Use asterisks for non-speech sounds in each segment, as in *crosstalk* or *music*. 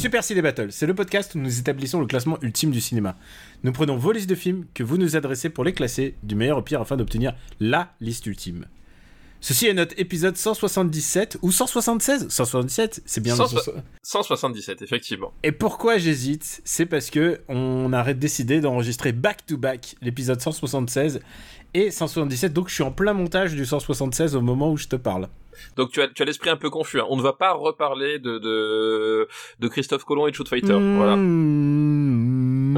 Super Ciné Battle, c'est le podcast où nous établissons le classement ultime du cinéma. Nous prenons vos listes de films que vous nous adressez pour les classer du meilleur au pire afin d'obtenir LA liste ultime. Ceci est notre épisode 177 ou 176 177, c'est bien. le 100 177, effectivement. Et pourquoi j'hésite C'est parce que on a décidé d'enregistrer back to back l'épisode 176 et 177, donc je suis en plein montage du 176 au moment où je te parle. Donc tu as, tu as l'esprit un peu confus. hein. On ne va pas reparler de, de, de Christophe Colomb et de Shoot Fighter. Voilà. Mmh.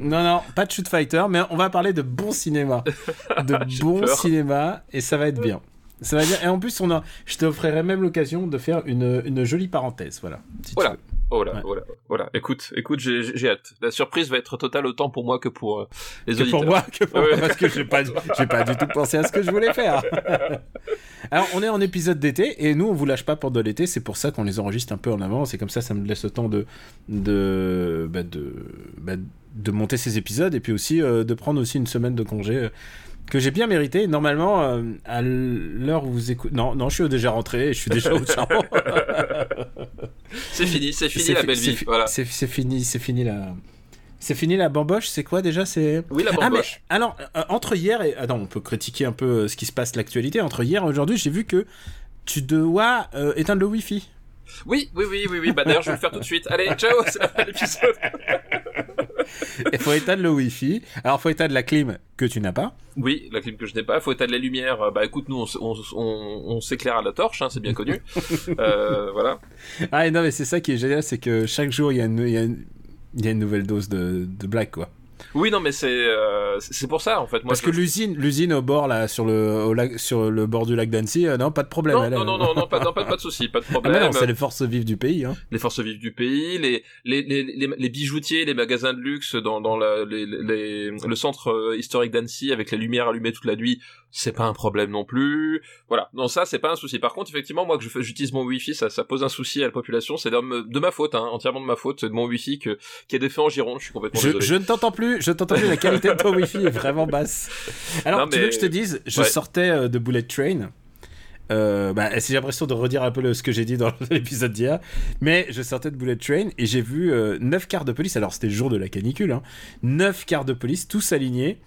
Non, non, pas de shoot fighter, mais on va parler de bon cinéma. *laughs* De bon peur. cinéma, et ça va être bien. Ça va bien. Et en plus, on a, je t'offrirai même l'occasion de faire une, une jolie parenthèse. Voilà. si Voilà. Oh là, Ouais. oh là, oh là. Écoute, écoute, j'ai hâte. La surprise va être totale autant pour moi que pour euh, les Que auditeurs. pour moi, que pour Ouais. moi, parce que j'ai pas, j'ai pas du tout pensé à ce que je voulais faire. *laughs* Alors, on est en épisode d'été et nous, on vous lâche pas pendant l'été. C'est pour ça qu'on les enregistre un peu en avance. Et comme ça, ça me laisse le temps de, de, bah, de, bah, de monter ces épisodes et puis aussi euh, de prendre aussi une semaine de congé euh, que j'ai bien mérité. Normalement, euh, à l'heure où vous écoutez, non, non, je suis déjà rentré. et Je suis déjà au *laughs* charbon. C'est fini, c'est fini C'est la fi- belle vie. fi- Voilà. C'est fini, c'est fini la. C'est fini la bamboche, c'est quoi déjà C'est? Oui, la ah mais bamboche. alors euh, entre hier et attends, on peut critiquer un peu euh, ce qui se passe l'actualité entre hier et aujourd'hui, j'ai vu que tu dois éteindre le wifi. Oui, oui, oui, oui, oui. Bah d'ailleurs, je vais le faire tout de suite. Allez, ciao, c'est la fin de l'épisode. *laughs* Il faut éteindre le wifi. Alors faut éteindre la clim que tu n'as pas. Oui, la clim que je n'ai pas. Faut éteindre la lumière. Bah écoute, nous, on, s- on, s- on, on s'éclaire à la torche, hein, c'est bien connu. *laughs* Euh, voilà. Ah et non mais c'est ça qui est génial, c'est que chaque jour il y a une, il y a une, il y a une nouvelle dose de, de blague quoi. Oui, non, mais c'est euh, c'est pour ça en fait. Moi, Parce je- que l'usine, l'usine au bord là sur le au lac, sur le bord du lac d'Annecy, euh, non pas de problème. non, elle, non, non, non, non, pas, non, pas, pas de souci, pas de Ah problème. mais non, c'est les forces vives du pays. Hein. les forces vives du pays, les les, les, les, les bijoutiers, les magasins de luxe dans, dans la, les, les, le centre euh, historique d'Annecy avec la lumière allumée toute la nuit, c'est pas un problème non plus. Voilà, non ça c'est pas un souci. Par contre, effectivement, moi que je fais- j'utilise mon wifi, ça, ça pose un souci à la population. C'est de, ma faute, hein, entièrement de ma faute. C'est de mon wifi que, qui est défait en Gironde. Je suis complètement Je, désolé. je ne t'entends plus, je t'entends plus, la qualité de ton *laughs* wifi est vraiment basse. Alors, Non, tu veux que je te dise, je Ouais. sortais euh, de Bullet Train. Euh, bah, j'ai l'impression de redire un peu le- ce que j'ai dit dans *laughs* l'épisode d'hier, mais je sortais de Bullet Train et j'ai vu euh, 9 quarts de police, alors c'était le jour de la canicule, hein, 9 quarts de police, tous alignés.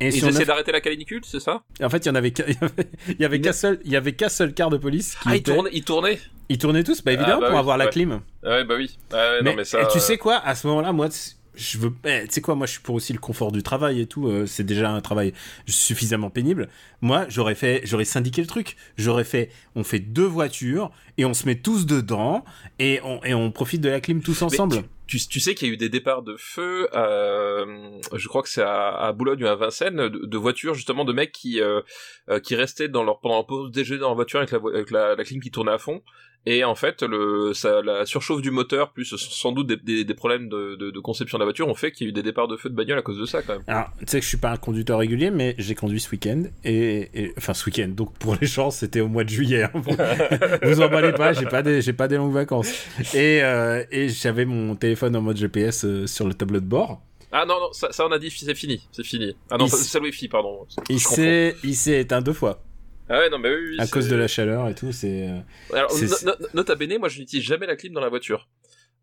Et Ils essaient d'arrêter la canicule, c'est ça? En fait, il y en avait qu'un- *laughs* il y avait- qu'un seul, il y avait qu'un seul quart de police qui Ah, ils tournaient, ils tournaient? ils tournaient tous, bah évidemment Ah, bah pour oui, avoir la clim. Ouais, bah oui. Ouais, mais, non, mais ça. et tu euh, sais quoi, à ce moment-là, moi, je veux. eh, tu sais quoi, moi, je suis pour aussi le confort du travail et tout. euh, c'est déjà un travail suffisamment pénible. Moi, j'aurais fait, j'aurais syndiqué le truc. J'aurais fait, on fait deux voitures et on se met tous dedans et on, et on profite de la clim tous ensemble. Tu, tu sais qu'il y a eu des départs de feu, euh, je crois que c'est à, à Boulogne ou à Vincennes, de, de voitures justement de mecs qui euh, euh, qui restaient dans leur pendant la pause déjeuner dans leur voiture avec la, avec la, la clim qui tournait à fond. Et en fait, le, ça, la surchauffe du moteur, plus sans doute des, des, des problèmes de, de, de conception de la voiture, ont fait qu'il y a eu des départs de feu de bagnole à cause de ça quand même. Alors, tu sais que je suis pas un conducteur régulier, mais j'ai conduit ce week-end et, et- enfin ce week-end. Donc pour les gens, c'était au mois de juillet. hein. Bon, *laughs* vous emballez pas, j'ai pas des, pas des longues vacances. Et, euh, et j'avais mon téléphone en mode GPS euh, sur le tableau de bord. Ah non, non, ça, ça on a dit, c'est fini, c'est fini. Ah non, c'est le wifi, pardon. Il s'est, il s'est éteint deux fois Ah ouais, non, mais oui, oui, à cause de la chaleur et tout. C'est euh, Alors, no- no- nota bene, moi je n'utilise jamais la clim dans la voiture.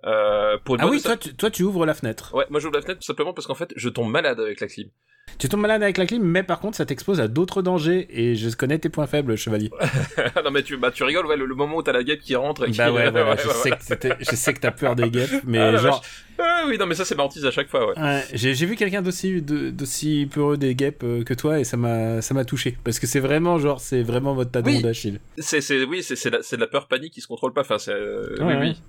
Euh, pour ah oui, sa- toi tu, toi tu ouvres la fenêtre. Ouais, moi j'ouvre la fenêtre tout simplement parce qu'en fait je tombe malade avec la clim. Tu tombes malade avec la clim, mais par contre ça t'expose à d'autres dangers et je connais tes points faibles, chevalier. *laughs* non mais tu, bah, tu rigoles, ouais, le, le moment où t'as la guêpe qui rentre et qui... bah ouais, voilà, *laughs* ouais, je, ouais, sais que c'était- je sais que t'as peur des guêpes, *laughs* mais Ah, la genre. Ah oui, non mais ça c'est ma à chaque fois, ouais. Ouais, j'ai vu quelqu'un d'aussi peureux des guêpes euh, que toi et ça m'a ça m'a touché parce que c'est vraiment genre c'est vraiment votre tadon Oui. d'Achille. C'est, oui, c'est, de la peur panique qui se contrôle pas, enfin c'est... euh, oui, oui.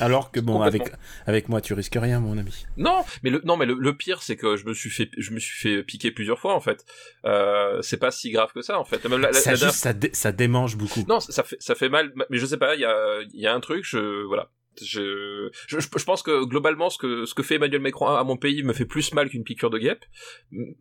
Alors que bon avec avec moi tu risques rien mon ami. Non, mais le, non, mais le, le pire c'est que je me suis fait, je me suis fait piquer plusieurs fois en fait. Euh, c'est pas si grave que ça en fait. Même la, la- ça la juste ça, dé- ça démange beaucoup. Non, ça fait, ça fait mal, mais je sais pas, il y a, il y a un truc, je, voilà. Je, je, je pense que globalement, ce que ce que fait Emmanuel Macron à mon pays me fait plus mal qu'une piqûre de guêpe.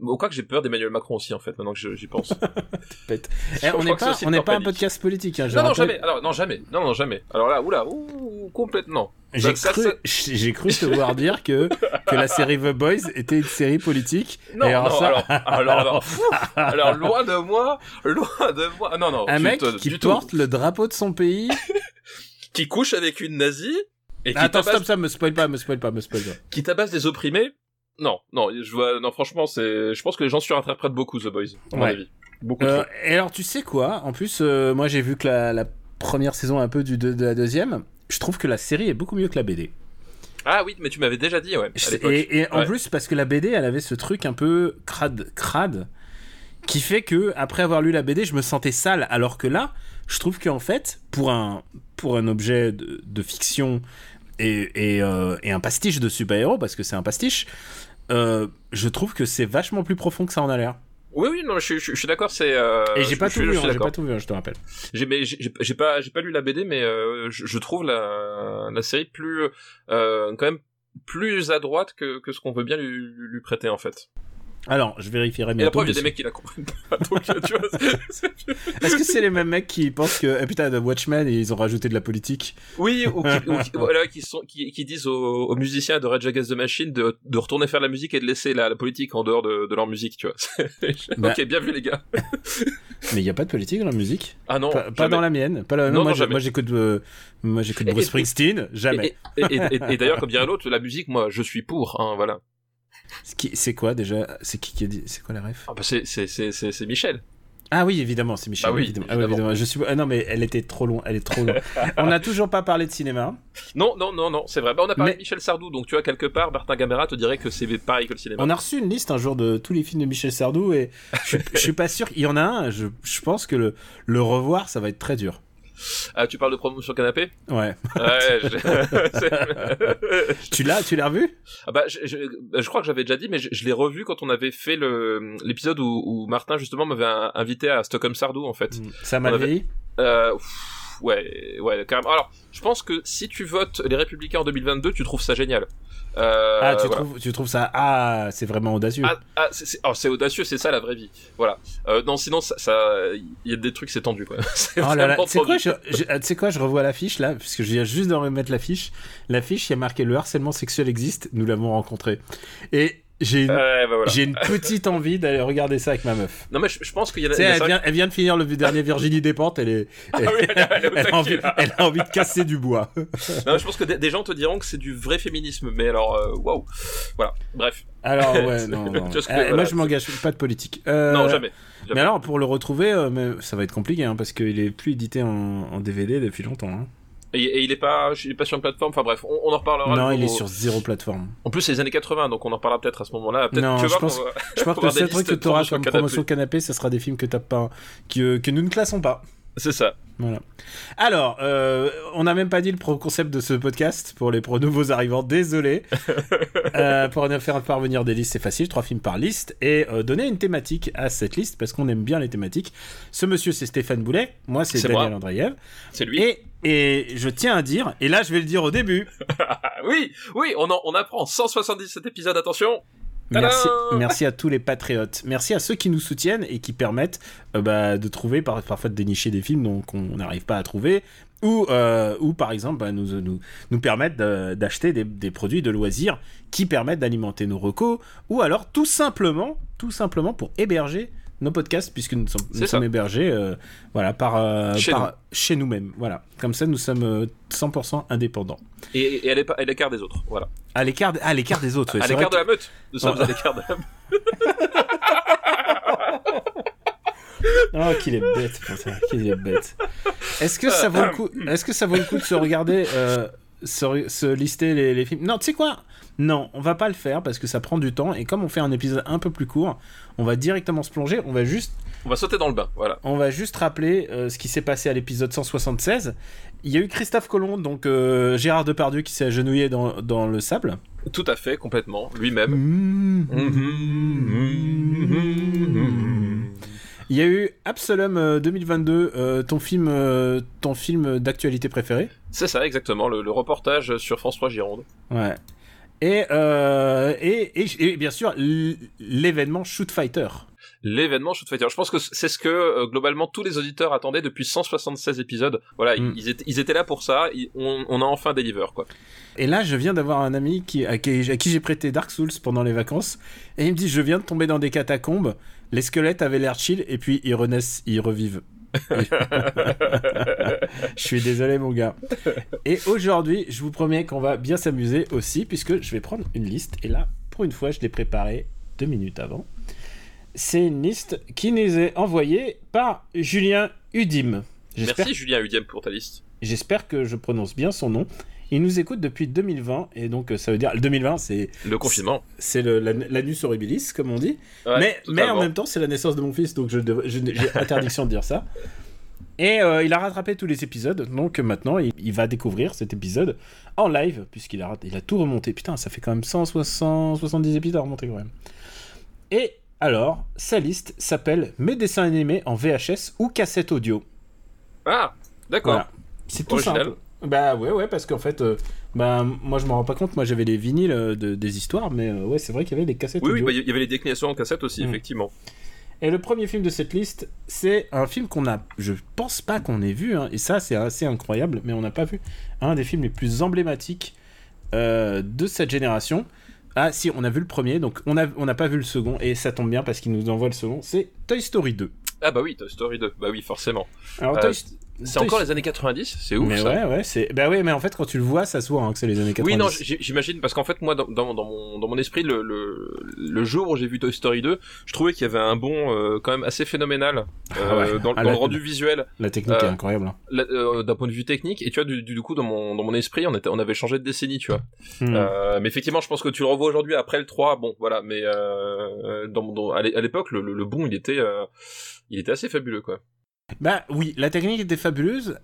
Au cas que j'ai peur d'Emmanuel Macron aussi, en fait, maintenant que je- j'y pense. *laughs* Pète. Je Eh, on n'est pas, on peur pas un podcast politique. Hein, Non, non, jamais. Alors, non, jamais. Non, non, jamais. Alors là, oula, ouh, complètement. J'ai cru, ça- *laughs* j'ai cru te voir dire que, que la série The Boys était une série politique. Non, Et alors non, ça- alors, alors, alors, pfff, alors, loin de moi, loin de moi. Non, non, un mec te- qui tout. porte le drapeau de son pays. Qui couche avec une nazie et qui Attends, tabasse, stop, ça me spoil pas, me spoil pas, me spoil pas. qui tabasse des opprimés. Non, non, je vois, non, franchement, c'est, je pense que les gens surinterprètent beaucoup The Boys, à mon avis. Beaucoup Euh, et alors, tu sais quoi? En plus, euh, moi j'ai vu que la, la première saison un peu du, de, de la deuxième. Je trouve que la série est beaucoup mieux que la BD. Ah oui, mais tu m'avais déjà dit, ouais, à. Et, en plus, parce que la BD, elle avait ce truc un peu crade, crade, qui fait que après avoir lu la BD, je me sentais sale. Alors que là, je trouve qu'en fait, pour un, pour un objet de, de fiction et, et, euh, et un pastiche de super-héros, parce que c'est un pastiche, euh, je trouve que c'est vachement plus profond que ça en a l'air. Oui, oui, non, je, suis- je, suis- je suis d'accord, c'est. Euh, et j'ai pas tout vu, je hein, j'ai pas tout vu, hein, je te rappelle. J'ai, mais j'ai, pas, j'ai pas lu la BD, mais euh, je, je trouve la, la série plus, euh, quand même plus à droite que, que ce qu'on veut bien lui, lui prêter en fait. Alors, je vérifierai Et la bientôt. preuve, il y a des mecs qui la comprennent pas. Donc, tu vois, c'est- *laughs* c'est- Est-ce que c'est les mêmes mecs qui pensent que eh, putain de Watchmen et ils ont rajouté de la politique? Oui, ou qui, ou qui- *laughs* voilà, qui, sont, qui, qui disent aux, aux musiciens de Rage Against the Machine de, de retourner faire la musique et de laisser la, la politique en dehors de, de leur musique, tu vois. *laughs* Bah. ok, bien vu les gars. Mais il y a pas de politique dans la musique? Ah non, Pas, dans la mienne. Pas la- Non, moi, non, moi, j'écoute euh, moi j'écoute Et- Bruce et- Springsteen, jamais. Et, et- et- et- et d'ailleurs, comme dirait l'autre, la musique, moi, je suis pour, hein, voilà. C'est quoi déjà C'est qui qui a dit C'est quoi la ref Ah bah c'est, Michel. Ah oui, évidemment, c'est Michel. Bah oui, évidemment. Ah évidemment. évidemment. Je suis ah non mais elle était trop loin, elle est trop loin. *laughs* On n'a toujours pas parlé de cinéma. Non, non, non, non, c'est vrai. Bah, on a parlé Mais- de Michel Sardou, donc tu vois, quelque part, Martin Gamera te dirait que c'est pareil que le cinéma. On a reçu une liste un jour de tous les films de Michel Sardou et je, suis- je suis pas sûr qu'il y en a un. Je, je pense que le, le revoir, ça va être très dur. Ah, tu parles de promotion canapé Ouais. Ouais, *laughs* je... Tu l'as, tu l'as revu? Ah bah, je, je, je crois que j'avais déjà dit, mais je, je l'ai revu quand on avait fait le l'épisode où, où Martin justement m'avait invité à Stockholm Sardou en fait. Ça m'a avait- Euh, pff, ouais, ouais, carrément. Alors, je pense que si tu votes les Républicains en 2022, tu trouves ça génial. Euh, Ah, tu voilà. trouves, tu trouves ça Ah, c'est vraiment audacieux. Ah, ah, c'est, oh, c'est audacieux, c'est ça la vraie vie. Voilà. Euh, non, sinon, ça, il y a des trucs, c'est tendu, quoi. *laughs* C'est Oh là là, vraiment tu sais quoi, je, je- tu sais quoi, je revois l'affiche là, parce que je viens juste de remettre l'affiche. L'affiche, il y a marqué le harcèlement sexuel existe, nous l'avons rencontré. Et j'ai une, bah voilà. j'ai une petite envie d'aller regarder ça avec ma meuf. Non, mais je, je pense qu'il y en a. Tu sais, il y a elle vient, elle vient de finir le dernier Virginie Despentes, elle est, Ah oui, elle, a envie, elle a envie de casser du bois. Non, je pense que des, gens te diront que c'est du vrai féminisme, mais alors, euh, waouh. Voilà. Bref. Alors ouais, *laughs* non, non. Parce que, Euh, voilà, moi je m'engage pas de politique. Euh, Non, jamais. Mais alors pour le retrouver, euh, mais ça va être compliqué hein, parce qu'il est plus édité en, en DVD depuis longtemps. hein. Et, et il est pas, il est pas sur une plateforme. Enfin bref, on, on en reparlera. Non, il est sur zéro plateforme. En plus, c'est les années 80, donc on en parlera peut-être à ce moment-là. Non, je pense- va- Je pense *laughs* que le seul truc que de tu auras promotion comme promotion canapé, ce sera des films que t'as pas, que, que nous ne classons pas. C'est ça. Voilà. Alors, euh, on n'a même pas dit le concept de ce podcast pour les pro nouveaux arrivants. Désolé. *laughs* Euh, pour faire parvenir des listes, c'est facile. Trois films par liste et euh, donner une thématique à cette liste parce qu'on aime bien les thématiques. Ce monsieur, c'est Stéphane Boulet. Moi, c'est Daniel moi. Andreev. C'est lui. Et, et je tiens à dire, et là, je vais le dire au début. *laughs* Oui, oui, on, en, on apprend 177 épisodes. Attention. Merci, à tous les patriotes. Merci à ceux qui nous soutiennent et qui permettent euh, bah, de trouver, par- parfois de dénicher des films dont on n'arrive pas à trouver, ou, euh, par exemple bah, nous, permettent d'acheter des, produits de loisirs qui permettent d'alimenter nos recos, ou alors tout simplement pour héberger nos podcasts, puisque nous sommes, nous hébergés euh, voilà, par, euh, Chez par- nous. nous-mêmes. Voilà. Comme ça, nous sommes euh, 100% indépendants. Et, et à l'écart des autres. Voilà. À l'écart de- à l'écart des autres. ouais, à c'est l'écart de la meute. Nous sommes Oh. à l'écart de la meute. *laughs* Oh, qu'il est bête, putain, qu'il est bête. Est-ce que ça vaut le coup Est-ce que ça vaut le coup de se regarder, euh, se, se lister les, les films Non, tu sais quoi? Non, on va pas le faire parce que ça prend du temps et comme on fait un épisode un peu plus court, on va directement se plonger. On va juste, On va sauter dans le bain. Voilà. on va juste rappeler euh, ce qui s'est passé à l'épisode 176. Il y a eu Christophe Colomb, donc euh, Gérard Depardieu qui s'est agenouillé dans, dans le sable. Tout à fait, complètement. Lui-même. Mm-hmm. Il y a eu Absalom euh, 2022, euh, ton film, euh, ton film d'actualité préféré. C'est ça, exactement, le, le reportage sur France 3 Gironde. Ouais. Et, euh, et, et, et bien sûr, l'événement Shoot Fighter. L'événement Shoot Fighter. Je pense que c'est ce que euh, globalement tous les auditeurs attendaient depuis 176 épisodes. Voilà, Mm. ils, étaient, ils étaient là pour ça. ils- on, on a enfin deliver quoi. Et là, je viens d'avoir un ami qui, à qui, à qui j'ai prêté Dark Souls pendant les vacances. Et il me dit Je viens de tomber dans des catacombes. Les squelettes avaient l'air chill. Et puis ils renaissent, ils revivent. *laughs* je suis désolé, mon gars. Et aujourd'hui, je vous promets qu'on va bien s'amuser aussi. Puisque je vais prendre une liste. Et là, pour une fois, je l'ai préparée deux minutes avant. C'est une liste qui nous est envoyée par Julien Udim. Merci Julien Udiem pour ta liste. J'espère que je prononce bien son nom. Il nous écoute depuis 2020 et donc euh, ça veut dire 2020 c'est Le confinement. c'est le- la- l'anus horribilis comme on dit. Ouais, mais mais en même temps c'est la naissance de mon fils donc j'ai interdiction de dire ça. Et euh, il a rattrapé tous les épisodes donc euh, maintenant il, il va découvrir cet épisode en live puisqu'il a il a tout remonté. Putain ça fait quand même 160 170 épisodes à remonter quand même. Et alors sa liste s'appelle mes dessins animés en VHS ou cassette audio. Ah, d'accord. Voilà. C'est tout Original. simple. Bah ouais, ouais, parce qu'en fait, euh, bah, moi je m'en rends pas compte. Moi j'avais les vinyles euh, de- des histoires, mais euh, ouais, c'est vrai qu'il y avait les cassettes Oui, oui, audio. bah, il y avait les déclinaisons en cassette aussi, Mm. effectivement. Et le premier film de cette liste, c'est un film qu'on a, je pense pas qu'on ait vu, hein, et ça c'est assez incroyable, mais on n'a pas vu un des films les plus emblématiques de cette génération. Ah si, on a vu le premier, donc on a- on n'a pas vu le second, et ça tombe bien parce qu'il nous envoie le second. C'est Toy Story 2. Ah bah oui, Toy Story 2. Bah oui, forcément. Alors Euh, Toy- C'est encore les années 90, c'est ouf Mais ça. ouais, ouais, c'est. Bah ouais, mais en fait quand tu le vois, ça se voit hein, que c'est les années 90. Oui, non, j'imagine, parce qu'en fait, moi, dans, dans, dans mon, dans mon esprit, le, le, le jour où j'ai vu Toy Story 2, je trouvais qu'il y avait un bond euh, quand même assez phénoménal euh, Ah ouais. dans, Ah, dans la- le rendu visuel, La technique Euh, est incroyable. hein. euh, d'un point de vue technique, et tu vois, du, du coup, dans mon, dans mon esprit, on, était, on avait changé de décennie, tu vois. Hmm. Euh, mais effectivement, je pense que tu le revois aujourd'hui après le 3, bon, voilà, mais euh, dans, dans, à l'é- à l'époque, le, le, le bond, il était, euh, il était assez fabuleux, quoi. Bah oui, la technique était fabuleuse.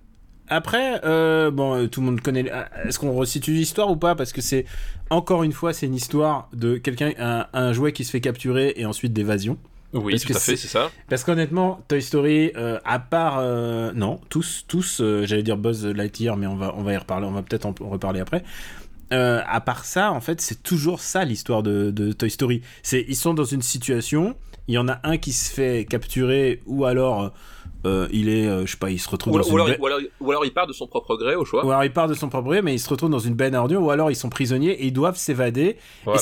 Après, euh, bon, euh, tout le monde connaît. ah, Est-ce qu'on resitue l'histoire ou pas? Parce que c'est encore une fois, c'est une histoire de quelqu'un, un, un jouet qui se fait capturer et ensuite d'évasion. Oui, Parce tout à fait, c'est- ça. Parce qu'honnêtement, Toy Story, euh, à part, euh, non, tous, tous, euh, j'allais dire Buzz Lightyear, mais on va, on va y reparler, on va peut-être en reparler après. Euh, à part ça, en fait, c'est toujours ça l'histoire de, de Toy Story. C'est, ils sont dans une situation, il y en a un qui se fait capturer, ou alors euh, il est, euh, je sais pas, il se retrouve Ou, dans ou une alors, benne- ou, alors, ou alors il part de son propre gré, au choix. ou alors il part de son propre gré, mais il se retrouve dans une benne à ordures, ou alors ils sont prisonniers et ils doivent s'évader. Voilà.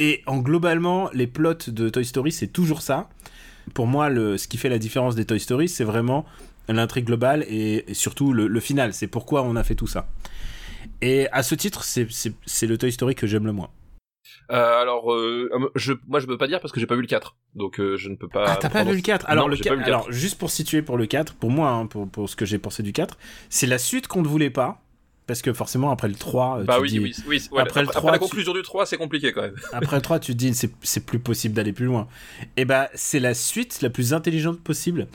Et, en globalement, les plots de Toy Story, c'est toujours ça. Pour moi, le, ce qui fait la différence des Toy Story, c'est vraiment l'intrigue globale et, et surtout le, le final. C'est pourquoi on a fait tout ça. Et à ce titre, c'est le Toy Story que j'aime le moins. Euh, alors, euh, je, moi, je peux pas dire parce que j'ai pas vu le 4. Donc, euh, je ne peux pas. Ah, t'as pas vu le 4 Alors, Non, le j'ai 4 pas vu le 4. alors, juste pour situer pour le 4, pour moi, hein, pour, pour ce que j'ai pensé du 4, c'est la suite qu'on ne voulait pas. Parce que forcément, après le 3, euh, Bah tu oui, dis- oui, oui. ouais, après après, le après 3, la tu- conclusion du 3, c'est compliqué quand même. *laughs* Après le 3, tu te dis c'est, c'est plus possible d'aller plus loin. Et bah, c'est la suite la plus intelligente possible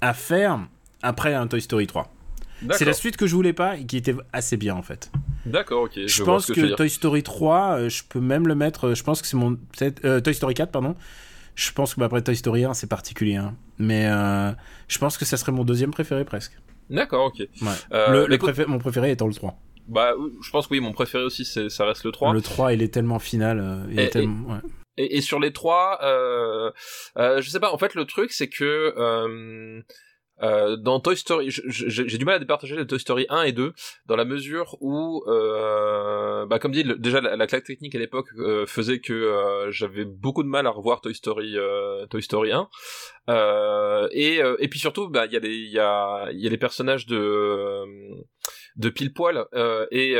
à faire après un Toy Story 3. C'est la suite que je voulais pas et qui était assez bien en fait. D'accord, ok. Je, pense que. Toy Story 3, euh, je peux même le mettre. euh, je pense que c'est mon. euh, Toy Story 4, pardon. Je pense que bah, après Toy Story 1, c'est particulier. hein. Mais euh, je pense que ça serait mon deuxième préféré presque. D'accord, ok. Ouais. Euh, le, mais le écoute- préfé- mon préféré étant le 3. Bah, je pense que oui, mon préféré aussi, ça reste le 3. Le 3, il est tellement final. euh, il est Et- tellement- ouais. Et, et sur les trois, euh, euh, je sais pas. En fait, le truc, c'est que euh, euh, dans Toy Story, j'ai du mal à départager les Toy Story 1 et 2 dans la mesure où, euh, bah, comme dit, déjà la, la claque technique à l'époque euh, faisait que euh, j'avais beaucoup de mal à revoir Toy Story, euh, Toy Story 1. Euh, et, et puis surtout, bah, il y a les, personnages de de pile poil et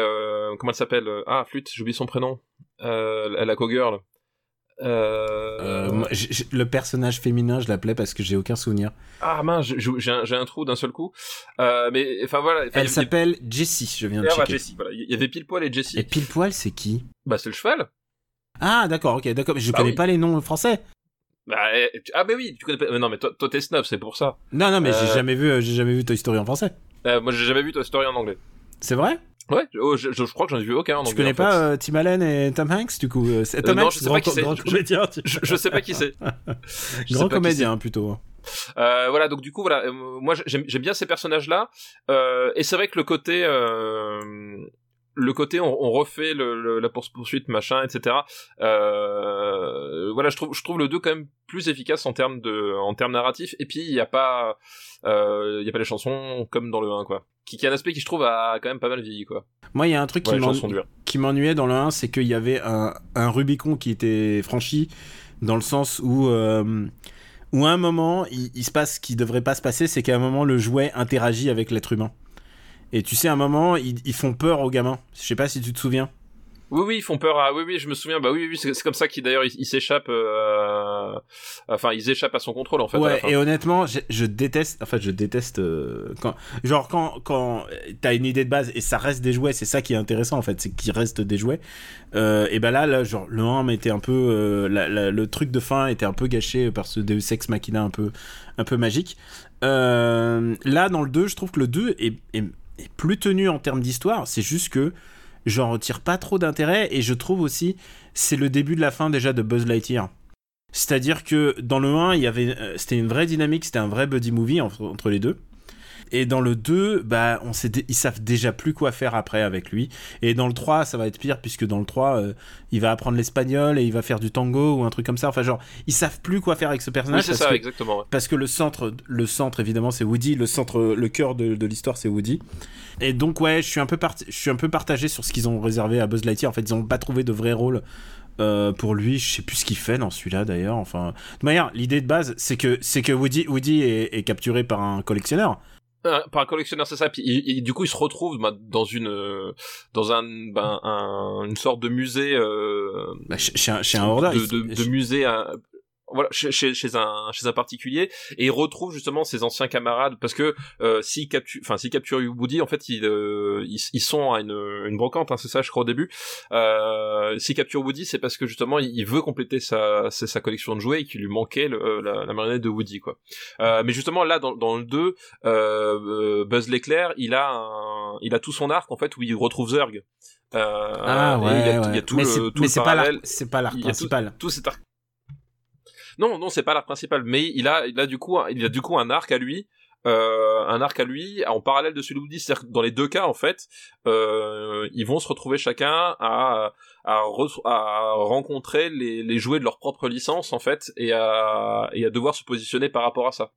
comment elle s'appelle? Ah, flûte, j'ai oublié son prénom. La, la cowgirl. Euh... Euh, le personnage féminin, je l'appelais parce que j'ai aucun souvenir. Ah mince, j'ai- j'ai un, j'ai un trou d'un seul coup. Euh, mais enfin voilà. Elle s'appelle Jessie, je viens de Ah, bah, checker. Jessie, voilà. Il y avait pile poil et Jessie. Et pile poil, c'est qui? Bah c'est le cheval. Ah, d'accord, ok, d'accord. Mais je Ah connais oui. pas les noms français. Bah, eh, tu- ah mais oui, tu connais pas. mais non mais toi, toi t'es snob, c'est pour ça. Non, non, mais j'ai jamais vu, euh, j'ai jamais vu Toy Story en français. Moi j'ai jamais vu Toy Story en anglais. C'est vrai? Ouais, oh, je, je, je crois que j'en ai vu aucun Tu connais pas euh, Tim Allen et Tom Hanks du coup euh, c'est Tom non, Hanks, je sais grand, pas qui c'est. comédien, tu- je, je sais pas qui c'est. *laughs* Grand comédien plutôt. Euh, voilà, donc du coup, voilà, euh, moi j'aime j'aime bien ces personnages-là, euh, et c'est vrai que le côté, euh, le côté, on, on refait le, le- la poursuite poursuite, machin, etc. Euh, voilà, je trouve, je trouve le 2 quand même plus efficace en termes de, en termes narratifs, et puis il y a pas, euh, il y a pas les chansons comme dans le 1, quoi. Qui, qui est un aspect qui je trouve a quand même pas mal vieilli, quoi. Moi, il y a un truc Ouais, qui m'ennuyait dans le 1, c'est qu'il y avait un, un Rubicon qui était franchi, dans le sens où, euh, où à un moment, il, il se passe ce qui devrait pas se passer, c'est qu'à un moment, le jouet interagit avec l'être humain. Et tu sais, à un moment, ils, ils font peur aux gamins. Je sais pas si tu te souviens. Oui, oui, ils font peur à. Oui, oui, je me souviens. Bah oui, oui, c'est comme ça qu'ils d'ailleurs ils s'échappent. euh, Enfin, ils échappent à son contrôle en fait. Ouais, et honnêtement, je, je déteste. En fait, je déteste euh, quand, genre quand quand t'as une idée de base et ça reste des jouets, c'est ça qui est intéressant en fait, c'est qu'il reste des jouets. Euh, et ben là, là, genre le 1 était un peu, la- la- le truc de fin était un peu gâché par ce Deus Ex Machina un peu, un peu magique. Là, dans le 2, je trouve que le 2 est, est, plus tenu en termes d'histoire. C'est juste que j'en retire pas trop d'intérêt et je trouve aussi c'est le début de la fin déjà de Buzz Lightyear. C'est-à-dire que dans le 1, il y avait, euh, c'était une vraie dynamique, c'était un vrai buddy movie entre les deux. Et dans le 2, bah, on sait, ils savent déjà plus quoi faire après avec lui. Et dans le 3, ça va être pire, puisque dans le 3, euh, il va apprendre l'espagnol et il va faire du tango ou un truc comme ça. Enfin, genre, ils savent plus quoi faire avec ce Oui, personnage. c'est parce ça, que- exactement. ouais. parce que le centre, le centre évidemment c'est Woody, le centre, le cœur de, de l'histoire c'est Woody. Et donc ouais, je suis un peu je suis un peu partagé sur ce qu'ils ont réservé à Buzz Lightyear. En fait, ils ont pas trouvé de vrai rôle euh, pour lui. Je sais plus ce qu'il fait dans celui-là d'ailleurs. Enfin, de manière, l'idée de base c'est que c'est que Woody, Woody est, est capturé par un collectionneur. Euh, par un collectionneur, c'est ça. Puis du coup, il se retrouve bah, dans une, euh, dans un, ben, un- une sorte de musée, euh, Bah, chez, un, chez un hoardeur. de, de, de musée. euh, voilà, chez, chez, un chez un particulier et il retrouve justement ses anciens camarades parce que euh, s'il capture enfin s'il capture Woody en fait ils euh, ils, ils sont à une, une brocante hein, c'est ça je crois au début euh, s'il capture Woody c'est parce que justement il, veut compléter sa sa, sa collection de jouets et qu'il lui manquait le- euh, la, la marionnette de Woody quoi euh, mais justement là dans, dans le 2 euh, euh, Buzz l'éclair il a un, il a tout son arc en fait où il retrouve Zurg euh, Ah ouais, il y a, ouais. il y a tout mais le c'est, tout mais c'est pas l'arc, a tout- principal. tout cet arc. Non, non, c'est pas l'arc principal, mais il a, il a du coup, il a du coup un arc à lui, euh, un arc à lui en parallèle de celui de Woody. C'est-à-dire que dans les deux cas, en fait, euh, ils vont se retrouver chacun à, à, re- à rencontrer les, jouets de leur propre licence, en fait, et à, et à devoir se positionner par rapport à ça.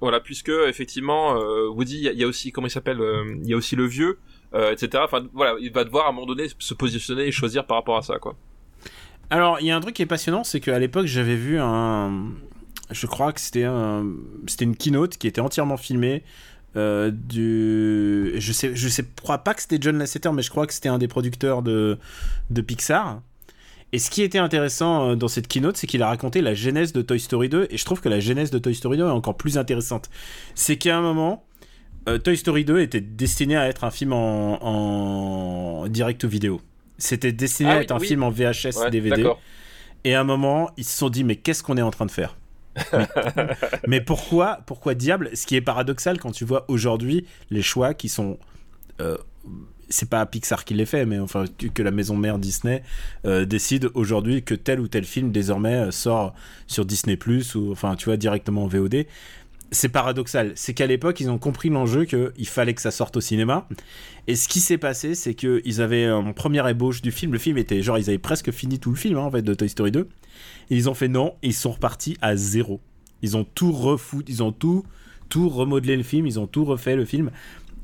Voilà, puisque effectivement, euh, Woody, il y y, a aussi, comment il s'appelle, euh, il y a aussi le vieux, etc. Enfin, voilà, il va devoir à un moment donné se positionner et choisir par rapport à ça, quoi. Alors, il y a un truc qui est passionnant, c'est qu'à l'époque, j'avais vu un. Je crois que c'était un... c'était une keynote qui était entièrement filmée. euh, du... Je sais, je sais, crois pas que c'était John Lasseter, mais je crois que c'était un des producteurs de, de Pixar. Et ce qui était intéressant euh, dans cette keynote, c'est qu'il a raconté la genèse de Toy Story 2, et je trouve que la genèse de Toy Story 2 est encore plus intéressante. C'est qu'à un moment, euh, Toy Story 2 était destiné à être un film en, en direct vidéo. C'était destiné Ah à être un oui. film en VHS, Ouais, DVD. Et à un moment, ils se sont dit, mais qu'est-ce qu'on est en train de faire? Mais, *laughs* mais pourquoi, pourquoi diable? Ce qui est paradoxal quand tu vois aujourd'hui les choix qui sont. euh, c'est pas Pixar qui les fait, mais enfin que, que la maison mère Disney euh, décide aujourd'hui que tel ou tel film désormais euh, sort sur Disney Plus ou enfin tu vois directement en VOD. C'est paradoxal. C'est qu'à l'époque ils ont compris l'enjeu qu'il fallait que ça sorte au cinéma. Et ce qui s'est passé, c'est qu'ils avaient en première ébauche du film. Le film était genre ils avaient presque fini tout le film hein, en fait de Toy Story 2. Et ils ont fait non, et ils sont repartis à zéro. Ils ont tout ils ont tout, tout remodelé le film, ils ont tout refait le film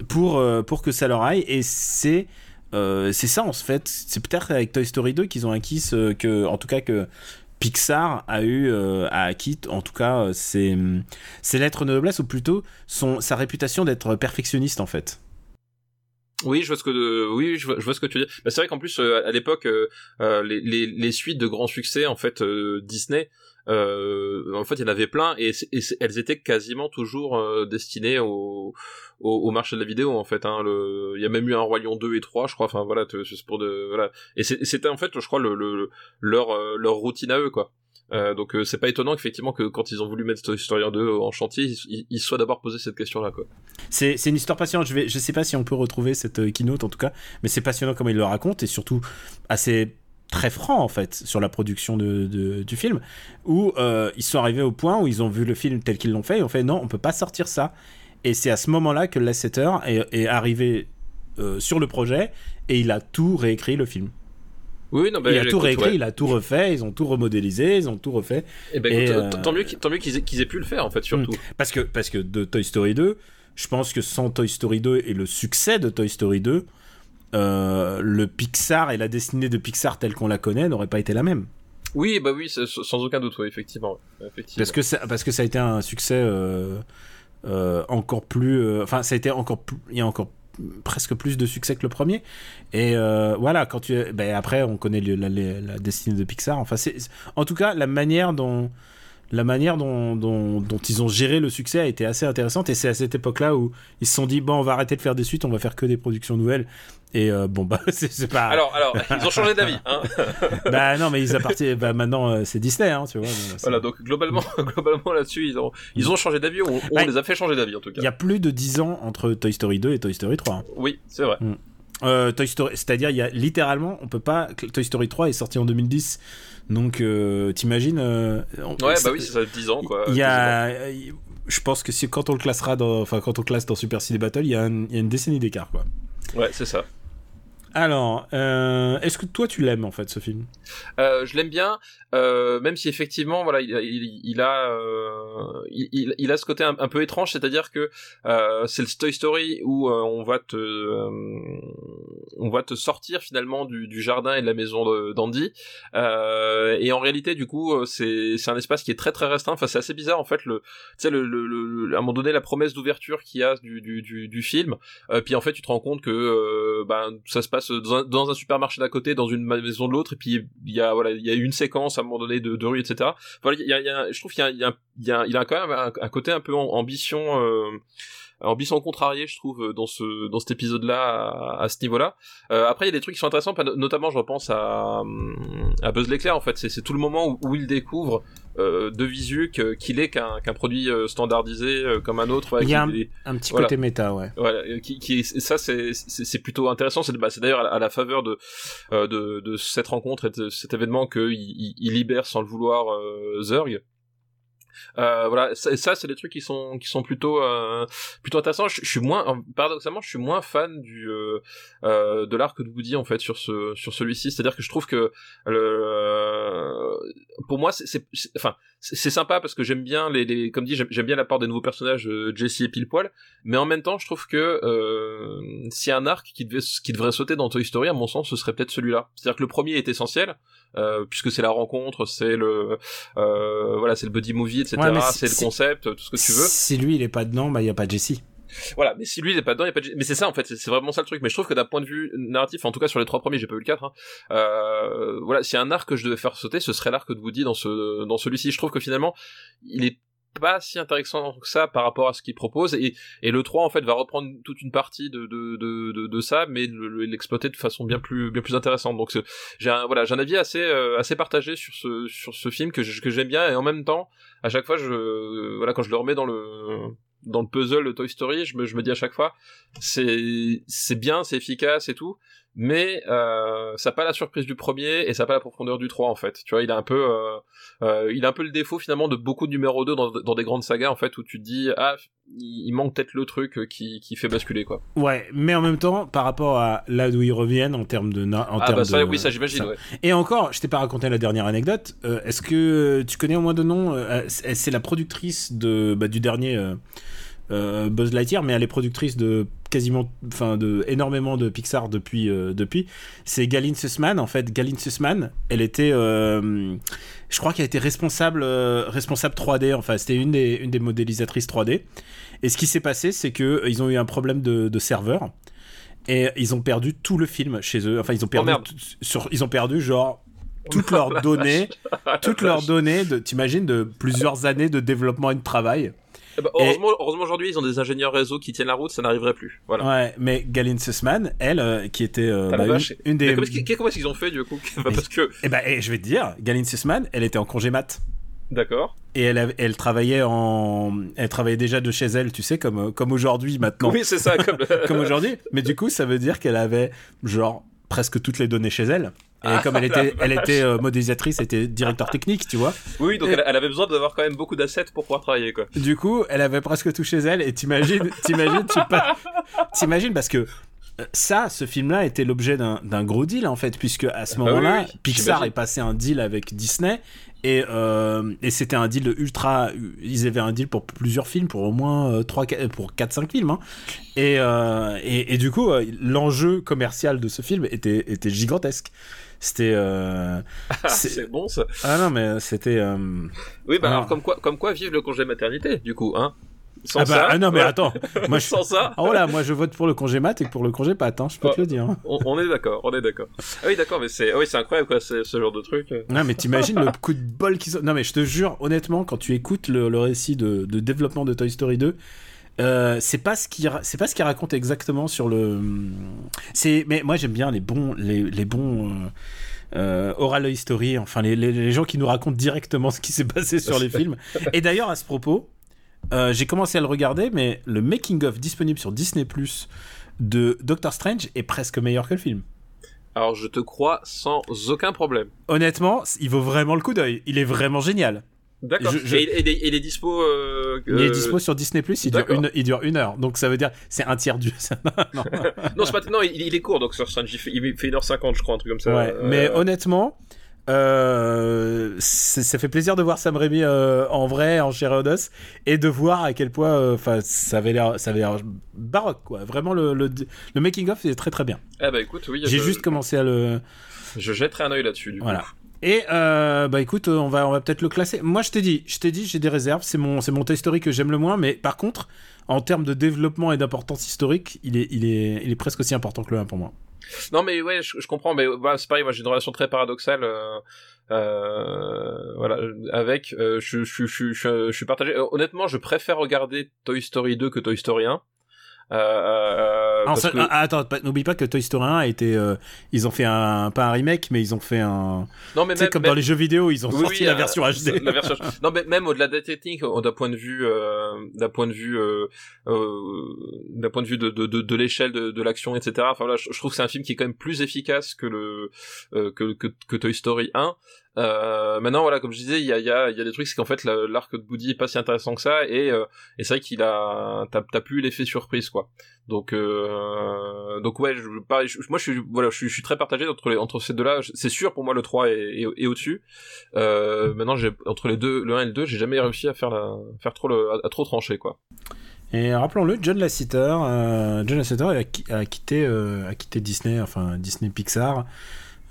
pour, euh, pour que ça leur aille. Et c'est euh, c'est ça en fait. C'est peut-être avec Toy Story 2 qu'ils ont acquis ce que, en tout cas que Pixar a eu, euh, a acquis, en tout cas, euh, ses, ses lettres de noblesse, ou plutôt son, sa réputation d'être perfectionniste en fait. Oui, je vois ce que oui, je vois, ce que tu dis. Bah, c'est vrai qu'en plus euh, à l'époque euh, euh, les, les, les suites de grands succès en fait euh, Disney euh, en fait il y en avait plein et, elles étaient quasiment toujours euh, destinées au, marché de la vidéo en fait hein, il y a même eu un roi lion 2 et 3 je crois enfin voilà c'est pour de voilà et c'était en fait je crois euh, leur routine à eux quoi. Euh, donc euh, c'est pas étonnant qu'effectivement que quand ils ont voulu mettre Toy Story 2 en chantier, ils, soient d'abord posé cette question-là quoi. C'est une histoire passionnante. Je, sais pas si on peut retrouver cette euh, keynote en tout cas, mais c'est passionnant comme il le raconte et surtout assez très francs en fait sur la production de, de- du film, où euh, ils sont arrivés au point où ils ont vu le film tel qu'ils l'ont fait et ont fait non, on peut pas sortir ça. Et c'est à ce moment-là que Lasseter est, est arrivé euh, sur le projet et il a tout réécrit le film. Oui, non, bah, il a tout écoute, réécrit, ouais. il a tout refait, ils ont tout remodélisé, ils ont tout refait. Eh ben, Et, écoute, euh, t- tant mieux, qu'ils- tant mieux qu'ils aient, aient pu le faire, en fait, surtout. Parce que, parce que de Toy Story 2, je pense que sans Toy Story 2 et le succès de Toy Story 2, euh, le Pixar et la destinée de Pixar telle qu'on la connaît n'aurait pas été la même. Oui, bah oui, sans aucun doute, ouais, effectivement. effectivement. Parce que, ça, parce que ça a été un succès euh, euh, encore plus. Enfin, ça a été encore plus. Il y a encore presque plus de succès que le premier. Et voilà, quand tu. Ben, après, on connaît le- la, la- la destinée de Pixar. Enfin, c'est. En tout cas, la manière dont. La manière dont, dont, dont ils ont géré le succès a été assez intéressante et c'est à cette époque-là où ils se sont dit bon on va arrêter de faire des suites, on va faire que des productions nouvelles et euh, bon bah *laughs* c'est pas Alors, alors, ils ont changé d'avis, hein. *laughs* bah non mais ils appartiennent bah maintenant euh, c'est Disney hein, tu vois. bah, Voilà, donc globalement, *laughs* globalement là-dessus, ils ont, ils ont changé d'avis, ou on, on Ouais. les a fait changer d'avis en tout cas. Il y a plus de 10 ans entre Toy Story 2 et Toy Story 3. hein. Oui, c'est vrai. Euh, Toy Story, c'est-à-dire il y a littéralement, on peut pas. Toy Story 3 est sorti en 2010, donc euh, t'imagines euh, Ouais, bah oui, c'est ça, 10 ans quoi. Il y a, je pense que si quand on le classera dans, enfin quand on classe dans Super City Battle, il y y a une décennie d'écart quoi. Ouais, c'est ça. Alors, euh, est-ce que toi tu l'aimes en fait ce film? Euh, je l'aime bien, euh, même si effectivement, voilà, il, a, il, a ce côté un, peu étrange, c'est-à-dire que c'est le Toy Story où on va te, on va te sortir finalement du, du jardin et de la maison d'Andy, et en réalité, du coup, c'est, c'est un espace qui est très très restreint. Enfin, c'est assez bizarre en fait. Le, tu sais, le, à un moment donné, la promesse d'ouverture qu'il y a du, du, du, du film, puis en fait, tu te rends compte que ben, ça se passe dans un, supermarché d'à côté, dans une maison de l'autre, et puis il y a voilà, il y a une séquence à un moment donné de, rue, etc. Voilà, il y a, je trouve qu'il a, il a, quand même un, côté un peu ambition. Euh, ambition contrariée je trouve dans ce dans cet épisode là à, ce niveau là euh, après il y a des trucs qui sont intéressants notamment je repense à à Buzz l'éclair en fait c'est tout le moment où, il découvre de visu que- qu'il est qu'un qu'un produit euh, standardisé euh, comme un autre ouais, Il y a qu'il est- Un petit Voilà. côté méta, ouais. voilà, euh, qui, qui ça c'est c'est c'est plutôt intéressant. C'est bah, c'est d'ailleurs à, la- à la faveur de, euh, de de cette rencontre et de cet événement que il, il- il libère sans le vouloir euh, Zurg. Euh, voilà, ça, ça, c'est des trucs qui sont qui sont plutôt euh, plutôt intéressants. Je, je suis moins paradoxalement, je suis moins fan du euh, euh, de l'arc de Woody en fait sur ce sur celui-ci. C'est-à-dire que je trouve que le pour moi c'est enfin c'est sympa parce que j'aime bien les, les comme dit j'aime bien l'apport des nouveaux personnages euh, Jesse et Pile-Poil mais en même temps je trouve que euh, s'il y a un arc qui devait qui devrait sauter dans Toy Story à mon sens ce serait peut-être celui-là c'est-à-dire que le premier est essentiel euh, puisque c'est la rencontre c'est le euh, voilà c'est le buddy movie etc Ouais, c'est si- le concept tout ce que tu veux Si lui il est pas dedans, bah il y a pas Jessie. voilà, mais si lui il est pas dedans, il y a pas de... Mais c'est ça en fait, c'est vraiment ça le truc. Mais je trouve que d'un point de vue narratif, en tout cas sur les trois premiers, j'ai pas eu le 4, hein, euh, voilà, s'il y a un arc que je devais faire sauter, ce serait l'arc de Woody dans ce dans celui-ci. Je trouve que finalement, il est pas si intéressant que ça par rapport à ce qu'il propose. Et, et le 3 en fait va reprendre toute une partie de de, de, de, ça mais le- le- l'exploiter de façon bien plus bien plus intéressante. Donc j'ai un voilà j'ai un avis assez euh, assez partagé sur ce sur ce film que j'aime bien. Et en même temps à chaque fois je voilà quand je le remets dans le dans le puzzle de Toy Story, je me, je me dis à chaque fois, c'est c'est bien, c'est efficace et tout, mais euh, ça n'a pas la surprise du premier et ça n'a pas la profondeur du 3 en fait. Tu vois, il a un peu euh, euh, il a un peu le défaut finalement de beaucoup de numéro 2 dans, dans des grandes sagas en fait où tu te dis ah il, manque peut-être le truc euh, qui, qui fait basculer quoi. Ouais, mais en même temps, par rapport à là d'où ils reviennent en termes de. En ah termes bah ça de- oui ça j'imagine ouais. Et encore, je t'ai pas raconté la dernière anecdote. euh, Est-ce que tu connais au moins de nom euh, C'est la productrice de bah, du dernier Buzz Lightyear, mais elle est productrice de quasiment, enfin de énormément de Pixar depuis euh, depuis. C'est Galine Sussman en fait. Galine Sussman, elle était, euh, je crois qu'elle était responsable euh, responsable 3D. Enfin, c'était une des une des modélisatrices 3D. Et ce qui s'est passé, c'est que ils ont eu un problème de, de serveur. Et ils ont perdu tout le film chez eux. Enfin, ils ont perdu, tout- sur, ils ont perdu genre *laughs* toutes leurs données, toutes leurs données, de, t'imagines, de plusieurs années de développement et de travail. Eh ben, heureusement heureusement aujourd'hui ils ont des ingénieurs réseau qui tiennent la route, ça n'arriverait plus. Voilà. Ouais, mais Galine Sussman, elle, euh, qui était euh, Ah, bah, une, une Mais des. comment est-ce qu'ils- comment est-ce qu'ils ont fait du coup *laughs* Parce que Eh ben, eh, je vais te dire, Galine Sussman, elle était en congé mat. d'accord. Et elle, elle travaillait en, elle travaillait déjà de chez elle, tu sais, comme euh, comme aujourd'hui maintenant, Oui c'est ça comme *laughs* comme aujourd'hui. Mais du coup, ça veut dire qu'elle avait genre presque toutes les données chez elle. Et comme elle était, elle était euh, modélisatrice, elle était directeur technique, tu vois. Oui, donc elle, elle avait besoin d'avoir quand même beaucoup d'assets pour pouvoir travailler, quoi. Du coup, elle avait presque tout chez elle. Et t'imagines, *laughs* t'imagines, tu pas, t'imagines parce que euh, ça, ce film-là était l'objet d'un gros deal en fait, puisque à ce Ah oui, moment-là, oui, Pixar est passé un deal avec Disney. Et, euh, et c'était un deal ultra. Ils avaient un deal pour plusieurs films, pour au moins euh, 3, pour 4-5 films. hein. Et, euh, et, et du coup, euh, l'enjeu commercial de ce film était, était gigantesque. C'était. euh, *laughs* c'est- bon, ça. ah non, mais c'était. euh, Oui, bah Ah. alors, comme quoi, comme quoi vive le congé maternité, du coup, hein. Sans Ah bah, ça. ah non, mais attends. Moi, *laughs* je... Sans ça, Oh là, moi je vote pour le congé mat et pour le congé pat, hein, je peux Oh. te le dire. on, on est d'accord, on est d'accord. Ah oui, d'accord, mais c'est, ah oui, c'est incroyable, quoi, ce genre de truc. Non, mais t'imagines le coup de bol qu'ils ont. Non, mais je te jure, honnêtement, quand tu écoutes le, le récit de, de développement de Toy Story 2, euh, c'est pas ce qu'il ra- c'est pas ce qu'il raconte exactement sur le. C'est mais moi j'aime bien les bons les, les bons. euh, euh, oral history, enfin les, les, les gens qui nous racontent directement *laughs* ce qui s'est passé sur les films. *laughs* Et d'ailleurs à ce propos, euh, j'ai commencé à le regarder, mais le making of disponible sur Disney Plus de Doctor Strange est presque meilleur que le film. Alors, je te crois sans aucun problème. Honnêtement, il vaut vraiment le coup d'œil. Il est vraiment génial. D'accord. Je- Et, et, et, il est dispo. Euh, Il est euh, dispo sur Disney Plus. Il dure une, il dure une heure. Donc ça veut dire c'est un tiers du. *laughs* non. *laughs* Non, c'est pas. Non, il, il est court, donc sur Strange, il fait, il fait 1h50, je crois, un truc comme ça. Ouais. Euh, Mais honnêtement, euh, ça fait plaisir de voir Sam Raimi euh, en vrai, en chair et de voir à quel point, euh, enfin, ça avait l'air, ça avait l'air baroque quoi. Vraiment le le, le making of est très très bien. Eh bah écoute, oui. J'ai je, juste commencé à le. Je jetterai un œil là-dessus, du Voilà. coup. Et euh, bah écoute, euh, on va on va peut-être le classer. Moi je t'ai dit, je t'ai dit, j'ai des réserves. C'est mon c'est mon Toy Story que j'aime le moins, mais par contre, en termes de développement et d'importance historique, il est il est il est presque aussi important que le 1 pour moi. Non, mais ouais, je, comprends, mais bah, c'est pareil, moi j'ai une relation très paradoxale. Euh, euh, voilà, avec, euh, je, je, je, je, suis partagé. Honnêtement, je préfère regarder Toy Story 2 que Toy Story 1. Euh, euh, Alors, ça- que- ah, attends, pas- n'oublie pas que Toy Story 1 a été, euh, ils ont fait un pas un remake, mais ils ont fait un, non, mais tu sais même, comme même- dans les jeux vidéo, ils ont Oui, sorti oui, la euh, version HD. la version- *laughs* non, mais même au-delà des techniques, euh, d'un point de vue, euh, d'un point de vue, d'un point de vue de, de, de, de l'échelle de, de l'action, etc. Enfin voilà, je, je trouve que c'est un film qui est quand même plus efficace que le que, que, que Toy Story 1. Euh, maintenant, voilà, comme je disais, il y a, des trucs, c'est qu'en fait, la- l'arc de Woody est pas si intéressant que ça, et, euh, c'est vrai qu'il a, t'as, plus l'effet surprise, quoi. Donc, euh, donc ouais, moi, je suis, très partagé entre ces deux-là. C'est sûr, pour moi, le 3 est, au-dessus. Maintenant, entre les deux, le 1 et le 2, j'ai jamais réussi à faire trop trancher, quoi. Et rappelons-le, John Lasseter, John Lasseter a quitté Disney, enfin Disney Pixar,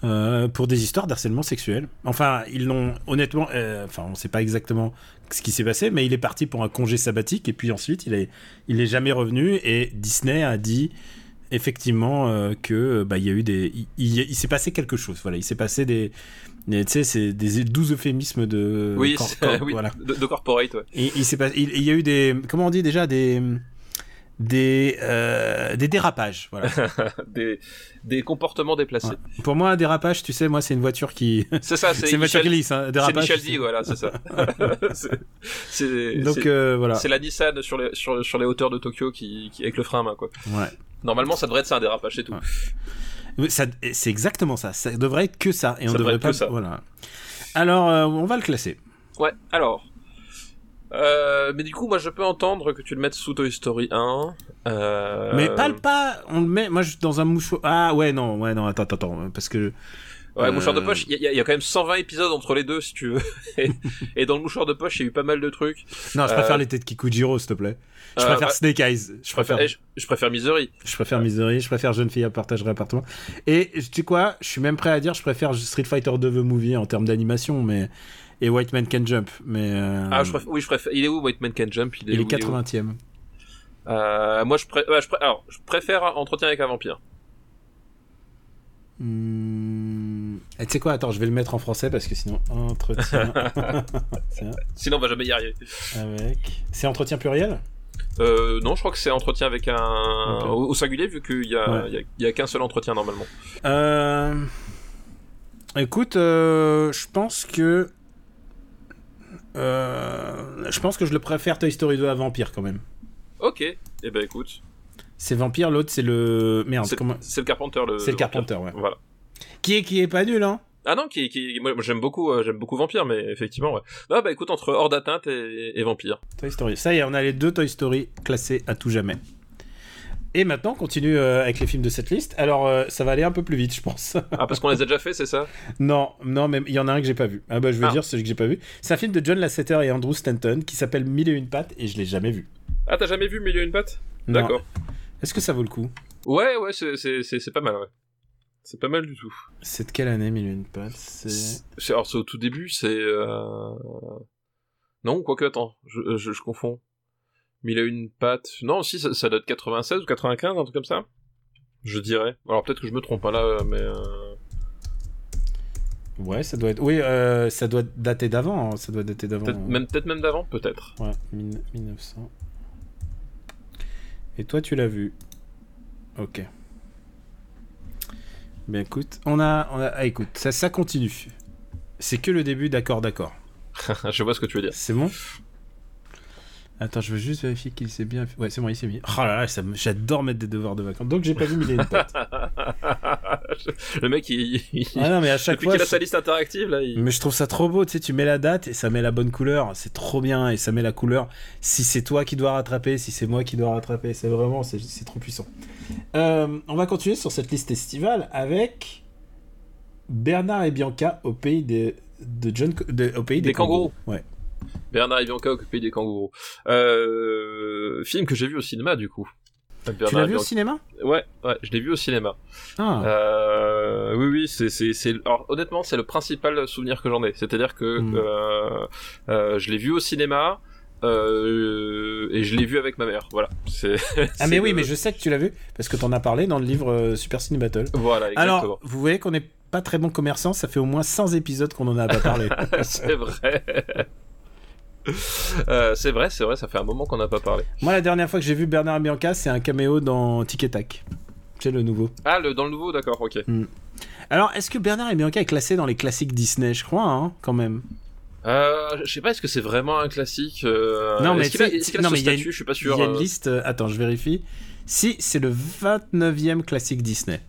euh, pour des histoires d'harcèlement sexuel. Enfin, ils l'ont honnêtement, euh, enfin, on sait pas exactement ce qui s'est passé, mais il est parti pour un congé sabbatique et puis ensuite il est, il est jamais revenu et Disney a dit effectivement euh, que bah il y a eu des, il, il- il s'est passé quelque chose. Voilà, il s'est passé des, tu sais, c'est des douze euphémismes de, oui, cor- c'est- cor- *laughs* oui, voilà. de, de corporate, ouais. Et il s'est il, il y a eu des, comment on dit déjà des, des, euh, des dérapages. Voilà. *laughs* des, des comportements déplacés. Ouais. Pour moi, un dérapage, tu sais, moi, c'est une voiture qui, C'est ça, c'est *laughs* une voiture Michel, qui glisse. Hein. c'est Dérapage. Michel c'est- D, voilà, c'est ça. *laughs* c'est, Donc euh, voilà. c'est la Nissan sur les, sur, sur les hauteurs de Tokyo qui, qui, avec le frein à main, quoi. Ouais. Normalement, ça devrait être ça, un dérapage, c'est tout. Ouais. C'est exactement ça. Ça devrait être que ça. Et on Ça devrait devrait être pas. que ça. Voilà. Alors, euh, on va le classer. Ouais, alors. Euh, mais du coup, moi, je peux entendre que tu le mettes sous Toy Story 1. Euh... Mais pas le pas. On le met. Moi, je, dans un mouchoir. Ah ouais, non, ouais, non. Attends, attends, attends, parce que. Ouais, Euh, mouchoir de poche, il y, a- il y a quand même 120 épisodes entre les deux, si tu veux. *laughs* et, et dans le mouchoir de poche, il y a eu pas mal de trucs. Non, je Euh, préfère les têtes Kikujiro, s'il te plaît. Je euh, préfère bah, Snake Eyes. Je préfère, je, je préfère Misery. Je préfère Misery, je préfère Jeune fille à partager appartement. Et tu sais quoi Je suis même prêt à dire, je préfère Street Fighter 2 The Movie en termes d'animation, mais et White Man Can Jump, mais euh, Ah, je préfère, oui, je préfère. Il est où, White Man Can Jump? Il est, il est où, 80e. où? Euh, moi, je, pré- ouais, je, pré- alors, je préfère Entretien avec un vampire. Hmm. Et tu sais quoi? Attends, je vais le mettre en français parce que sinon entretien *laughs* Sinon, on va jamais y arriver. avec. C'est entretien pluriel? Euh, non, je crois que c'est Entretien avec un. Au, au singulier, vu qu'il y a, Ouais. il y a, il y a qu'un seul entretien normalement. Euh... Écoute, euh, je pense que. Euh, je pense que je le préfère Toy Story 2 à Vampire quand même. Ok, et eh ben écoute. C'est Vampire, l'autre c'est le. Merde, C'est comment. le Carpenter. Le, C'est le Carpenter, ouais. Voilà. Qui est qui est pas nul, hein Ah non, qui, qui, moi, moi, j'aime beaucoup, euh, j'aime beaucoup Vampire, mais effectivement, ouais. Ah bah écoute, entre Hors d'atteinte et, et Vampire. Toy Story. Ça y est, on a les deux Toy Story classés à tout jamais. Et maintenant, on continue euh, avec les films de cette liste. Alors, euh, ça va aller un peu plus vite, je pense. Ah, parce qu'on les a déjà fait, c'est ça? Non, non, mais il y en a un que j'ai pas vu. Ah bah, je vais Ah. dire celui que j'ai pas vu. C'est un film de John Lasseter et Andrew Stanton qui s'appelle Mille et une pattes et je l'ai jamais vu. Ah, t'as jamais vu Milieu une patte Non. D'accord. Est-ce que ça vaut le coup? Ouais, ouais, c'est- pas mal, ouais. C'est pas mal du tout. C'est de quelle année Mille et une pattes? C'est. C'est- Alors, c'est au tout début, c'est... Euh... Non, quoique, attends, je, je, je confonds. Mille et une pattes... Non, si, ça, être 96 ou 95, un truc comme ça Je dirais. Alors, peut-être que je me trompe, hein, là, mais... euh, Ouais, ça doit être. Oui, euh, ça doit dater d'avant. hein. Ça doit dater d'avant. Peut-être même, peut même d'avant, peut-être. Ouais, mille- 1900. Et toi, tu l'as vu Ok. Ben écoute, on a, on a ah, écoute, ça, ça continue. C'est que le début, d'accord, d'accord. *laughs* je vois ce que tu veux dire. C'est bon? Attends, je veux juste vérifier qu'il s'est bien. Ouais, c'est bon, il s'est mis. Oh là là, ça j'adore mettre des devoirs de vacances. Donc j'ai pas vu mille et une pattes. *laughs* le mec, il... il- Ah non, mais à chaque Depuis fois. qu'il a je- sa liste interactive, là, il... Mais je trouve ça trop beau, tu sais, tu mets la date et ça met la bonne couleur, c'est trop bien et ça met la couleur. Si c'est toi qui dois rattraper, si c'est moi qui dois rattraper, c'est vraiment, c'est trop puissant. Euh, on va continuer sur cette liste estivale avec Bernard et Bianca au pays des, de John, de- au pays des, Des kangourous. Ouais. Bernard et Bianca pays des kangourous. Euh... Film que j'ai vu au cinéma, du coup. Tu l'as vu au cinéma? Ouais, ouais, je l'ai vu au cinéma. Ah, Euh, oui, oui, c'est, c'est, c'est. Alors, honnêtement, c'est le principal souvenir que j'en ai. C'est-à-dire que Mm. euh, euh, je l'ai vu au cinéma euh, et je l'ai vu avec ma mère. Voilà. *laughs* C'est, ah mais oui, le- mais je sais que tu l'as vu parce que t'en as parlé dans le livre euh, Super Ciné Battle. Voilà, exactement. Alors, vous voyez qu'on n'est pas très bon commerçant, ça fait au moins 100 épisodes qu'on en a pas parlé. *laughs* c'est vrai. Euh, c'est vrai, c'est vrai, ça fait un moment qu'on n'a pas parlé. Moi, la dernière fois que j'ai vu Bernard et Bianca, c'est un caméo dans Tic et Tac. C'est le nouveau. Ah, le, dans le nouveau, d'accord, ok. Alors, est-ce que Bernard et Bianca est classé dans les classiques Disney? Je crois, hein, quand même. Euh, je sais pas, est-ce que c'est vraiment un classique euh, Non, mais est-ce qu'il a, tu sais- est-ce qu'il a non, ce mais il y a statut? Une- Je suis pas Il sûr. y a une liste. Attends, je vérifie. Si, c'est le 29e classique Disney.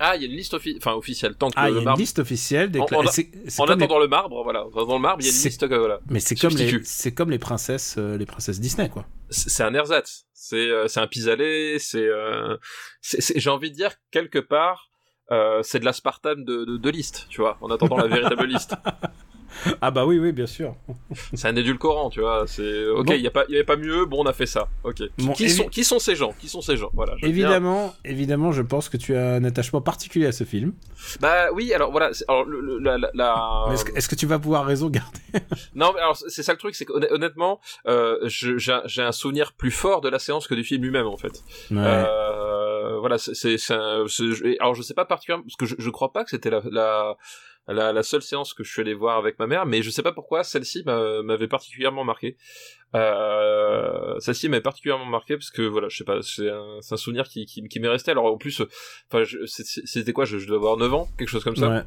Ah, il y a une liste offi- enfin, officielle. Tant que Ah, il y a une liste officielle des En- en- les- attendant le marbre, voilà. Dans le marbre, il y a une C'est- liste, voilà. Mais c'est comme, les... c'est comme les princesses, euh, les princesses Disney, quoi. c'est c'est un ersatz. C'est euh, c'est un pis-aller. C'est euh, c'est- c'est- j'ai envie de dire quelque part. Euh, c'est de l'aspartame de, de, de liste, tu vois, en attendant la véritable liste. *laughs* *laughs* Ah bah oui, oui, bien sûr. C'est un édulcorant, tu vois. C'est ok, Bon. il y a pas, il y avait pas mieux. Bon, on a fait ça. Ok. Bon, qui évi- sont, qui sont ces gens Qui sont ces gens Voilà. bien- Évidemment, évidemment, je pense que tu as un attachement particulier à ce film. Bah oui. Alors voilà. c'est- Alors le, le- la, la, la- Mais Est-ce que, tu vas pouvoir raison garder? *laughs* Non, mais alors c'est ça le truc, c'est qu'honnêtement, euh, j'ai un- j'ai un souvenir plus fort de la séance que du film lui-même en fait. Euh, voilà, c'est alors je sais pas particulièrement parce que je, je crois pas que c'était la, la la la seule séance que je suis allé voir avec ma mère, mais je sais pas pourquoi celle-ci m'a- m'avait particulièrement marqué. Euh, celle-ci m'avait particulièrement marqué parce que voilà, je sais pas, c'est un, souvenir qui qui, qui m'est resté. Alors en plus, enfin, c'était quoi je, je dois avoir 9 ans, quelque chose comme ça. Ouais.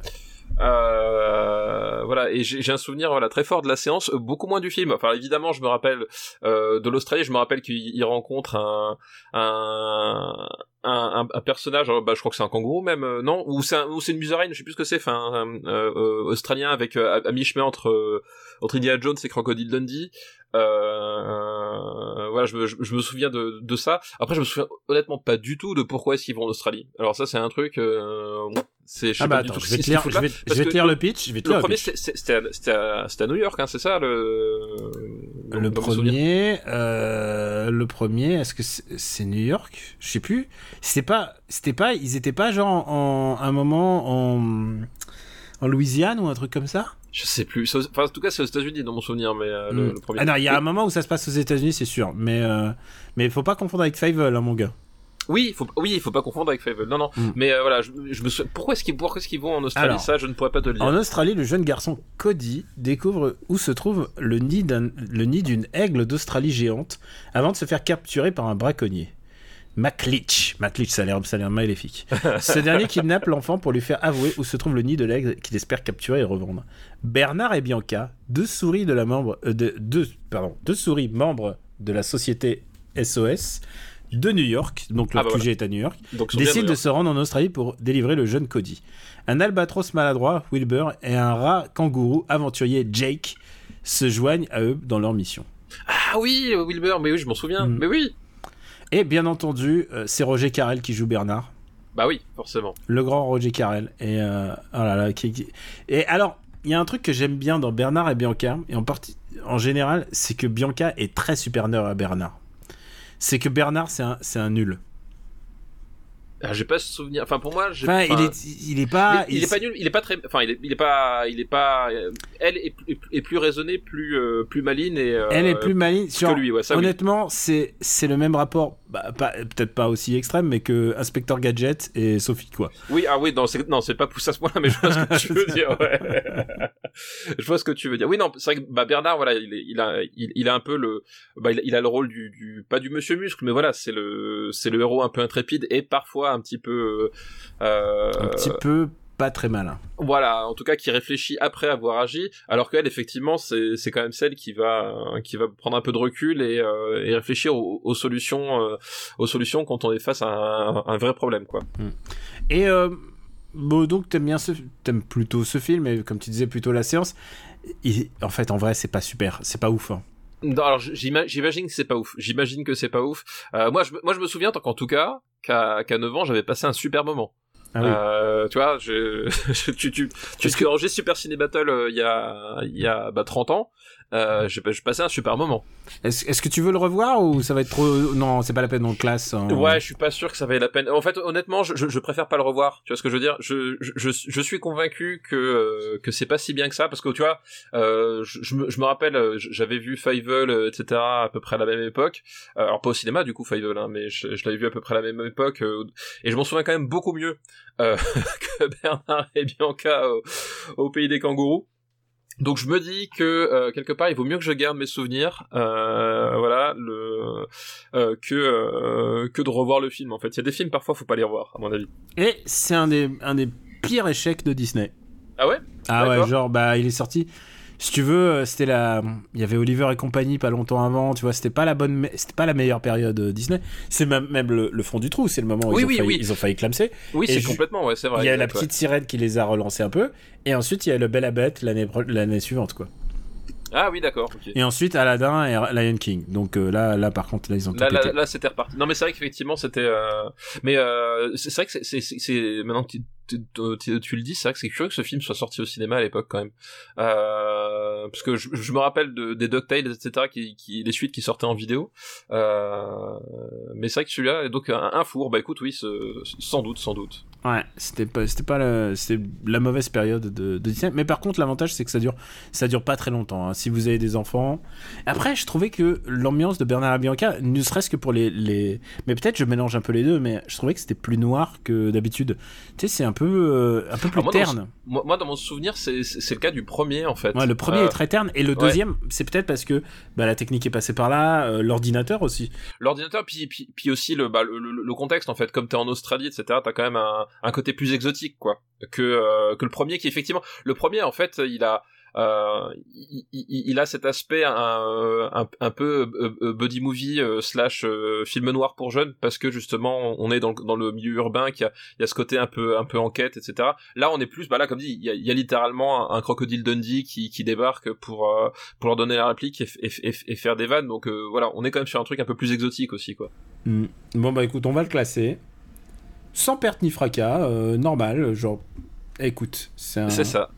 Euh, voilà, et j'ai un souvenir voilà très fort de la séance, beaucoup moins du film. Enfin, évidemment, je me rappelle euh, de l'Australie, je me rappelle qu'il il rencontre un un un, un- personnage, euh, bah, je crois que c'est un kangourou même, euh, non? Ou c'est un- une musaraigne, je sais plus ce que c'est, enfin, euh, australien avec à, à mi-chemin entre entre Indiana Jones et Crocodile Dundee. Euh, voilà, je me, je me souviens de, de ça. Après, je me souviens honnêtement pas du tout de pourquoi est-ce qu'ils vont en Australie. Alors ça, c'est un truc. Euh, c'est. je Ah bah attends, je vais te lire, foutent je là, vais, je parce vais que te lire le pitch. Je vais te le lire premier, c'était à, c'était à, c'était à New York, hein, c'est ça le. Le premier, euh, le premier, est-ce que c'est New York? Je sais plus. C'était pas, c'était pas, ils étaient pas genre en, un moment en, en Louisiane ou un truc comme ça? Je sais plus. Enfin, en tout cas, c'est aux États-Unis dans mon souvenir, mais euh, le, Hmm. le premier. Ah non, il y a un moment où ça se passe aux États-Unis, c'est sûr. Mais euh, mais faut pas confondre avec Fievel, hein, mon gars. Oui, il faut, oui, il faut pas confondre avec Fable. Non, non. Mm. Mais euh, voilà, je, je me souviens. Pourquoi est-ce qu'ils, pourquoi est-ce qu'ils vont en Australie? Alors, Ça, je ne pourrais pas te le dire. En Australie, le jeune garçon Cody découvre où se trouve le nid d'un- le nid d'une aigle d'Australie géante avant de se faire capturer par un braconnier. MacLeach. MacLeach, ça a l'air, ça a l'air maléfique. *laughs* Ce dernier kidnappe l'enfant pour lui faire avouer où se trouve le nid de l'aigle qu'il espère capturer et revendre. Bernard et Bianca, deux souris de la membre, euh, de, deux, pardon, deux souris membres de la société SOS, de New York, donc leur Ah bah QG est à New York, Donc, décident de se rendre en Australie pour délivrer le jeune Cody. Un albatros maladroit, Wilbur, et un rat kangourou aventurier, Jake, se joignent à eux dans leur mission. Ah oui, Wilbur, mais oui, je m'en souviens. Mm. Mais oui. Et bien entendu, euh, c'est Roger Carrel qui joue Bernard. Bah oui, forcément. le grand Roger Carrel. Et, euh, oh là là, qui- qui- et alors, il y a un truc que j'aime bien dans Bernard et Bianca, et en, partie, en général, c'est que Bianca est très supérieure à Bernard. C'est que Bernard, c'est un, c'est un nul. Ah, j'ai pas ce souvenir. Enfin, pour moi. Enfin, enfin, il est, il est pas. il, il est pas nul, il est pas très, enfin, il est, il est pas, il est pas, euh, elle est, plus- est plus raisonnée, plus, euh, plus maline et. euh, Elle est plus maligne. que Sur- lui, ouais, ça oui. honnêtement, c'est, c'est le même rapport, bah, pas- peut-être pas aussi extrême, mais que Inspecteur Gadget et Sophie, quoi. Oui, ah oui, non, c'est, non, c'est pas poussé à ce point-là, mais je vois ce que tu veux *laughs* dire, ouais. je vois ce que tu veux dire. Oui, non, c'est vrai que, bah, Bernard, voilà, il, est, il a, il, il a un peu le, bah, il, il a le rôle du, du, pas du monsieur muscle, mais voilà, c'est le, c'est le héros un peu intrépide et parfois un petit peu, euh, Un petit peu pas très malin. voilà, en tout cas qui réfléchit après avoir agi, alors qu'elle effectivement c'est c'est quand même celle qui va qui va prendre un peu de recul et, euh, et réfléchir aux, aux solutions euh, aux solutions quand on est face à un, un vrai problème quoi. Et euh, bon, donc t'aimes bien ce, t'aimes plutôt ce film, et comme tu disais plutôt la séance. En fait, en vrai, c'est pas super, c'est pas ouf. hein. Non, alors j'ima- j'imagine que c'est pas ouf. J'imagine que c'est pas ouf. Euh, moi je me- moi je me souviens tant qu'en tout cas qu'à qu'à 9 ans j'avais passé un super moment. Ah oui. Euh, tu vois, je, *laughs* je- tu, tu, tu, tu enregistres Super Ciné Battle euh, il y a, il y a bah, 30 ans, euh, j'ai j'ai passé un super moment. Est-ce est-ce que tu veux le revoir ou ça va être trop Non, c'est pas la peine, on le classe. hein. Ouais, je suis pas sûr que ça vaille la peine. En fait, honnêtement, je, je, je préfère pas le revoir. Tu vois ce que je veux dire? Je, je, je, je suis convaincu que euh, que c'est pas si bien que ça parce que tu vois, euh, je, je me, je me rappelle, euh, j'avais vu Fievel, euh, etc. à peu près à la même époque. Alors pas au cinéma du coup Fievel, hein, mais je, je l'avais vu à peu près à la même époque euh, et je m'en souviens quand même beaucoup mieux euh, *laughs* que Bernard et Bianca au, au pays des kangourous. Donc je me dis que euh, quelque part il vaut mieux que je garde mes souvenirs, euh, voilà, le euh, que euh, que de revoir le film. En fait, il y a des films parfois faut pas les revoir à mon avis. Et c'est un des, un des pires échecs de Disney. Ah ouais? Ah ouais, genre, bah, il est sorti. Si tu veux, euh, c'était la. Il y avait Oliver et compagnie pas longtemps avant, tu vois, c'était pas la bonne. C'était pas la meilleure période euh, Disney. C'est même, même le, le fond du trou, c'est le moment où Oui, ils, ont failli, oui. ils ont failli clamser. Oui, c'est complètement ouais, c'est vrai. il y a la ouais. petite sirène qui les a relancés un peu. Et ensuite, il y a le Belle à Bête l'année l'année suivante, quoi. Ah oui, d'accord. Et ensuite, Aladdin et Lion King. Donc euh, là, là, par contre, là, ils ont Là, là, là, c'était reparti. Non, mais c'est vrai qu'effectivement, c'était. euh, Mais euh, c'est vrai que c'est- maintenant que tu, tu, le dis, c'est vrai que c'est curieux que ce film soit sorti au cinéma à l'époque quand même. Euh... Parce que je, me rappelle de, des DuckTales, etc., qui, les suites qui sortaient en vidéo. Euh... Mais c'est vrai que celui-là est donc un, four. Bah écoute, oui, sans doute, sans doute. Ouais, c'était pas, c'était pas le- c'était la mauvaise période de, de Disney. Mais par contre, l'avantage, c'est que ça dure, ça dure pas très longtemps. hein. Si vous avez des enfants. Après, je trouvais que l'ambiance de Bernard Bianca, ne serait-ce que pour les, les... mais peut-être je mélange un peu les deux, mais je trouvais que c'était plus noir que d'habitude. Tu sais, c'est un peu, euh, un peu plus Ah, moi, dans terne. Moi, dans mon souvenir, c'est le cas du premier en fait. Ouais, le premier Euh, est très terne et le ouais. deuxième, c'est peut-être parce que bah, la technique est passée par là, euh, l'ordinateur aussi. l'ordinateur puis, puis puis aussi le bah le, le, contexte en fait comme t'es en Australie etc t'as quand même un, un côté plus exotique quoi que euh, que le premier qui effectivement le premier en fait il a il, il- il a cet aspect un, un, un peu euh, euh, buddy movie euh, slash euh, film noir pour jeunes parce que justement on est dans, le- dans le milieu urbain qu'il y a, il y a ce côté un peu un peu enquête etc là on est plus bah là comme dit il y a, il y a littéralement un, un crocodile Dundee qui, qui débarque pour euh, pour leur donner la réplique et, et et faire des vannes donc euh, voilà on est quand même sur un truc un peu plus exotique aussi quoi Hmm. Bon bah écoute, on va le classer sans perte ni fracas, euh, normal, genre. Écoute, c'est un. c'est ça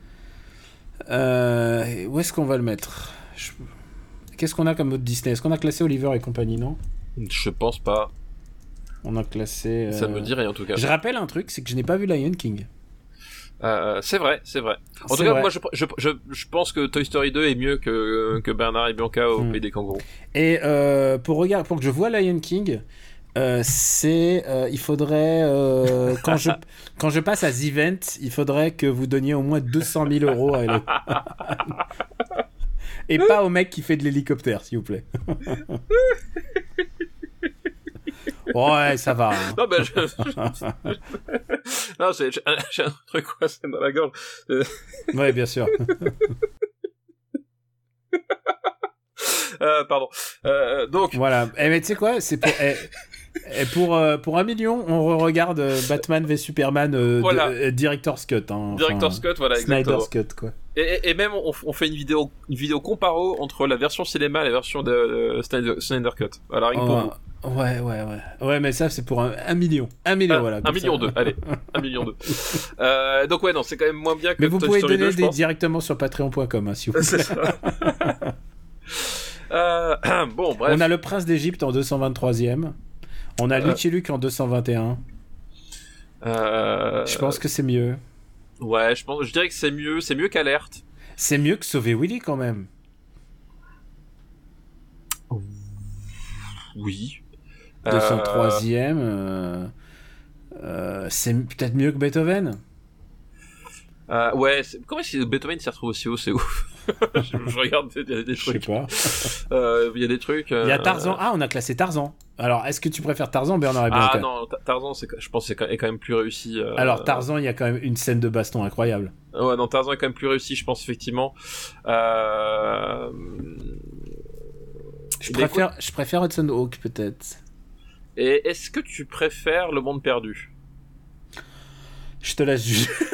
Euh, où est-ce qu'on va le mettre? Je- Qu'est-ce qu'on a comme autre Disney? Est-ce qu'on a classé Oliver et compagnie Non? Je pense pas. On a classé. Ça euh, ne me dit rien en tout cas. Je rappelle un truc, c'est que je n'ai pas vu Lion King. Euh, c'est vrai, c'est vrai. En tout cas, vrai. moi, je, je, je, je pense que Toy Story 2 est mieux que, que Bernard et Bianca au Hmm. Pays des Kangourous. Et euh, pour regarder, pour que je vois Lion King, euh, c'est, euh, il faudrait euh, quand je *laughs* quand je passe à The Event, il faudrait que vous donniez au moins 200 000 euros à. *laughs* Et pas au mec qui fait de l'hélicoptère, s'il vous plaît. *laughs* ouais, ça va. hein. Non, ben, je, non, j'ai un, j'ai un truc coincé dans la gorge. Ouais, bien sûr. Euh, pardon. Euh, donc, Voilà. Eh, mais tu sais quoi? C'est pour. eh, Et pour, euh, pour un million, on regarde Batman v Superman euh, Voilà. de- euh, Director's Cut. Hein, Director enfin, Scott, voilà, exactement. Snyder's Cut, quoi. Et, et- même, on, on fait une vidéo, une vidéo comparo entre la version cinéma et la version de, de Snyder, Snyder Cut. Voilà, rien que pour vous. Oh, ouais, ouais, ouais. Ouais, mais ça, c'est pour un, un million. Un million, Un- voilà. un million deux, allez, un million deux. *laughs* Euh, donc ouais, non, c'est quand même moins bien que Mais vous Toy pouvez Story donner 2, je des- pense. directement sur patreon.com, hein, si vous *laughs* C'est voulez. ça. *laughs* Euh, *clears throat* bon, bref. On a le prince d'Égypte en 223e. On a Euh. Lucky Luke en 221. Euh, Je pense que c'est mieux. Ouais, je pense, je dirais que c'est mieux, c'est mieux qu'Alerte. C'est mieux que Sauver Willy quand même. Oui. 203e. euh, euh, c'est peut-être mieux que Beethoven. Euh, ouais, comment est-ce que Beethoven s'y retrouve aussi haut C'est ouf. *laughs* je, je regarde, il y a des Je sais trucs. pas. *laughs* Euh, Il y a des trucs. Il y a euh, Tarzan. Ah, on a classé Tarzan. Alors, est-ce que tu préfères Tarzan ou Bernard et Ah non, Ta- Tarzan, je pense, que c'est quand est quand même plus réussi. euh, Alors, Tarzan, il y a quand même une scène de baston incroyable. Ouais, non, Tarzan est quand même plus réussi, je pense effectivement. Euh... Je préfère, je préfère Hudson Hawk, peut-être. Et est-ce que tu préfères Le Monde Perdu? Je te laisse juger. *laughs* *laughs*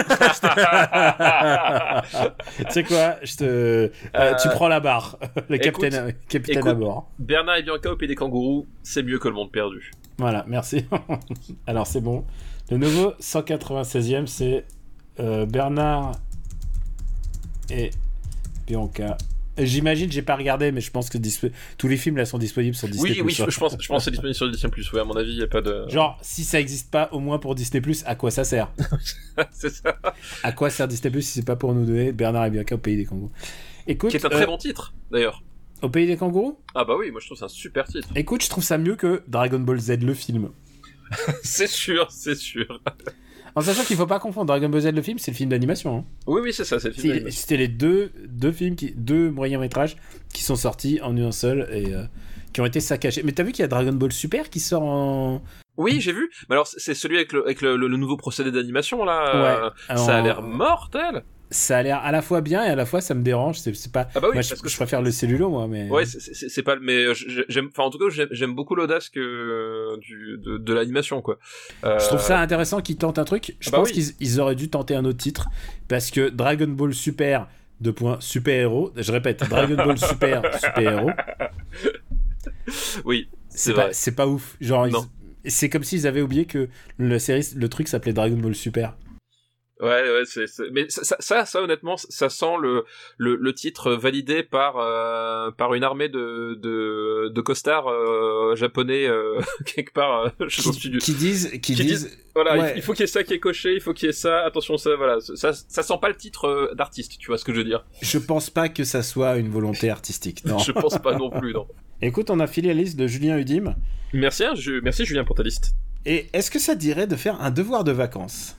tu sais quoi Je te. euh, tu prends la barre. Le écoute, capitaine, capitaine écoute. à bord. Bernard et Bianca au Pays des Kangourous, c'est mieux que Le Monde Perdu. Voilà, merci. *laughs* Alors, c'est bon. Le nouveau 196e, c'est euh, Bernard et Bianca. Euh, J'imagine, j'ai pas regardé, mais je pense que tous les films là sont disponibles sur Disney+. Oui, oui, je, je pense, je pense que c'est disponible sur Disney+. Ouais, à mon avis, il y a pas de. *laughs* Genre, si ça existe pas au moins pour Disney+, à quoi ça sert? *laughs* C'est ça. À quoi sert Disney+, si c'est pas pour nous donner Bernard et Bianca au Pays des Kangourous? Écoute, Qui est un euh, très bon titre, d'ailleurs. au Pays des Kangourous? Ah bah oui, moi je trouve c'est un super titre. Écoute, je trouve ça mieux que Dragon Ball Z, le film. *laughs* c'est sûr, c'est sûr. En sachant qu'il faut pas confondre Dragon Ball Z, le film, c'est le film d'animation. hein. Oui, oui, c'est ça, c'est le film. C'était les deux, deux films, qui, deux moyens métrages qui sont sortis en un seul et euh, qui ont été saccagés. Mais t'as vu qu'il y a Dragon Ball Super qui sort en. Oui, j'ai vu. Mais alors, c'est- celui avec le, avec le, le- le nouveau procédé d'animation, là. Ouais. euh, Ça a l'air mortel. Ça a l'air à la fois bien et à la fois ça me dérange. C'est pas. Ah bah oui, moi, je, parce que je préfère le cellulo, moi, mais. Ouais, c'est- pas. Mais euh, j'ai- j'aime. Enfin, en tout cas, j'aime- beaucoup l'audace que euh, du de, de l'animation, quoi. Euh, Je trouve ça intéressant qu'ils tentent un truc. Je Ah bah pense oui. qu'ils ils auraient dû tenter un autre titre parce que Dragon Ball Super, deux points, super héros. Je répète, Dragon Ball *laughs* Super, super héros. Oui, c'est pas, c'est pas ouf. Genre, c'est comme s'ils avaient oublié que le série, le truc s'appelait Dragon Ball Super. Ouais, ouais, c'est. c'est- Mais ça, ça, ça, honnêtement, ça sent le le, le titre validé par euh, par une armée de de, de costards euh, japonais euh, *laughs* quelque part euh, chez son Qui, studio. qui disent, qui, Qui disent, Voilà, il- Ouais. il faut qu'il y ait ça qui est coché, il faut qu'il y ait ça. Attention, ça, voilà, ça, ça sent pas le titre euh, d'artiste, tu vois ce que je veux dire je pense pas que ça soit une volonté artistique. Non. *laughs* Je pense pas non plus, non. Écoute, on a filé la liste de Julien Udim. Merci, hein, je, merci Julien pour ta liste. Et est-ce que ça te dirait de faire un devoir de vacances?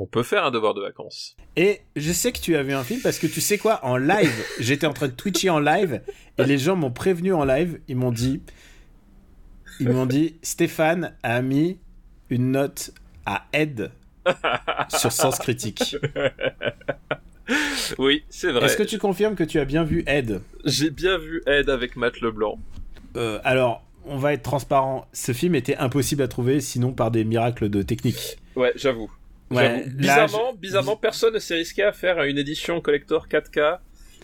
On peut faire un devoir de vacances. Et je sais que tu as vu un film parce que tu sais quoi, en live, *laughs* j'étais en train de twitcher en live et les gens m'ont prévenu en live, ils m'ont dit, ils m'ont dit, Stéphane a mis une note à Ed sur Sens Critique. *laughs* Oui, c'est vrai. Est-ce que tu confirmes que tu as bien vu Ed? J'ai bien vu Ed avec Matt Leblanc. Euh, Alors, on va être transparent, ce film était impossible à trouver sinon par des miracles de technique. Ouais, j'avoue. Ouais, là, bizarrement, bizarrement, personne ne s'est risqué à faire une édition collector 4K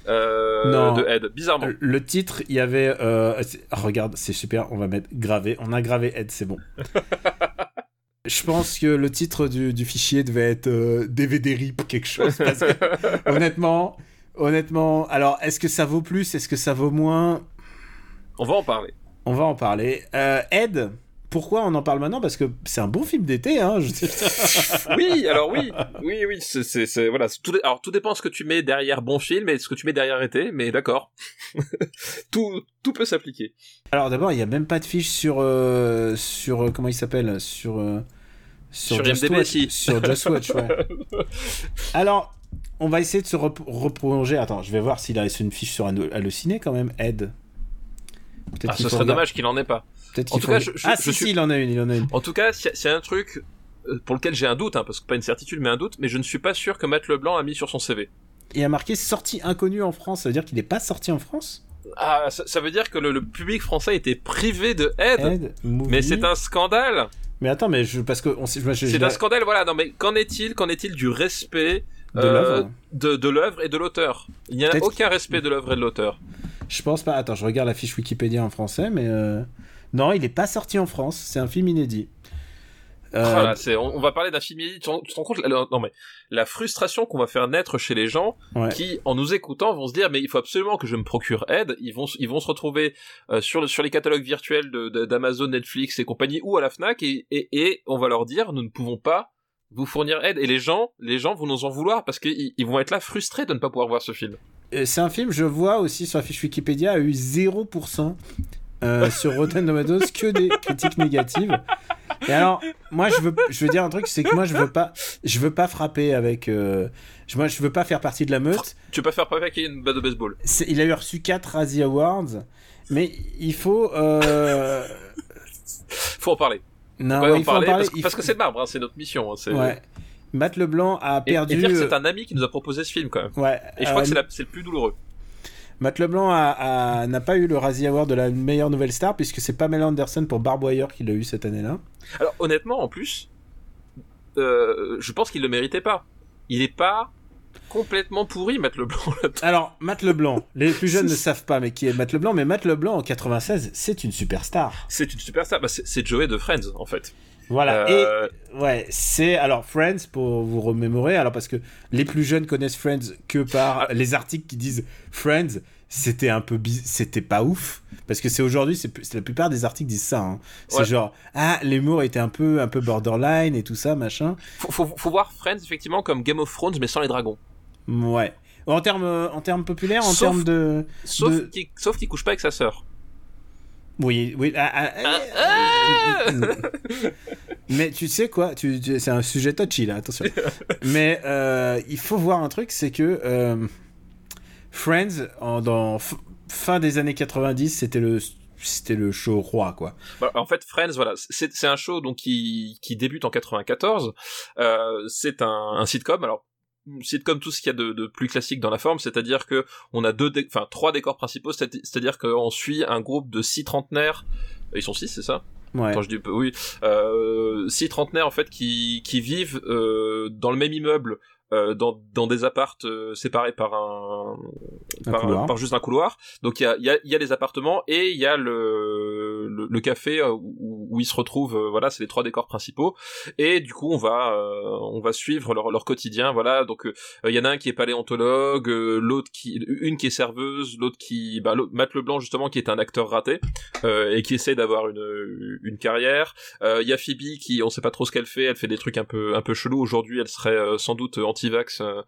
euh, Non. de Ed. Bizarrement. Le titre, il y avait. euh, ah, regarde, c'est super, on va mettre gravé. On a gravé Ed, c'est bon. *laughs* Je pense que le titre du, du fichier devait être euh, DVD RIP, quelque chose. Parce que, *laughs* honnêtement, honnêtement, alors est-ce que ça vaut plus Est-ce que ça vaut moins? On va en parler. On va en parler. Euh, Ed, pourquoi on en parle maintenant? Parce que c'est un bon film d'été, hein. je *laughs* oui, alors oui, oui, oui, c'est, voilà. Tout, alors tout dépend de ce que tu mets derrière bon film et ce que tu mets derrière été, mais d'accord. *laughs* tout, tout peut s'appliquer. Alors d'abord, il n'y a même pas de fiche sur. euh, sur euh, comment il s'appelle Sur. euh, Sur Just IMDb, Watch. si. Sur Just Watch, ouais. *laughs* Alors, on va essayer de se rep- reprolonger. Attends, je vais voir s'il a une fiche sur Allociné quand même. Ed. Ah, ce serait dommage qu'il en ait pas. Peut-être qu'il faut- cas, je- je- ah si, suis- si, il en a une, il en a une. En tout cas, c'est un truc euh, pour lequel j'ai un doute, hein, parce que pas une certitude, mais un doute, mais je ne suis pas sûr que Matt Leblanc a mis sur son CV. Il a marqué sortie inconnue en France. Ça veut dire qu'il n'est pas sorti en France? Ah, ça, ça veut dire que le, le public français était privé de. Ed, movie. Mais c'est un scandale. Mais attends, mais je parce que on C'est un scandale, voilà. Non, mais qu'en est-il Qu'en est-il du respect De euh, l'œuvre de, de l'œuvre et de l'auteur? Il n'y a aucun respect de l'œuvre et de l'auteur. Je pense pas. Attends, je regarde la fiche Wikipédia en français, mais euh, non, il est pas sorti en France. C'est un film inédit. Euh, Voilà, c'est, on, on va parler d'un film inédit. Tu te rends- tu te rends compte la- Non mais la frustration qu'on va faire naître chez les gens, ouais. qui en nous écoutant vont se dire mais il faut absolument que je me procure aide. Ils vont, ils vont se retrouver euh, sur le, sur les catalogues virtuels d'Amazon, Netflix et compagnie ou à la Fnac et, et, et on va leur dire nous ne pouvons pas vous fournir aide et les gens, les gens vont nous en vouloir parce qu'ils ils vont être là frustrés de ne pas pouvoir voir ce film. Euh, C'est un film, je vois aussi sur la fiche Wikipédia, a eu 0% euh, sur Rotten Tomatoes, que des critiques négatives. Et alors, moi, je veux, je veux dire un truc, c'est que moi, je veux pas, je veux pas frapper avec, euh, je- moi, je veux pas faire partie de la meute. Tu peux pas faire avec une batte de baseball. Il a eu reçu 4 Razzie Awards, mais il faut, euh... Faut en parler. non, Ouais, il faut en parler parler. parce, que- c'est de marbre, hein, c'est notre mission. hein. Ouais. Matt Leblanc a Et, et perdu. dire que euh, c'est un ami qui nous a proposé ce film quand même. Ouais. Et je crois que c'est le plus douloureux. Matt Leblanc n'a pas eu le Razzie Award de la meilleure nouvelle star puisque c'est Pamela Anderson pour Barbwire qui l'a eu cette année-là. Alors honnêtement, en plus, euh, je pense qu'il le méritait pas. Il est pas complètement pourri, Matt Leblanc. Alors, Matt Leblanc, les plus jeunes *laughs* ne savent pas mais qui est Matt Leblanc, mais Matt Leblanc en 96, c'est une superstar. C'est une superstar. Bah, c'est Joey de Friends en fait. Voilà. Euh, Et ouais, c'est alors Friends pour vous remémorer. Alors parce que les plus jeunes connaissent Friends que par Ah. les articles qui disent Friends, c'était un peu c'était pas ouf parce que c'est aujourd'hui c'est la plupart des articles disent ça. hein. C'est Ouais. genre ah l'humour était un peu un peu borderline et tout ça machin. faut, faut, faut voir Friends effectivement comme Game of Thrones mais sans les dragons. Ouais. En termes en termes populaires, en termes de Sauf De- qu'il qu'il couche pas avec sa sœur. Oui oui. ah, ah, Ah, *laughs* Mais tu sais quoi, tu, tu- c'est un sujet touchy là, attention. *laughs* Mais euh, il faut voir un truc, c'est que euh, Friends, en, dans fin des années 90, c'était le, c'était le show roi, quoi. Bah, en fait, Friends, voilà, c'est, c'est un show donc qui, qui débute en 94. Euh, c'est un, un sitcom. Alors sitcom tout ce qu'il y a de, de plus classique dans la forme, c'est-à-dire que on a deux, enfin trois décors principaux, c'est- c'est-à-dire qu'on suit un groupe de six trentenaires. Ils sont six, c'est ça? Ouais. Quand je dis oui, euh, six trentenaires en fait qui qui vivent euh, dans le même immeuble. Euh, dans, dans des appartes euh, séparés par un, Un par, couloir. par juste un couloir. Donc il y a, il y, a, il y a les appartements et il y a le, le, le café euh, où, où ils se retrouvent euh, voilà c'est les trois décors principaux. Et du coup on va euh, on va suivre leur, leur quotidien voilà. Donc euh, il y en a un qui est paléontologue euh, l'autre qui une qui est serveuse l'autre qui bah, Matt Leblanc justement qui est un acteur raté euh, et qui essaie d'avoir une une carrière. Euh, il y a Phoebe qui on sait pas trop ce qu'elle fait elle fait des trucs un peu un peu chelous. Aujourd'hui elle serait euh, sans doute anti-vax euh,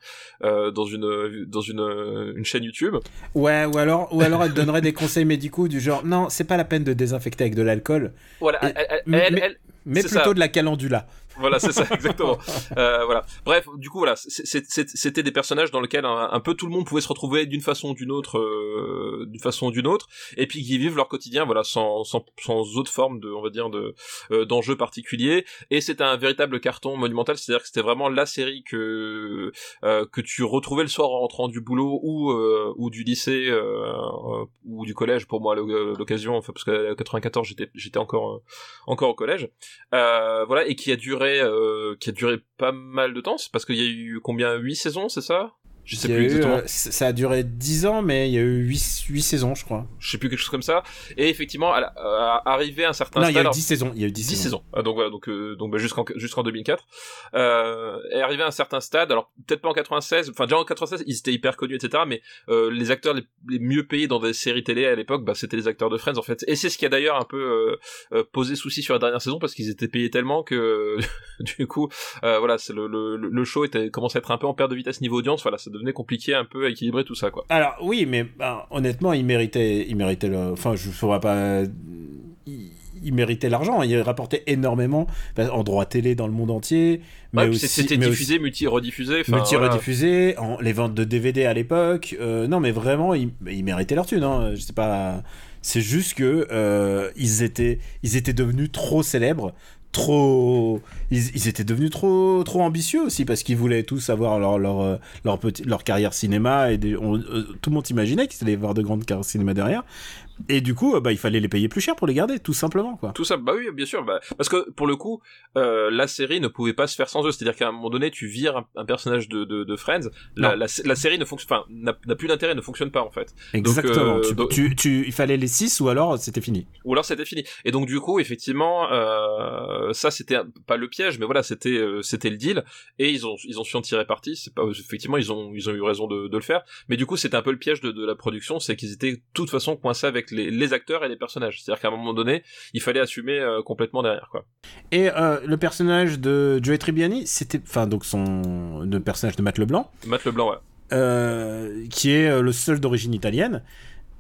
euh, dans une dans une une chaîne YouTube Ouais, ou alors, ou alors elle donnerait des conseils médicaux du genre, non, c'est pas la peine de désinfecter avec de l'alcool, voilà Et- elle, elle- mais- elle- mais- elle- mais C'est plutôt ça. de la calendula. Voilà, c'est ça, exactement. *laughs* Euh, voilà. Bref, du coup, voilà, c'était des personnages dans lesquels un, un peu tout le monde pouvait se retrouver d'une façon ou d'une autre, euh, d'une façon ou d'une autre, et puis qui vivent leur quotidien, voilà, sans, sans, sans autre forme de, on va dire, de euh, d'enjeu particulier. Et c'était un véritable carton monumental, c'est-à-dire que c'était vraiment la série que euh, que tu retrouvais le soir en rentrant du boulot ou ou du lycée ou du collège pour moi l'occasion, enfin parce que 94 j'étais j'étais encore encore au collège. Voilà et qui a duré euh, qui a duré pas mal de temps c'est parce qu'il y a eu combien huit saisons c'est ça? Je sais plus eu, exactement euh, ça a duré 10 ans, mais il y a eu 8, saisons, je crois. je sais plus quelque chose comme ça et effectivement à, la- à arriver à un certain non, il y a eu alors, 10 saisons. Il y a eu 10, 10 saisons. Ah, donc voilà, donc euh, donc bah, jusqu'en jusqu'en 2004. Euh, est arrivé à un certain stade, alors peut-être pas en 96, enfin déjà en 96 ils étaient hyper connus etc. Mais euh, les acteurs les, les mieux payés dans des séries télé à l'époque, bah c'était les acteurs de Friends en fait. Et c'est ce qui a d'ailleurs un peu euh, euh, posé souci sur la dernière saison parce qu'ils étaient payés tellement que *laughs* du coup euh, voilà c'est le, le le show était commençait à être un peu en perte de vitesse niveau audience. Voilà, ça devenait compliqué un peu à équilibrer tout ça quoi. Alors oui, mais ben, honnêtement, il méritait, il méritait le. Enfin, je ne saurais pas. Il, il méritait l'argent. Il rapportait énormément ben, en droit télé dans le monde entier, mais Ouais, aussi c'était diffusé, multi-rediffusé. enfin, multi voilà. les ventes de DVD à l'époque. euh, non, mais vraiment, ils, ils méritaient leur thune. Hein, je sais pas. C'est juste que euh, ils étaient, ils étaient devenus trop célèbres, trop ils, étaient devenus trop ambitieux aussi parce qu'ils voulaient tous avoir leur euh, carrière cinéma et euh, tout le monde imaginait qu'ils allaient avoir de grandes carrières cinéma derrière et du coup, bah, il fallait les payer plus cher pour les garder, tout simplement, quoi. Tout ça, bah oui, bien sûr, bah, parce que pour le coup, euh, la série ne pouvait pas se faire sans eux. C'est-à-dire qu'à un moment donné, tu vires un, personnage de, de, de Friends, la, la, la, série ne fonctionne, enfin, n'a plus d'intérêt, ne fonctionne pas en fait. Exactement. Donc, tu, tu, tu, il fallait les 6 ou alors c'était fini. Ou alors c'était fini. Et donc du coup, effectivement, euh, ça c'était pas le piège, mais voilà, c'était euh, c'était le deal. Et ils ont ils ont su en tirer parti. C'est pas effectivement ils ont ils ont eu raison de, de le faire. Mais du coup, c'était un peu le piège de, de la production, c'est qu'ils étaient de toute façon coincés avec les, les acteurs et les personnages. C'est-à-dire qu'à un moment donné, il fallait assumer euh, complètement derrière, quoi. Et euh, le personnage de Joey Tribbiani, c'était, enfin donc son, le personnage de Matt Leblanc. Matt Leblanc, ouais. Euh, qui est le seul d'origine italienne.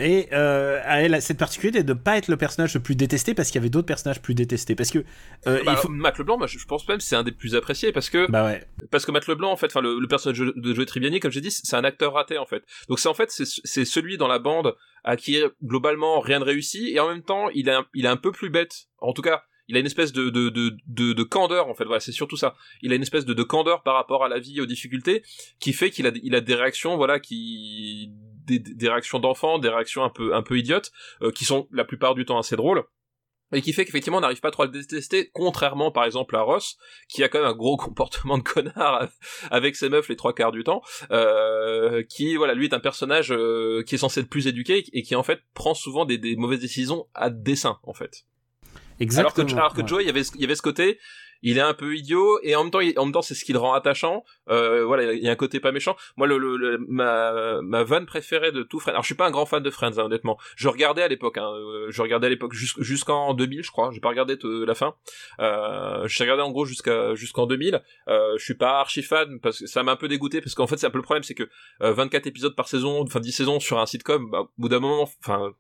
Et euh, elle a cette particularité de ne pas être le personnage le plus détesté parce qu'il y avait d'autres personnages plus détestés. Parce que euh, bah, il faut... Matt Leblanc, moi, je pense même c'est un des plus appréciés parce que bah ouais. parce que Matt Leblanc en fait, enfin le, le, personnage de Joey Tribbiani, comme j'ai dit, c'est un acteur raté en fait. Donc c'est en fait c'est celui dans la bande à qui globalement rien ne réussit et en même temps il est un, il est un peu plus bête. En tout cas, il a une espèce de de, de, de, de candeur en fait voilà c'est surtout ça il a une espèce de, de candeur par rapport à la vie aux difficultés qui fait qu'il a il a des réactions voilà qui des, des réactions d'enfants des réactions un peu un peu idiotes euh, qui sont la plupart du temps assez drôles et qui fait qu'effectivement on n'arrive pas trop à le détester, contrairement par exemple à Ross, qui a quand même un gros *laughs* comportement de connard avec ses meufs les trois quarts du temps, euh, qui voilà lui est un personnage euh, qui est censé être plus éduqué et qui en fait prend souvent des, des mauvaises décisions à dessein en fait. Exactement. Alors que, alors que Joey, il y avait, il y avait ce côté, il est un peu idiot et en même temps, il, en même temps, c'est ce qui le rend attachant. Euh, voilà, il y a un côté pas méchant. Moi, le, le, ma ma vanne préférée de tout Friends. Alors, je suis pas un grand fan de Friends, hein, honnêtement. Je regardais à l'époque. Hein, euh, je regardais à l'époque jusqu'en 2000, je crois. J'ai pas regardé la fin. Euh, j'ai regardé en gros jusqu'à jusqu'en 2000. Euh, je suis pas archi fan parce que ça m'a un peu dégoûté parce qu'en fait, c'est un peu le problème, c'est que 24 euh, épisodes par saison, enfin 10 saisons sur un sitcom, bah, au bout d'un moment, enfin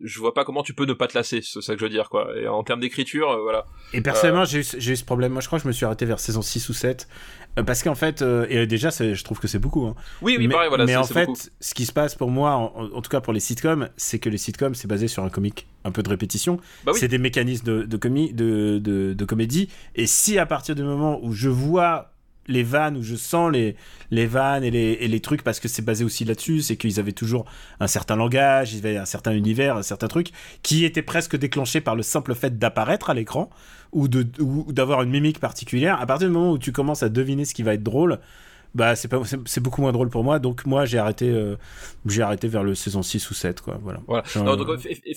je vois pas comment tu peux ne pas te lasser, c'est ça que je veux dire, quoi. Et en termes d'écriture, euh, voilà. Et personnellement, euh... j'ai eu, eu, ce problème. Moi, je crois que je me suis arrêté vers saison 6 ou 7. Euh, parce qu'en fait, euh, et déjà, je trouve que c'est beaucoup. Hein. Oui, oui, mais, pareil, voilà. Mais en fait, beaucoup. ce qui se passe pour moi, en, en, tout cas pour les sitcoms, c'est que les sitcoms, c'est basé sur un comique, un peu de répétition. Bah oui. C'est des mécanismes de, de, de, de comédie. Et si à partir du moment où je vois les vannes où je sens les, les vannes et les, et les trucs parce que c'est basé aussi là-dessus, c'est qu'ils avaient toujours un certain langage, ils avaient un certain univers, un certain truc qui était presque déclenché par le simple fait d'apparaître à l'écran ou d'avoir une mimique particulière. À partir du moment où tu commences à deviner ce qui va être drôle, bah c'est pas c'est beaucoup moins drôle pour moi. Donc moi j'ai arrêté euh, j'ai arrêté vers le saison 6 ou 7 quoi. Voilà. Voilà. Non, donc,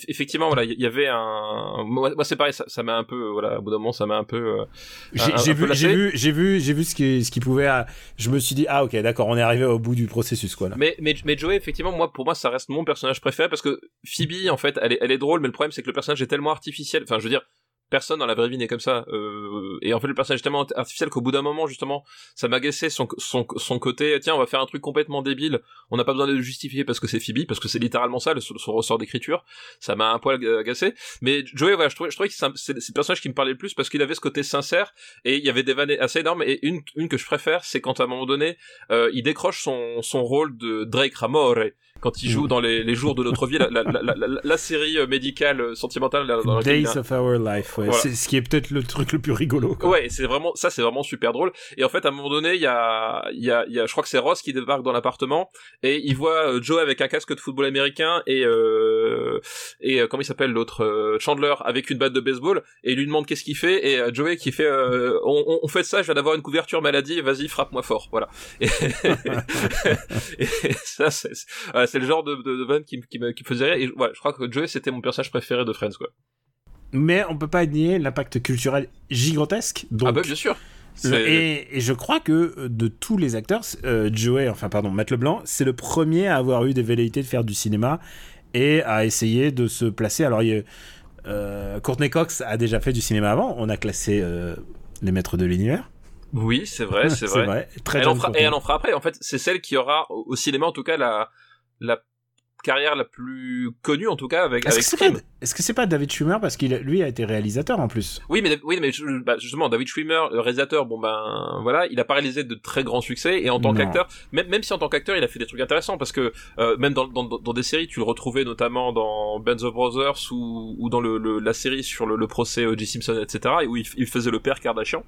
effectivement voilà il y avait un moi, moi c'est pareil ça m'a un peu voilà au bout d'un moment ça m'a un peu euh, j'ai vu j'ai vu j'ai vu j'ai vu ce qui ce qui pouvait à... je me suis dit ah ok d'accord on est arrivé au bout du processus quoi là. mais mais mais Joey effectivement moi pour moi ça reste mon personnage préféré parce que Phoebe en fait elle est elle est drôle mais le problème c'est que le personnage est tellement artificiel. Enfin je veux dire personne dans la vraie vie n'est comme ça. Euh, et en fait, le personnage est tellement artificiel qu'au bout d'un moment, justement, ça m'agaçait son, son, son côté, tiens, on va faire un truc complètement débile, on n'a pas besoin de le justifier parce que c'est Phoebe, parce que c'est littéralement ça, le, son ressort d'écriture. Ça m'a un poil agacé. Mais Joey, voilà, je trouvais, je trouvais que c'est le personnage qui me parlait le plus parce qu'il avait ce côté sincère et il y avait des vannes assez énormes. Et une, une que je préfère, c'est quand à un moment donné, euh, il décroche son, son rôle de Drake Ramore quand il joue dans les, les jours de notre vie, la, la, la, la, série médicale sentimentale. Dans Days of Our Life, ouais. Voilà. C'est ce qui est peut-être le truc le plus rigolo. Quoi. Ouais, c'est vraiment ça, c'est vraiment super drôle. Et en fait, à un moment donné, il y a, il y a, y a, je crois que c'est Ross qui débarque dans l'appartement et il voit Joe avec un casque de football américain et euh, et comment il s'appelle l'autre Chandler avec une batte de baseball et il lui demande qu'est-ce qu'il fait et Joey qui fait euh, on, on, fait ça, je viens d'avoir une couverture maladie, vas-y frappe-moi fort, voilà. Et, *laughs* et ça, c'est c'est le genre de, de, de van qui, qui, me, qui me faisait rire. Et ouais, je crois que Joey, c'était mon personnage préféré de Friends, quoi. Mais on peut pas nier l'impact culturel gigantesque. Donc, ah bah bien sûr. Et, et, je crois que de tous les acteurs, euh, Joey, enfin pardon, Matt Leblanc, c'est le premier à avoir eu des velléités de faire du cinéma et à essayer de se placer. Alors, il euh, Courtney Cox a déjà fait du cinéma avant. On a classé euh, Les Maîtres de l'Univers. Oui, c'est vrai, c'est *laughs* vrai. vrai. Très elle en fera, et elle en fera après. En fait, c'est celle qui aura au cinéma, en tout cas, la, la carrière la plus connue en tout cas avec Est-ce que c'est pas, est-ce que c'est pas David Schwimmer parce qu'il lui a été réalisateur en plus? Oui, mais oui, mais bah, justement, David Schwimmer, le réalisateur, bon ben voilà, il a pas réalisé de très grands succès et en tant qu'acteur, même même si en tant qu'acteur, il a fait des trucs intéressants parce que euh, même dans, dans dans des séries, tu le retrouvais notamment dans Bands of Brothers ou ou dans le, le- la série sur le, le procès O.J. Simpson, etc. et où il, il faisait le père Kardashian.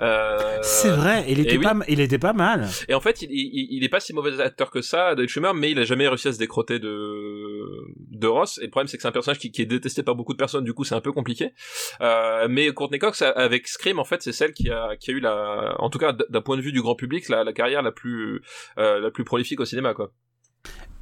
Euh, C'est vrai, il était oui. pas, il était pas mal. Et en fait, il, il, il est pas si mauvais acteur que ça, David Schwimmer, mais il a jamais réussi à se décroter de, de Ross. Et le problème, c'est que c'est un personnage qui, qui est détesté par beaucoup de personnes, du coup, c'est un peu compliqué. Euh, mais Courtney Cox, avec Scream, en fait, c'est celle qui a, qui a eu la, en tout cas, d'un point de vue du grand public, la, la carrière la plus, euh, la plus prolifique au cinéma, quoi.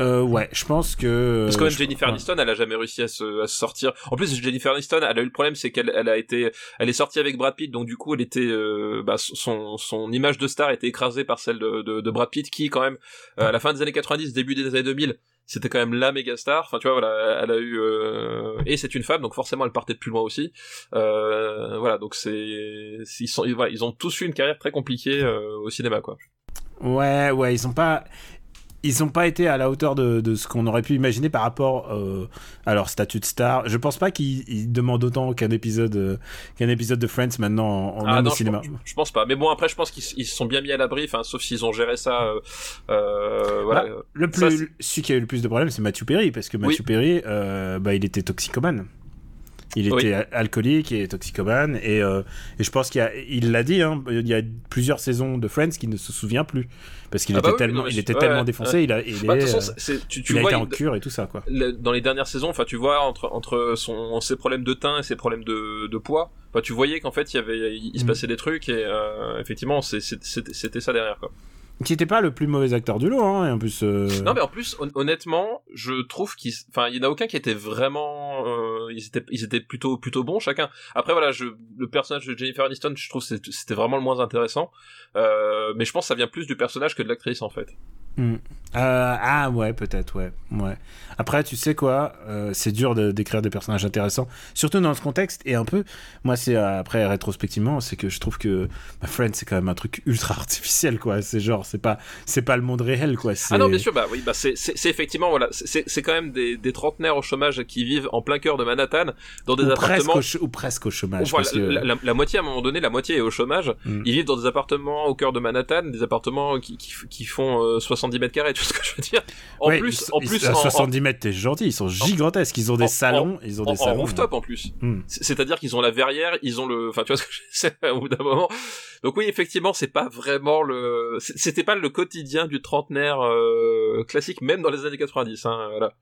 Euh, ouais, je pense que. Parce que même je- Jennifer. Aniston, elle a jamais réussi à se, à se sortir. En plus, Jennifer Aniston, elle a eu le problème, c'est qu'elle elle a été, elle est sortie avec Brad Pitt, donc du coup, elle était, euh, bah, son, son image de star était écrasée par celle de, de, de Brad Pitt, qui quand même, euh, à la fin des années 90, début des années 2000, c'était quand même la méga star. Enfin, tu vois, voilà, elle a eu, euh, et c'est une femme, donc forcément, elle partait de plus loin aussi. Euh, voilà, donc c'est, ils sont, voilà, ils ont tous eu une carrière très compliquée euh, au cinéma, quoi. Ouais, ouais, ils ont pas. Ils ont pas été à la hauteur de, de ce qu'on aurait pu imaginer par rapport euh, à leur statut de star. Je pense pas qu'ils ils demandent autant qu'un épisode, euh, qu'un épisode de Friends maintenant en, en Ah même non, au je, cinéma. pense- je pense pas. Mais bon, après, je pense qu'ils se sont bien mis à l'abri, enfin, sauf s'ils ont géré ça. Euh, voilà. Le plus, celui qui a eu le plus de problèmes, c'est Matthew Perry, parce que Matthew Oui. Perry, bah, il était toxicomane. Il Oui. était al- alcoolique et toxicomane, et, euh, et je pense qu'il l'a dit, hein, il y a plusieurs saisons de Friends qu'il ne se souvient plus, parce qu'il Ah était bah oui, tellement, non, il était ouais, tellement ouais, défoncé, il a, il Bah, de est, toute façon, c'est- c'est- tu, tu il a vois, été en cure et tout ça, quoi. dans les dernières saisons, enfin, tu vois entre entre son ses problèmes de teint et ses problèmes de, de poids, tu voyais qu'en fait, il y avait, il, se Mm. passait des trucs et euh, effectivement, c'était ça derrière, quoi. Qui n'était pas le plus mauvais acteur du lot, hein, et en plus. euh, Non, mais en plus, hon- honnêtement, je trouve qu'il, il y en a aucun qui était vraiment, euh, ils étaient, ils étaient plutôt, plutôt bons chacun. Après, voilà, le personnage de Jennifer Aniston, je trouve c'était vraiment le moins intéressant. Euh, mais je pense que ça vient plus du personnage que de l'actrice, en fait. Hmm. Euh, ah ouais, peut-être, ouais. ouais. Après, tu sais quoi, euh, c'est dur de- d'écrire des personnages intéressants, surtout dans ce contexte. Et un peu, moi, c'est euh, après rétrospectivement, c'est que je trouve que ma friend, c'est quand même un truc ultra *laughs* artificiel, quoi. C'est genre, c'est pas, c'est pas le monde réel, quoi. Ah non, bien sûr, bah oui, bah c'est, effectivement, voilà, c'est- quand même des, des trentenaires au chômage qui vivent en plein cœur de Manhattan, dans des Ou appartements. ou presque au chômage. Voilà, parce que- la, la- la moitié à un moment donné, la moitié est au chômage. Mm. Ils vivent dans des appartements au cœur de Manhattan, des appartements qui, qui, qui font euh, 70 mètres carrés, tu vois ce que je veux dire En plus, ils- en plus, à en- en- 70 mètres, t'es gentil, ils sont gigantesques. Ils ont des en- salons, ils ont en, des en salons. rooftop en plus. Hmm. C'est-à-dire qu'ils ont la verrière, ils ont le, enfin tu vois ce que *laughs* je c'est au bout d'un moment. Donc oui, effectivement, c'est pas vraiment le, c'était pas le quotidien du trentenaire euh, classique, même dans les années 90. Hein, voilà.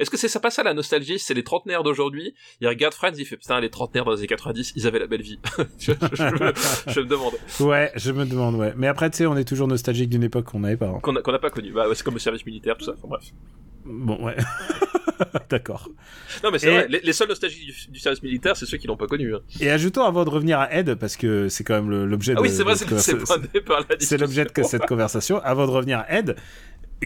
Est-ce que c'est ça pas ça la nostalgie? C'est les trentenaires d'aujourd'hui. Il regarde Friends, il fait putain les trentenaires dans les années 90, ils avaient la belle vie. *laughs* je, je- je me, je me demande Ouais, je me demande, ouais. Mais après, tu sais, on est toujours nostalgique d'une époque qu'on n'avait pas. hein. qu'on n'a pas connu. Bah ouais, c'est comme le service militaire, tout ça. Enfin, bref. Bon, ouais. *laughs* D'accord. Non mais c'est Et- vrai. Les, les seuls nostalgiques du, du service militaire, c'est ceux qui l'ont pas connu. hein. Et ajoutons avant de revenir à Ed, parce que c'est quand même l'objet Ah de. oui, c'est vrai, c'est l'objet de cette conversation. Avant de revenir à Ed,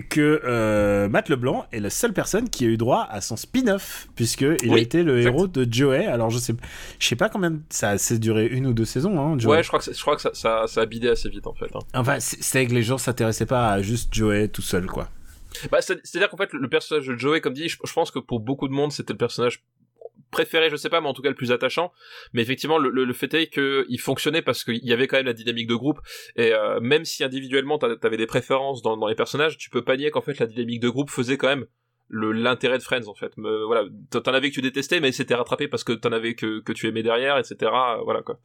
que euh, Matt Leblanc est la seule personne qui a eu droit à son spin-off, puisque il a été le exact. héros de Joey. Alors je sais, je sais pas combien ça a duré une ou deux saisons, hein, Joey. Ouais, je crois que je crois que ça, ça, ça a bidé assez vite en fait. hein. Enfin, c'est que les gens s'intéressaient pas à juste Joey tout seul, quoi. Bah, c'est- c'est-à-dire qu'en fait, le personnage de Joey, comme dit, je, je pense que pour beaucoup de monde, c'était le personnage préféré, je sais pas, mais en tout cas le plus attachant. Mais effectivement, le, le, le fait est que il fonctionnait parce qu'il y avait quand même la dynamique de groupe. Et euh, même si individuellement t'a- t'avais des préférences dans, les personnages, tu peux pas nier qu'en fait la dynamique de groupe faisait quand même l'intérêt de Friends en fait. Voilà, t'en avais que tu détestais, mais c'était rattrapé parce que t'en avais que, que tu aimais derrière, etc. Voilà quoi.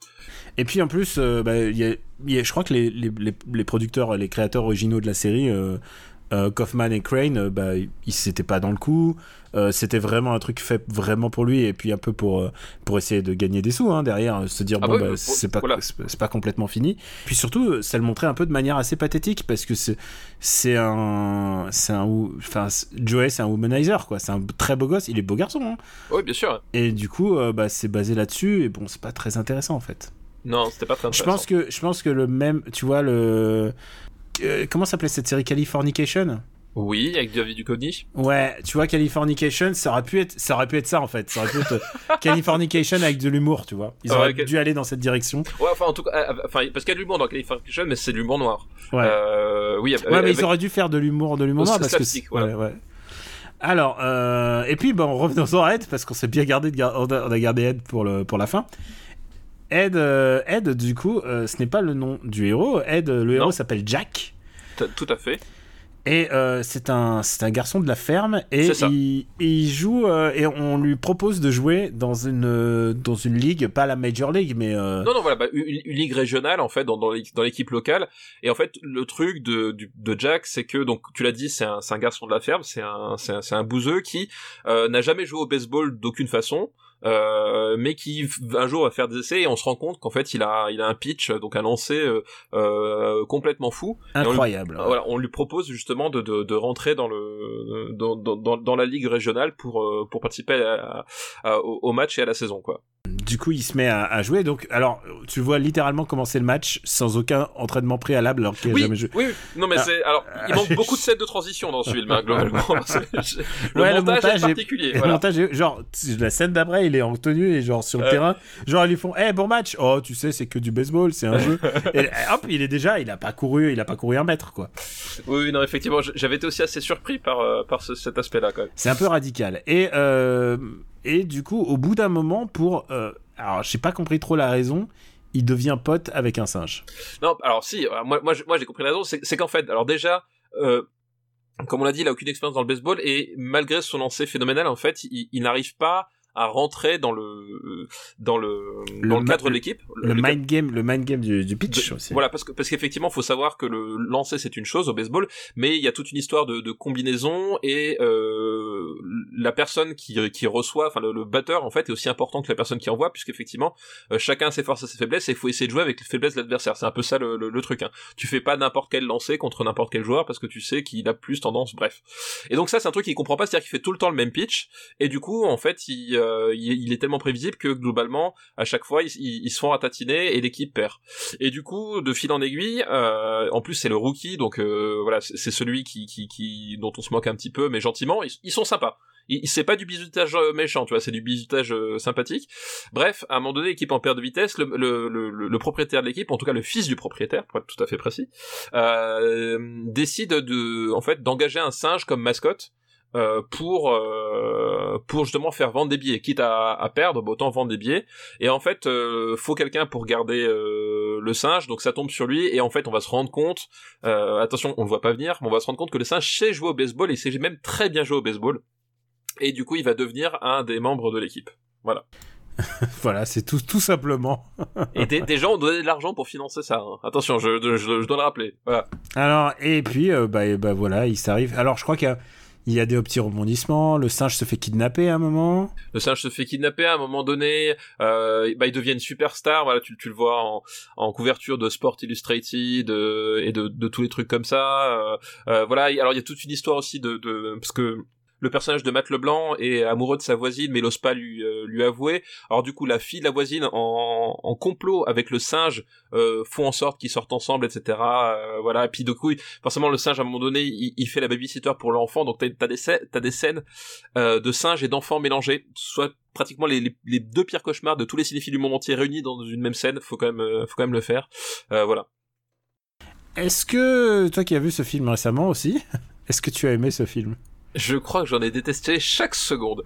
Et puis en plus, euh, bah, je crois que les, les, les producteurs, les créateurs originaux de la série, euh, euh, Kaufman et Crane, euh, bah, ils s'étaient pas dans le coup. Euh, c'était vraiment un truc fait vraiment pour lui et puis un peu pour euh, pour essayer de gagner des sous hein, derrière, se dire Ah bon bah oui, bah, c'est pas voilà. c'est c'est pas complètement fini. Puis surtout, ça le montrait un peu de manière assez pathétique parce que c'est c'est un c'est un enfin Joey c'est un womanizer quoi, c'est un très beau gosse, il est beau garçon hein. Oui, bien sûr. et du coup bah c'est basé là-dessus et bon c'est pas très intéressant en fait. Non, c'était pas très Je intéressant. pense que je pense que le même, tu vois le euh, comment s'appelait cette série? Californication? Oui, avec David Duchovny. Ouais, tu vois Californication, ça aurait pu être ça aurait pu être ça en fait, ça aurait pu être euh, Californication avec de l'humour, tu vois. Ils auraient dû aller dans cette direction. Ouais, enfin, en tout cas, euh, enfin, parce qu'il y a de l'humour dans Californication, mais c'est de l'humour noir. Ouais. Euh, oui, ouais, mais avec- ils auraient dû faire de l'humour, de l'humour noir c'est parce que voilà. ouais, ouais. Alors, euh, et puis, bon, revenons en Ed, parce qu'on s'est bien gardé, de gar- on, a, on a gardé Ed pour, le, pour la fin. Ed, euh, Ed, du coup, euh, ce n'est pas le nom du héros. Ed, le héros s'appelle Jack. Tout à fait. Et euh, c'est un, un garçon de la ferme et il, il joue euh, et on lui propose de jouer dans une, euh, dans une ligue, pas la Major League, mais Non, non, voilà, bah, une, une ligue régionale en fait dans, dans l'équipe locale. Et en fait, le truc de, du- de Jack, c'est que donc tu l'as dit, c'est un, c'est un garçon de la ferme, c'est un, c'est un, un bouseux qui n'a jamais joué au baseball d'aucune façon. Euh, mais qui un jour va faire des essais et on se rend compte qu'en fait il a il a un pitch donc un lancer euh, euh, complètement fou Et on lui- incroyable. voilà, on lui propose justement de, de, de rentrer dans le dans, dans, dans, la ligue régionale pour euh, pour participer à- à- au, au match et à la saison quoi. Du coup, il se met à, à jouer. Donc, alors, tu vois littéralement commencer le match sans aucun entraînement préalable alors qu'il n'a Oui, jamais joué. oui, oui. non mais Ah. c'est alors il manque beaucoup de scènes de transition dans ce film hein, globalement. *laughs* Le, Ouais, le montage montage est est- particulier. Le montage, est- genre, la scène d'après, il est en tenue et genre sur le Ouais. terrain. Genre, ils lui font, eh, bon match. Oh, tu sais, c'est que du baseball, c'est un jeu. *laughs* Et hop, il est déjà, il a pas couru, il a pas couru un mètre, quoi. Oui, non effectivement, j'avais été aussi assez surpris par euh, par ce- cet aspect-là quand même. C'est un peu radical. Et, euh, et du coup, au bout d'un moment, pour. euh, alors, j'ai pas compris trop la raison, il devient pote avec un singe. Non, alors si, euh, moi, moi, j'ai compris la raison, c'est qu'en fait, alors déjà, euh, comme on l'a dit, il a aucune expérience dans le baseball et malgré son lancer phénoménal, en fait, il n'arrive pas à rentrer dans le dans le Le dans le cadre de l'équipe. Le, Le- mind game, le mind game du, du pitch de- aussi. Voilà, parce que parce qu'effectivement, faut savoir que le lancer c'est une chose au baseball, mais il y a toute une histoire de, de combinaison et euh, la personne qui qui reçoit, enfin le, batteur en fait est aussi important que la personne qui envoie, puisqu'effectivement euh, chacun a ses forces et ses faiblesses et il faut essayer de jouer avec les faiblesses de l'adversaire. C'est un peu ça le, truc. Hein. Tu fais pas n'importe quel lancer contre n'importe quel joueur parce que tu sais qu'il a plus tendance. Bref. Et donc ça c'est un truc qu'il comprend pas, c'est-à-dire qu'il fait tout le temps le même pitch et du coup en fait il euh, il, est tellement prévisible que globalement à chaque fois ils, se font ratatiner et l'équipe perd. Et du coup, de fil en aiguille, euh, en plus c'est le rookie, donc euh, voilà, c'est celui qui, qui, qui, dont on se moque un petit peu, mais gentiment. Ils, sont sympas. C'est pas du bisutage euh, méchant, tu vois, c'est du bisutage euh, sympathique. Bref, à un moment donné, l'équipe en perte de vitesse, le, le, le, le propriétaire de l'équipe, en tout cas le fils du propriétaire, pour être tout à fait précis, euh, décide de, en fait, d'engager un singe comme mascotte. Euh, pour euh, pour justement faire vendre des billets. Quitte à, à perdre bah, autant vendre des billets. Et en fait euh, faut quelqu'un pour garder euh, le singe. Donc ça tombe sur lui. Et en fait on va se rendre compte euh, attention on le voit pas venir mais on va se rendre compte que le singe sait jouer au baseball et il sait même très bien jouer au baseball. Et du coup il va devenir un des membres de l'équipe. Voilà. *laughs* Voilà, c'est tout, tout simplement. et des, des gens ont donné de l'argent pour financer ça hein. attention je, je, je, je dois le rappeler. Voilà. Alors, et puis, euh, bah, et bah voilà, il s'arrive. Alors, je crois qu'il y a, il y a des petits rebondissements. Le singe se fait kidnapper à un moment. le singe se fait kidnapper à un moment donné, euh, bah, il devient une superstar, voilà, tu, tu le vois en, couverture de Sport Illustrated euh, et de, de tous les trucs comme ça. euh, euh, voilà, alors il y a toute une histoire aussi de, de parce que le personnage de Matt Leblanc est amoureux de sa voisine, mais n'ose pas lui euh, lui avouer. Alors du coup, la fille de la voisine, en, en complot avec le singe, euh, font en sorte qu'ils sortent ensemble, etc. Euh, voilà. Et puis du coup, forcément, le singe à un moment donné, il, fait la babysitter pour l'enfant. Donc t'as t'as des des scènes de singes et d'enfants mélangés, soit pratiquement les, les, les deux pires cauchemars de tous les cinéphiles du monde entier réunis dans une même scène. Faut quand même, faut quand même le faire. Voilà. Est-ce que, toi qui as vu ce film récemment aussi, *laughs* est-ce que tu as aimé ce film? Je crois que j'en ai détesté chaque seconde.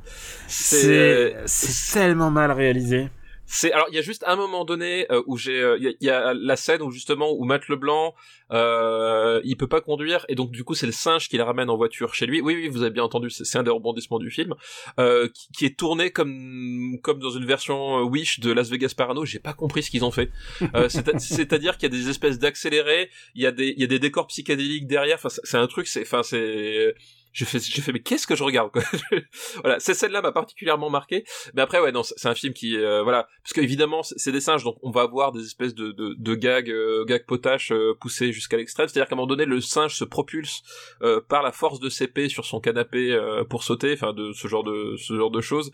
C'est c'est tellement mal réalisé. C'est alors il y a juste un moment donné euh, où j'ai euh, il y, a- il y a la scène où justement où Matt Leblanc euh, il peut pas conduire et donc du coup c'est le singe qui le ramène en voiture chez lui. Oui oui vous avez bien entendu c'est un des rebondissements du film euh, qui, qui est tourné comme comme dans une version euh, Wish de Las Vegas Parano. J'ai pas compris ce qu'ils ont fait. Euh, c'est- C'est-à-dire qu'il y a des espèces d'accélérés, il y a des il y a des décors psychédéliques derrière. Enfin c'est c'est un truc c'est enfin c'est j'ai fait j'ai fait mais qu'est-ce que je regarde quoi? *laughs* Voilà cette scène là m'a particulièrement marqué. Mais après ouais non c'est un film qui euh, voilà. Parce qu'évidemment c'est des singes donc on va avoir des espèces de de, de gags euh, gags potaches euh, poussés jusqu'à l'extrême. C'est à dire qu'à un moment donné le singe se propulse euh, par la force de ses pieds sur son canapé euh, pour sauter enfin de ce genre de ce genre de choses.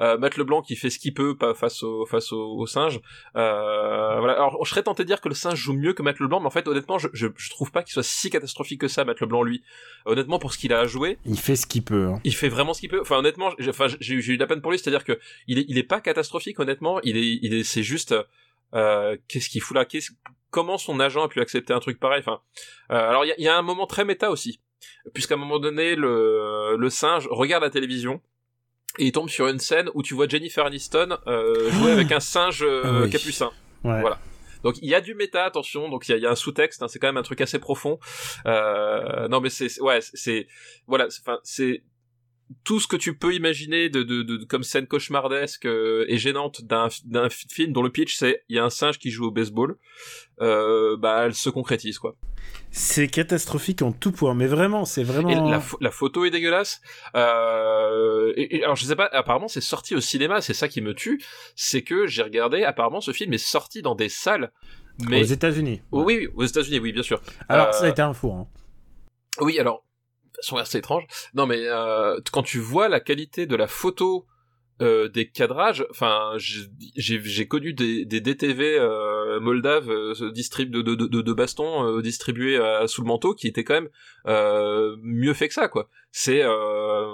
Euh, Matt Leblanc qui fait ce qu'il peut face au face au, au singe. Voilà. Alors je serais tenté de dire que le singe joue mieux que Matt Leblanc mais en fait honnêtement je je, je trouve pas qu'il soit si catastrophique que ça Matt Leblanc lui. Honnêtement pour ce qu'il a à jouer Il fait ce qu'il peut. hein. il fait vraiment ce qu'il peut. Enfin, honnêtement, j'ai, enfin, j'ai, j'ai eu de la peine pour lui, c'est-à-dire que il est, il est pas catastrophique, honnêtement. Il est, il est, c'est juste, euh, qu'est-ce qu'il fout là? Qu'est-ce, comment son agent a pu accepter un truc pareil? Enfin, euh, alors il y a, il y a un moment très méta aussi. puisqu'à un moment donné, le, le singe regarde la télévision et il tombe sur une scène où tu vois Jennifer Aniston euh, jouer avec un singe Ah oui. capucin. Ouais. Voilà. Donc il y a du méta, attention. Donc il y a, y a un sous-texte. hein, c'est quand même un truc assez profond. Euh, non mais c'est ouais, c'est voilà. Enfin c'est tout ce que tu peux imaginer de, de, de comme scène cauchemardesque euh, et gênante d'un d'un film dont le pitch c'est il y a un singe qui joue au baseball. Euh, bah elle se concrétise quoi. C'est catastrophique en tout point, mais vraiment, c'est vraiment. Et la, la photo est dégueulasse. Euh, et, et alors je sais pas, apparemment c'est sorti au cinéma, c'est ça qui me tue, c'est que j'ai regardé, apparemment ce film est sorti dans des salles, mais Aux États-Unis. Oui, oui, aux États-Unis, oui, bien sûr. Alors, Euh, ça a été un four. Hein. Oui, alors, façon assez étrange. Non, mais euh, quand tu vois la qualité de la photo euh, des cadrages, enfin, j'ai connu des, des DTV euh, moldaves euh, distrib de, de, de, de bastons euh, distribués à- sous le manteau qui étaient quand même euh, mieux fait que ça, quoi. C'est euh,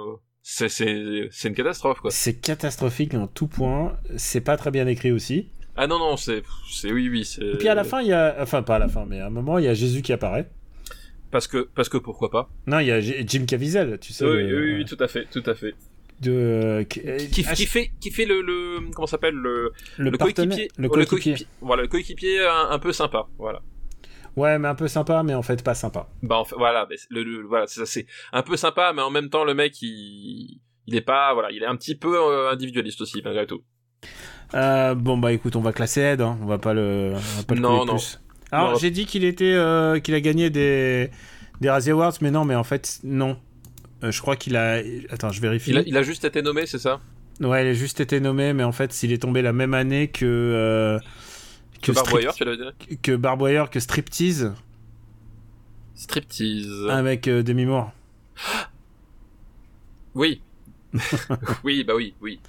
c'est c'est une catastrophe, quoi. C'est catastrophique en tout point. C'est pas très bien écrit aussi. Ah non non, c'est c'est oui oui, c'est. Et puis à la fin, il y a. Enfin, pas à la fin, mais à un moment, il y a Jésus qui apparaît. Parce que parce que pourquoi pas. Non, il y a Jim Caviezel, tu sais. Oui, le- oui, oui, tout à fait, tout à fait. de, qui, euh, qui, ah, qui fait qui fait le, le comment s'appelle le le, le coéquipier le coéquipier. voilà le coéquipier un, un peu sympa voilà Ouais, mais un peu sympa, mais en fait pas sympa. bah en fait, voilà le, le- voilà c'est ça c'est un peu sympa mais en même temps le mec il il est pas voilà il est un petit peu euh, individualiste aussi malgré tout Euh, bon bah écoute, on va classer Ed, hein. on va pas le, on va pas le Non, non. plus. Alors j'ai dit qu'il était, euh, qu'il a gagné des des Razzie Awards, mais non, mais en fait non. Euh, je crois qu'il a. Attends, je vérifie. il a, il a juste été nommé c'est ça? Ouais, il a juste été nommé, mais en fait, s'il est tombé la même année que euh, que Strip- Barboyer tu l'avais dit? que Barboyer, que Striptease striptease avec euh, Demi Moore. *gasps* oui *laughs* oui bah oui oui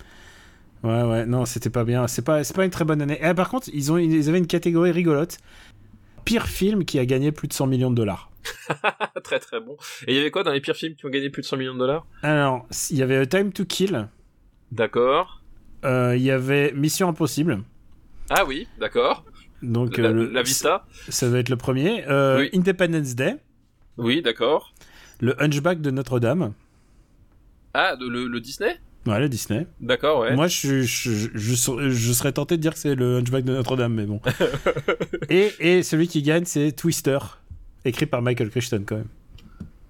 Ouais, ouais, non, c'était pas bien. C'est pas, c'est pas une très bonne année. Eh, par contre, ils ont, ils avaient une catégorie rigolote. Pire film qui a gagné plus de 100 millions de dollars. *laughs* très très bon et il y avait quoi dans les pires films qui ont gagné plus de 100 millions de dollars? Alors, il y avait A Time to Kill. d'accord euh, Il y avait Mission Impossible. ah oui d'accord Donc, la, euh, le- la vista ça va être le premier. Euh, Oui. Independence Day. oui d'accord Le Hunchback de Notre-Dame. ah de- le, le Disney? Ouais, le Disney. d'accord ouais Moi, je, je, je, je serais- je tenté de dire que c'est le Hunchback de Notre-Dame, mais bon. *laughs* et, et celui qui gagne, c'est Twister. Écrit par Michael Crichton, quand même.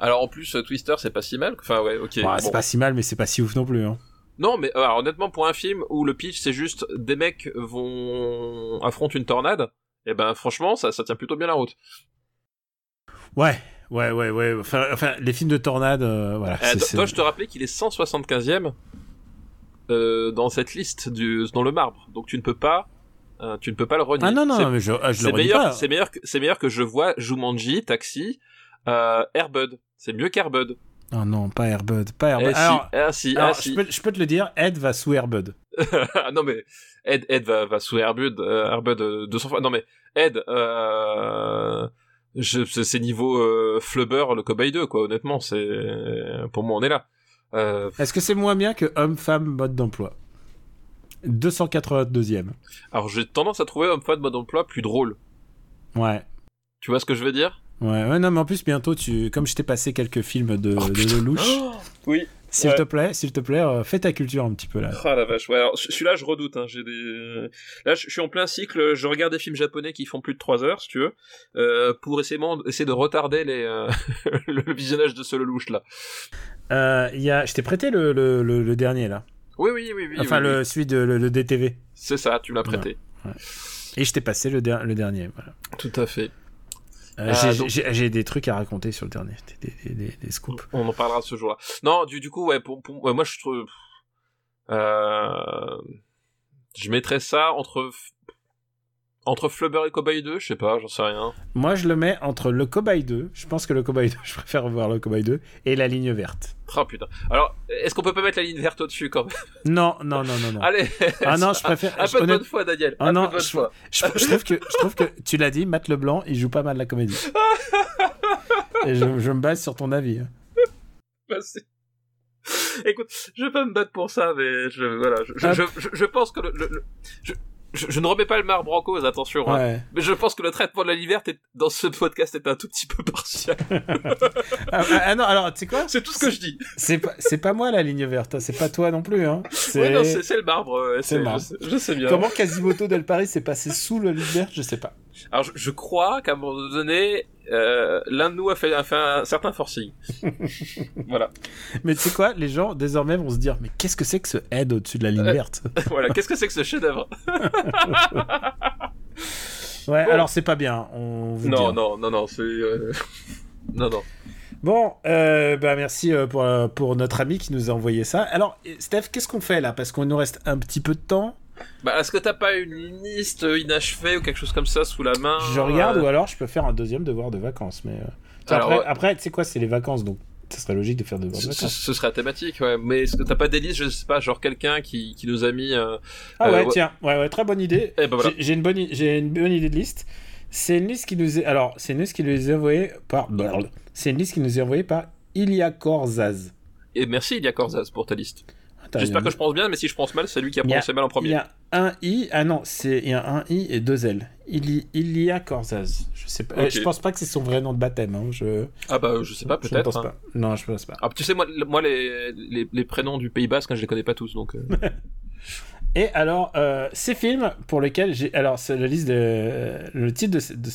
Alors en plus, Twister, c'est pas si mal. Enfin ouais, ok. Ouais, bon. C'est pas si mal, mais c'est pas si ouf non plus. Hein. Non, mais alors, honnêtement, pour un film où le pitch c'est juste des mecs vont affrontent une tornade, et ben franchement, ça, ça tient plutôt bien la route. Ouais, ouais, ouais, ouais. Enfin, enfin les films de tornade, euh, voilà. Euh, do- c'est- Dois-je te rappeler qu'il est 175e euh, dans cette liste du dans le marbre, donc tu ne peux pas, euh, tu ne peux pas le renier. Ah non, non, mais je, ah, je le meilleur, c'est meilleur, c'est meilleur que je vois Jumanji, Taxi, euh, Airbud. C'est mieux qu'Airbud. Oh non, pas Airbud. Pas Airbud. Eh si, alors, ah si, alors, ah si. je, peux, je peux te le dire, Ed va sous Airbud. Ah *laughs* non mais Ed Ed va, va sous Airbud euh, Airbud euh, 200 fois non mais Ed euh, je c'est c'est niveau euh, Flubber le cobaye 2 quoi honnêtement c'est pour moi on est là euh, Est-ce que c'est moins bien que Homme-Femme Mode d'emploi? 282e. alors j'ai tendance à trouver Homme-Femme mode emploi plus drôle Ouais. tu vois ce que je veux dire? Ouais, ouais, non, mais en plus, bientôt, tu, comme je t'ai passé quelques films de, Oh, de. Lelouch, oui s'il ouais. te plaît, s'il te plaît, euh, fais ta culture un petit peu là. Ah la vache ouais alors, celui-là je redoute hein, j'ai des là je suis en plein cycle je regarde des films japonais qui font plus de 3 heures si tu veux euh, pour essayer, essayer de retarder les euh, *laughs* le visionnage de ce Lelouch là Euh, y a, je t'ai prêté le, le, le, le dernier là. oui oui oui oui enfin, oui, le, oui. celui de le, DTV. c'est ça tu me l'as prêté Et je t'ai passé le, der- le dernier. Voilà. tout à fait Euh, j'ai j'ai des trucs à raconter sur le dernier. Des, des, des, des scoops. On en parlera ce jour-là. Non, du, du coup, ouais, pour, pour- ouais, moi je trouve, euh, je mettrais ça entre entre Flubber et Cowboy 2, je sais pas, j'en sais rien. Moi, je le mets entre le Cobaye 2. Je pense que le Cobaye *laughs* 2, je préfère voir le Cobaye 2 et la ligne verte. Ah putain. Alors, est-ce qu'on peut pas mettre la ligne verte au-dessus quand même? Non, non, non, non, non. Allez. Ah non, je préfère. Un peu de bonne foi, Daniel. Ah un non, peu de bonne je- foi. Je, je trouve que, je trouve que tu l'as dit, Matt Leblanc, il joue pas mal la comédie. *laughs* Et je, je me base sur ton avis. hein. Merci. Écoute, je pas me battre pour ça, mais je, voilà, je, je pense que le, le- le- je, ne remets pas le marbre en cause, attention. hein. Ouais. Mais je pense que le traitement de la liberté dans ce podcast est un tout petit peu partial. *laughs* Ah, ah, ah non, alors tu sais quoi? C'est tout ce que je dis. C'est pas, c'est pas moi la ligne verte, hein, c'est pas toi non plus. Hein. C'est Ouais, non, c'est c'est le marbre. C'est le je marbre. sais- Je, sais bien. comment Quasimodo del Paris s'est passé sous le ligne verte, je sais pas. Alors, je, je crois qu'à un moment donné, euh, l'un de nous a fait, a fait un certain forcing. *laughs* voilà. Mais tu sais quoi, les gens désormais vont se dire, mais qu'est-ce que c'est que ce head au-dessus de la ligne Euh, verte *laughs* voilà. Qu'est-ce que c'est que ce chef-d'œuvre? *laughs* Ouais, bon. alors c'est pas bien. On vous Non, non, non, non, c'est. euh, non, non. Bon, euh, bah merci pour, pour notre ami qui nous a envoyé ça. Alors, Steph, qu'est-ce qu'on fait là? Parce qu'on nous reste un petit peu de temps. Bah, est-ce que t'as pas une liste inachevée ou quelque chose comme ça sous la main Je regarde euh, ou alors je peux faire un deuxième devoir de vacances. Mais euh, Alors, après, après, tu sais quoi, c'est les vacances donc ça serait logique de faire de Ce, ce- vacances. ce serait thématique, ouais. Mais est-ce que t'as pas des listes, je sais pas, genre quelqu'un qui, qui nous a mis. euh, Ah ouais, tiens, ouais, ouais, très bonne idée. Eh ben voilà. J'ai- une bonne, j'ai une bonne idée de liste. C'est une liste qui nous est, alors c'est une liste qui nous est envoyée par, c'est une liste qui nous est envoyée par Ilia Korzaz. Et merci, Ilia Korzaz, pour ta liste. Il J'espère que je pense bien, mais si je pense mal, c'est lui qui a Il prononcé mal en Il premier. y a un i, ah non, c'est il y a un i et deux l. Ili, Ilia Korzaz. Je sais pas, euh, Ok. je pense pas que c'est son vrai nom de baptême. Hein. Je, Ah bah, je sais pas, je ne peut-être. pense hein. pas. Non, je pense pas. Ah, tu sais, moi, moi les, les, les prénoms du Pays Basque, hein, je les connais pas tous, donc. euh, *laughs* Et alors, euh, ces films pour lesquels j'ai. Alors, c'est la liste de. Le titre de. de,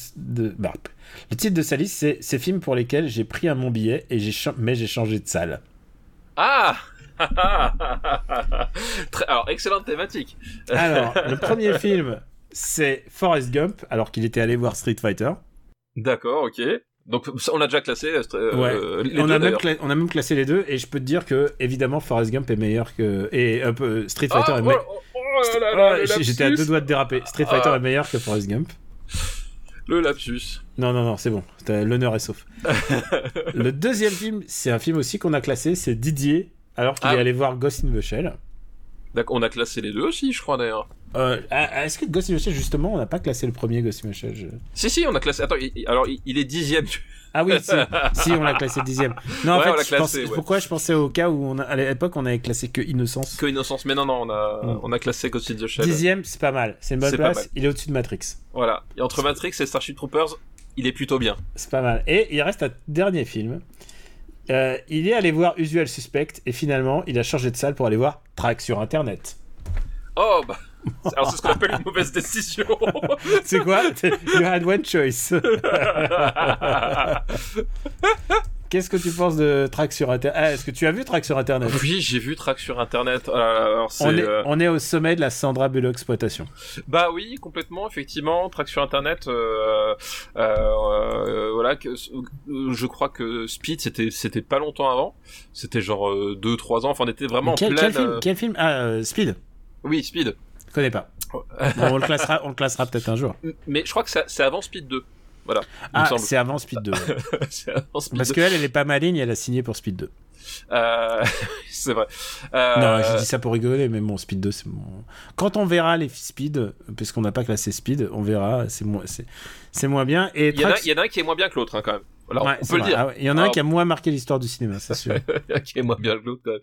de- bah, le titre de sa liste, c'est ces films pour lesquels j'ai pris un mon billet, et j'ai mais j'ai changé de salle. Ah *laughs* Alors, excellente thématique. Alors, le *laughs* premier film, c'est Forrest Gump, alors qu'il était allé voir Street Fighter. D'accord, ok. Donc, on l'a déjà classé. euh, Ouais. euh, les on, deux, a même cla- on a même classé les deux, et je peux te dire que, évidemment, Forrest Gump est meilleur que. Et un peu. Street Fighter Ah, est oh, meilleur. oh, oh le J'étais à deux doigts de déraper. Street Fighter Ah. est meilleur que Forrest Gump. Le lapsus. Non, non, non, c'est bon. L'honneur est sauf. *laughs* le deuxième film, c'est un film aussi qu'on a classé, c'est Didier, alors qu'il Ah. est allé voir Ghost in the Shell. D'accord, on a classé les deux aussi, je crois, d'ailleurs. Euh, ah, Est-ce que Ghost in the Shell, justement, on n'a pas classé le premier Ghost in the Shell je- Si, si, on a classé. Attends, il- alors, il, est dixième. Ah oui, si, *laughs* si, on l'a classé dixième. Non, en Ouais, fait, on l'a je pense- classé, ouais. pourquoi je pensais au cas où, on a- à l'époque, on avait classé que Innocence. Que Innocence. Mais non, non, on a, Mm. on a classé Ghost in the Shell. Dixième, c'est pas mal. C'est une bonne place. Il est au-dessus de Matrix. Voilà. Et entre Matrix et Starship Troopers, il est plutôt bien. C'est pas mal. Et il reste un dernier film. Euh, il est allé voir Usual Suspect et finalement, il a changé de salle pour aller voir Track sur Internet. Oh, bah. Alors, c'est ce qu'on appelle une mauvaise décision. *laughs* C'est quoi? You had one choice. *laughs* Qu'est-ce que tu penses de Track sur Internet ah, Est-ce que tu as vu Track sur Internet? Oui, j'ai vu Track sur Internet. Oh alors, on est, euh, on est au sommet de la Sandra Bullock exploitation. Bah oui, complètement, effectivement. Track sur Internet, euh, euh, euh, voilà, que, euh, je crois que Speed, c'était, c'était pas longtemps avant. C'était genre 2-3 ans. Enfin, on était vraiment quel, en quel pleine. film, euh, quel film? Ah, euh, Speed. Oui, Speed. Je connais pas. Bon, on le classera, on le classera peut-être un jour. Mais je crois que c'est avant Speed 2. Voilà. Ah, c'est avant Speed 2. ouais. *laughs* c'est avant Speed Parce 2. qu'elle, elle est pas maligne, elle a signé pour Speed 2. Euh, *laughs* c'est vrai. Euh, Non, je dis ça pour rigoler, mais bon, Speed 2, c'est bon. Quand on verra les Speed, puisqu'on n'a pas classé Speed, on verra, c'est moins, c'est, moins bien. Et Il y, en a, Trax- il y en a un qui est moins bien que l'autre, hein, quand même. Alors, Ouais, on peut le dire. Ah ouais, Il y en a un qui a moins marqué l'histoire du cinéma, c'est sûr. *laughs* qui est moins bien que l'autre. quand même.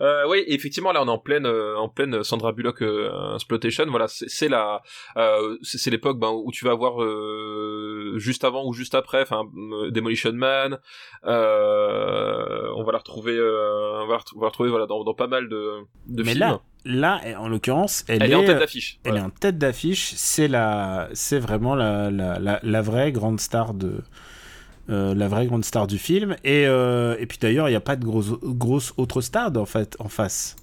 Euh, oui, effectivement, là, on est en pleine, euh, en pleine Sandra Bullock euh, exploitation. Voilà, c'est la, euh, c'est l'époque ben, où tu vas voir euh, juste avant ou juste après, enfin, Demolition Man. On va la retrouver, on va retrouver, on va la retrouver, voilà, dans, dans pas mal de, de Mais films. là, là, en l'occurrence, elle, elle est en tête d'affiche. Elle est en tête d'affiche. C'est la, c'est vraiment la, la, la, la vraie grande star de, euh, la vraie grande star du film. Et, euh, et puis d'ailleurs, il n'y a pas de grosse, grosse autre star en fait en face.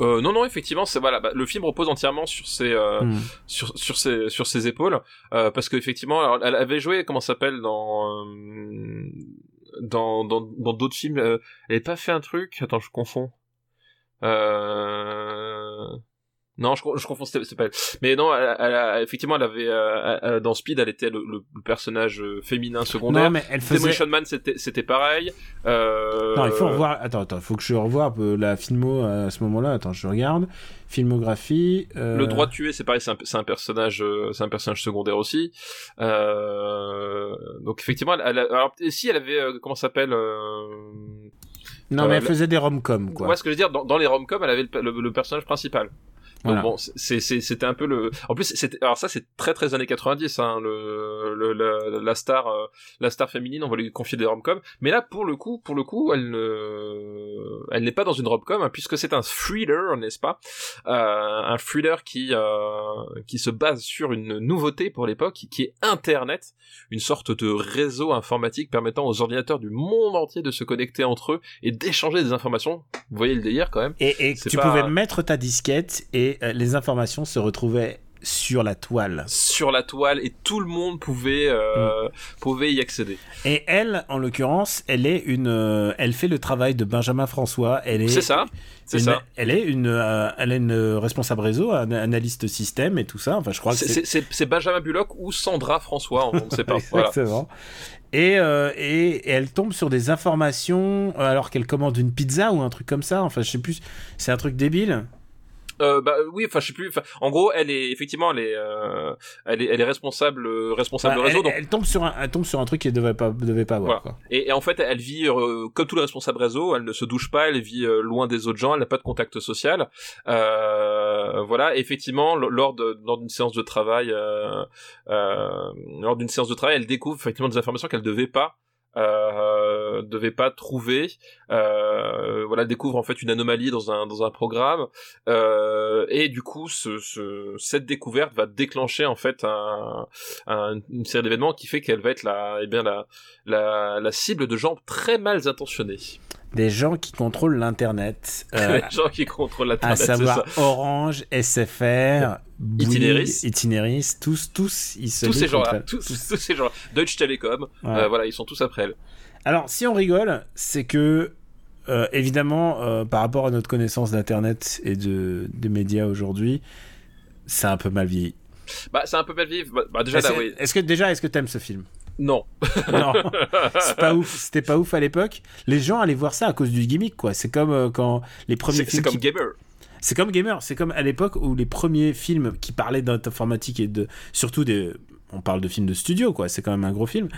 Euh, non, non, effectivement, c'est voilà, bah, le film repose entièrement sur ses, euh, Hmm. sur sur ses sur ses épaules euh, parce qu'effectivement elle avait joué comment ça s'appelle dans dans dans dans d'autres films elle avait pas fait un truc attends je confonds euh... non je, je confonds c'était pas elle. mais non elle, elle a- effectivement elle avait euh, elle- dans Speed elle était le, le- le personnage euh, féminin secondaire Non, mais elle faisait. Demolition Man c'était pareil euh... Non, il faut revoir. Attends, attends, il faut que je revoie la filmo à ce moment-là. Attends, je regarde. Filmographie. euh, Le droit de tuer, c'est pareil, c'est un, personnage, euh, c'est un personnage secondaire aussi. Euh, donc effectivement, elle, alors si elle avait, euh, comment ça s'appelle euh, Non, mais euh, elle faisait des rom-coms, quoi. Ouais, ce que je veux dire, dans, dans les rom-coms, elle avait le personnage principal. Voilà. Donc bon, c'était un peu le. En plus, c'était alors ça c'est très très années 90. Hein, le, le la, la star euh, la star féminine, on va lui confier des romcoms. Mais là, pour le coup, pour le coup, elle ne elle n'est pas dans une romcom hein, puisque c'est un thriller, n'est-ce pas? Euh, Un thriller qui euh, qui se base sur une nouveauté pour l'époque, qui est Internet, une sorte de réseau informatique permettant aux ordinateurs du monde entier de se connecter entre eux et d'échanger des informations. Vous voyez le délire quand même. Et, et tu pas- pouvais mettre ta disquette et euh, les informations se retrouvaient sur la toile. sur la toile et tout le monde pouvait euh, pouvait y accéder. Et elle, en l'occurrence, elle est une, euh, elle fait le travail de Benjamin François. Elle est, C'est ça, c'est une- ça. Elle est une, euh, elle est une responsable réseau, un analyste système et tout ça. Enfin, je crois que C'est- Benjamin Bullock ou Sandra François, on ne sait pas. *laughs* voilà. Exactement. Et, euh, et, et elle tombe sur des informations alors qu'elle commande une pizza ou un truc comme ça. Enfin, je sais plus. C'est un truc débile. Euh, bah oui, enfin je sais plus. En gros, elle est effectivement, elle est, euh, elle est, elle est responsable, euh, responsable Enfin, de réseau. elle, donc elle tombe sur un, elle tombe sur un truc qu'elle devait pas, devait pas avoir. Voilà. quoi. Et, et en fait, elle vit euh, comme tous les responsables réseau. Elle ne se douche pas. Elle vit euh, loin des autres gens. Elle n'a pas de contact social. Euh, voilà. Et effectivement, lors de lors d'une séance de travail, euh, euh, lors d'une séance de travail, elle découvre effectivement des informations qu'elle devait pas. Euh, devait pas trouver euh, voilà découvre en fait une anomalie dans un dans un programme euh, et du coup ce, ce cette découverte va déclencher en fait un- une série d'événements qui fait qu'elle va être la eh bien la la, la cible de gens très mal intentionnés. Des gens qui contrôlent l'internet. *laughs* euh, Les gens qui contrôlent la à savoir ça. Orange, SFR, Itinéris. Itinéris, tous, tous, ils se Tous ces gens-là, tous, tous ces gens-là. Deutsche Telekom, Ouais. euh, voilà, ils sont tous après elle. Alors, si on rigole, c'est que, euh, évidemment, euh, par rapport à notre connaissance d'Internet et de, des médias aujourd'hui, c'est un peu mal vieilli. Bah, c'est un peu mal vivre. Bah, bah, déjà, Est-ce là, oui. est-ce que, déjà, est-ce que t'aimes ce film? Non. Non, *laughs* c'est pas ouf. C'était pas ouf à l'époque. Les gens allaient voir ça à cause du gimmick, quoi. C'est comme euh, quand les premiers C'est c'est films. comme qui- Gamer. C'est comme Gamer. C'est comme à l'époque où les premiers films qui parlaient d'informatique et de. Surtout des. On parle de films de studio, quoi. C'est quand même un gros film.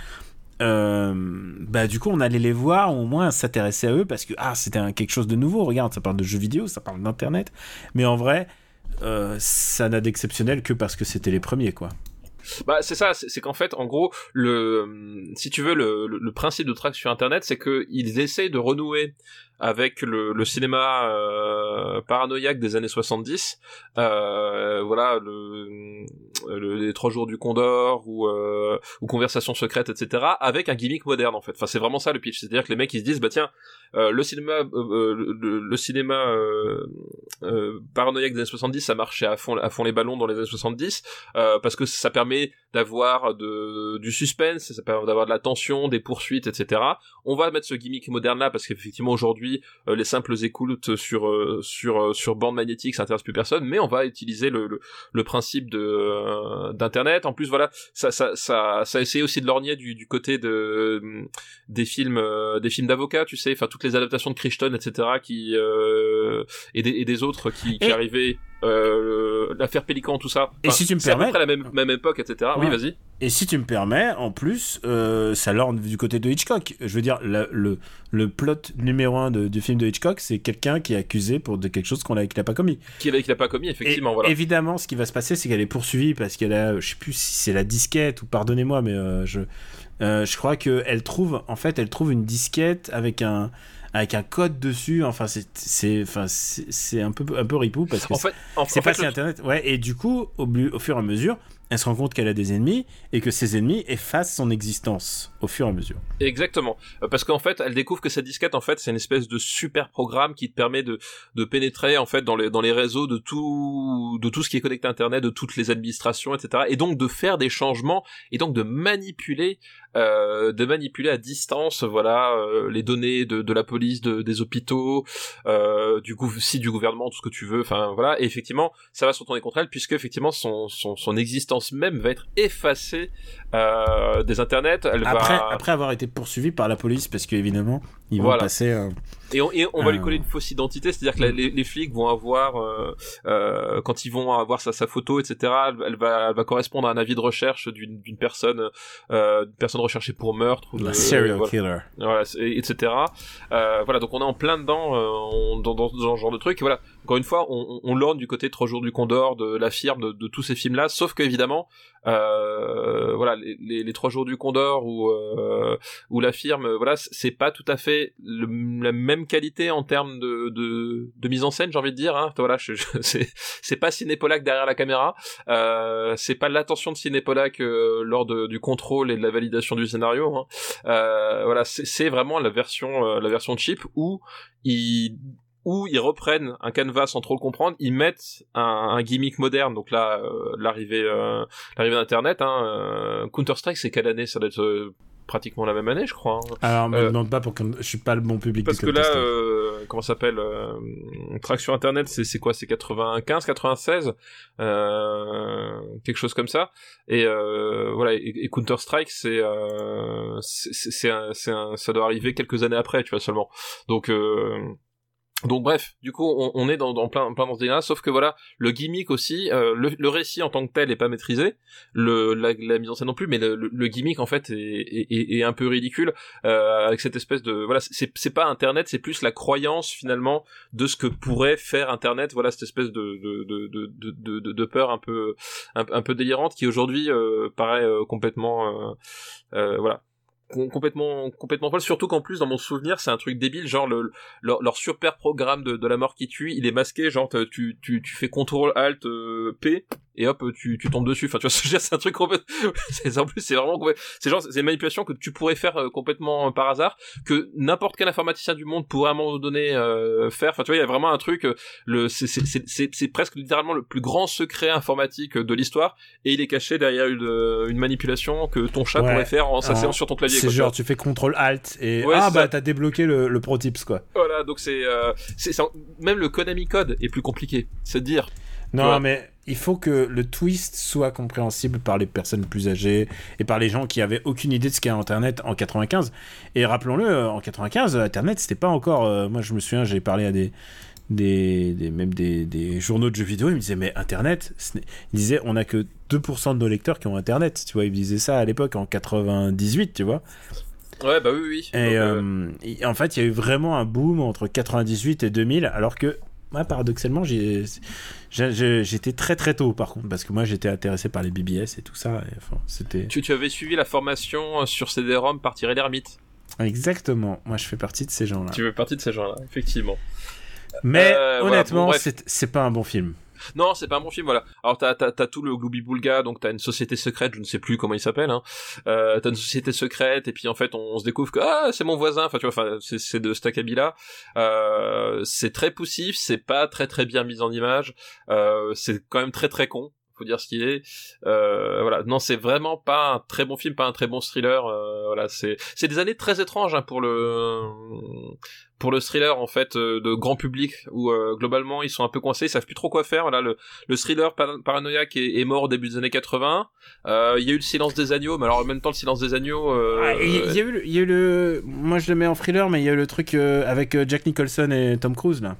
Euh, bah du coup on allait les voir ou au moins s'intéresser à eux parce que ah c'était quelque chose de nouveau regarde ça parle de jeux vidéo ça parle d'internet mais en vrai euh, ça n'a d'exceptionnel que parce que c'était les premiers quoi Bah, c'est ça, c'est qu'en fait, en gros, le, si tu veux, le, le, le principe de Track sur Internet, c'est que ils essayent de renouer avec le, le cinéma euh, paranoïaque des années 70. Euh, voilà, le, le- les trois jours du Condor ou, euh, ou Conversation secrète, etc. Avec un gimmick moderne, en fait. Enfin, c'est vraiment ça le pitch. C'est-à-dire que les mecs, ils se disent, bah tiens, euh, le cinéma, euh, euh, le cinéma euh, paranoïaque des années 70, ça marchait à fond, à fond les ballons dans les années 70 euh, parce que ça permet d'avoir du suspense, ça permet d'avoir de la tension, des poursuites, etc. On va mettre ce gimmick moderne là parce qu'effectivement aujourd'hui euh, les simples écoutes sur sur sur bande magnétique ça intéresse plus personne, mais on va utiliser le principe d'internet. En plus voilà, ça ça essaie aussi de lorgner du, côté euh, des films d'avocats, tu sais, enfin toutes les adaptations de Crichton, etc. et, des, et des autres qui, qui Et- arrivaient, euh, l'affaire Pélican, tout ça. Et si tu me c'est à peu permets- près la même même époque, etc. Oui, vas-y. Et si tu me permets, en plus, euh, ça lorne du côté de Hitchcock. Je veux dire, le, le, le plot numéro un de- du film de Hitchcock, c'est quelqu'un qui est accusé pour de quelque chose qu'on a, qu'il n'a pas commis. Qu'il a, qu'il a pas commis, effectivement, Et voilà. Évidemment, ce qui va se passer, c'est qu'elle est poursuivie parce qu'elle a, je sais plus si c'est la disquette ou pardonnez-moi, mais euh, je, euh, je crois qu'elle trouve, en fait, elle trouve une disquette avec un, avec un code dessus. Enfin, c'est, c'est, enfin, c'est c'est un peu, un peu ripou parce que En fait, en, c'est en pas fait, si internet. Ouais, et du coup, au, fur et à mesure, elle se rend compte qu'elle a des ennemis et que ces ennemis effacent son existence au fur et à mesure. Exactement. Euh, Parce qu'en fait, elle découvre que cette disquette, en fait, c'est une espèce de super programme qui te permet de, de pénétrer, en fait, dans les, dans les réseaux de tout, de tout ce qui est connecté à Internet, de toutes les administrations, etc. Et donc de faire des changements et donc de manipuler, euh, de manipuler à distance, voilà, euh, les données de, la police, de, des hôpitaux, euh, du gouv- si du gouvernement, tout ce que tu veux. Enfin, voilà. Et effectivement, ça va se retourner contre elle puisque effectivement son, son, son existence même va être effacée euh, des internets. Elle Après, va après avoir été poursuivi par la police, parce qu'évidemment, ils vont Voilà. passer. euh, Et on, et on va lui coller une fausse identité, c'est-à-dire que la- les, les flics vont avoir, euh, euh, quand ils vont avoir sa, sa photo, etc., elle, elle va, elle va correspondre à un avis de recherche d'une d'une personne, euh, d'une personne recherché pour meurtre ou de, La serial voilà. killer. voilà, c'est- etc. Euh, voilà, donc on est en plein dedans, euh, on- dans, dans, dans ce genre de truc. Et voilà, encore une fois, on, on, lorne du côté Trois jours du Condor, de la firme, de, de tous ces films-là, sauf que évidemment, euh, voilà, les, les, les Trois jours du Condor ou euh, la firme, euh, voilà, c'est pas tout à fait le- la même qualité en termes de, de, de mise en scène, j'ai envie de dire. Hein. Voilà, je, je- *laughs* c'est c'est pas Cinépolac derrière la caméra, euh, c'est pas l'attention de Cinépolac euh, lors de, du contrôle et de la validation du scénario. Hein. Euh, voilà, c'est vraiment la version euh, la version cheap où ils où ils reprennent un canevas sans trop le comprendre, ils mettent un, un gimmick moderne. Donc là, euh, l'arrivée euh, l'arrivée d'internet, hein, euh, Counter Strike, c'est quelle année? Ça doit être euh, pratiquement la même année, je crois. hein. Alors, me Euh, demande pas pour que je suis pas le bon public. Parce que là, euh, comment ça s'appelle euh, Traction Internet, c'est c'est quoi? C'est 95, 96, euh, quelque chose comme ça. Et euh, voilà. Et, et Counter Strike, c'est euh, c'est c'est un- c'est un- ça doit arriver quelques années après, tu vois seulement. Donc euh, donc bref, du coup, on, est dans, plein, plein dans ce délire-là, sauf que voilà, le gimmick aussi, euh, le, récit en tant que tel est pas maîtrisé, le, la, mise en scène non plus, mais le, le, gimmick en fait est, est, est- un peu ridicule euh, avec cette espèce de voilà, c'est pas Internet, c'est plus la croyance finalement de ce que pourrait faire Internet, voilà cette espèce de de de de de, peur un peu un, peu délirante qui aujourd'hui euh, paraît euh, complètement euh, euh, voilà complètement complètement folle. Surtout qu'en plus dans mon souvenir c'est un truc débile genre le leur, leur super programme de, la mort qui tue il est masqué genre tu tu tu fais contrôle alt euh, P et hop tu tu tombes dessus enfin tu vois c'est un truc complètement *laughs* c'est en plus c'est vraiment c'est genre c'est une manipulation que tu pourrais faire euh, complètement euh, par hasard que n'importe quel informaticien du monde pourrait à un moment donné euh, faire enfin tu vois il y a vraiment un truc euh, le c'est c'est c'est c'est c'est presque littéralement le plus grand secret informatique de l'histoire et il est caché derrière une, une manipulation que ton chat Ouais. pourrait faire en s'asseyant Alors, sur ton clavier C'est genre, tu fais contrôle alt et Ouais, ah bah t'as débloqué le, le pro tips quoi. Voilà, donc c'est, euh, même le Konami Code est plus compliqué. C'est dire. Non, mais il faut que le twist soit compréhensible par les personnes plus âgées et par les gens qui avaient aucune idée de ce qu'est Internet en 95. Et rappelons-le, en 95, Internet, c'était pas encore. euh, moi, je me souviens, j'ai parlé à des. Des, des- même des, des journaux de jeux vidéo, ils me disaient mais Internet, ils disaient on a que 2% de nos lecteurs qui ont Internet, tu vois, ils me disaient ça à l'époque en 98, tu vois. Ouais, bah oui, oui. Et Donc, euh, euh, et en fait, il y a eu vraiment un boom entre 98 et 2000, alors que moi, paradoxalement, j'ai- j'étais très très tôt par contre, parce que moi j'étais intéressé par les BBS et tout ça. et, enfin, c'était tu, tu avais suivi la formation sur CD-ROM par Thierry Lhermitte. exactement. Moi, je fais partie de ces gens-là. Tu fais partie de ces gens-là, effectivement. Mais Euh, voilà, honnêtement, bon, c'est c'est pas un bon film. Non, c'est pas un bon film, voilà. Alors t'as, t'as, t'as tout le Glooby-Boulga, donc t'as une société secrète, je ne sais plus comment il s'appelle, hein. Euh, t'as une société secrète, et puis en fait on, se découvre que, ah, c'est mon voisin, enfin tu vois, c'est, de Stakabila. Euh, c'est très poussif, c'est pas très très bien mis en image, euh, c'est quand même très très con. Dire ce qu'il est. Euh, voilà. Non, c'est vraiment pas un très bon film, pas un très bon thriller. Euh, voilà, c'est c'est des années très étranges hein, pour le pour le thriller en fait euh, de grand public où globalement ils sont un peu coincés, ils savent plus trop quoi faire. Voilà, le, le thriller par- paranoïaque est, mort au début des années 80. Euh, Il y a eu le silence des agneaux, mais alors en même temps le silence des agneaux. euh, Ah, Il y, a eu le-. Moi je le mets en thriller, mais il y a eu le truc avec Jack Nicholson et Tom Cruise là.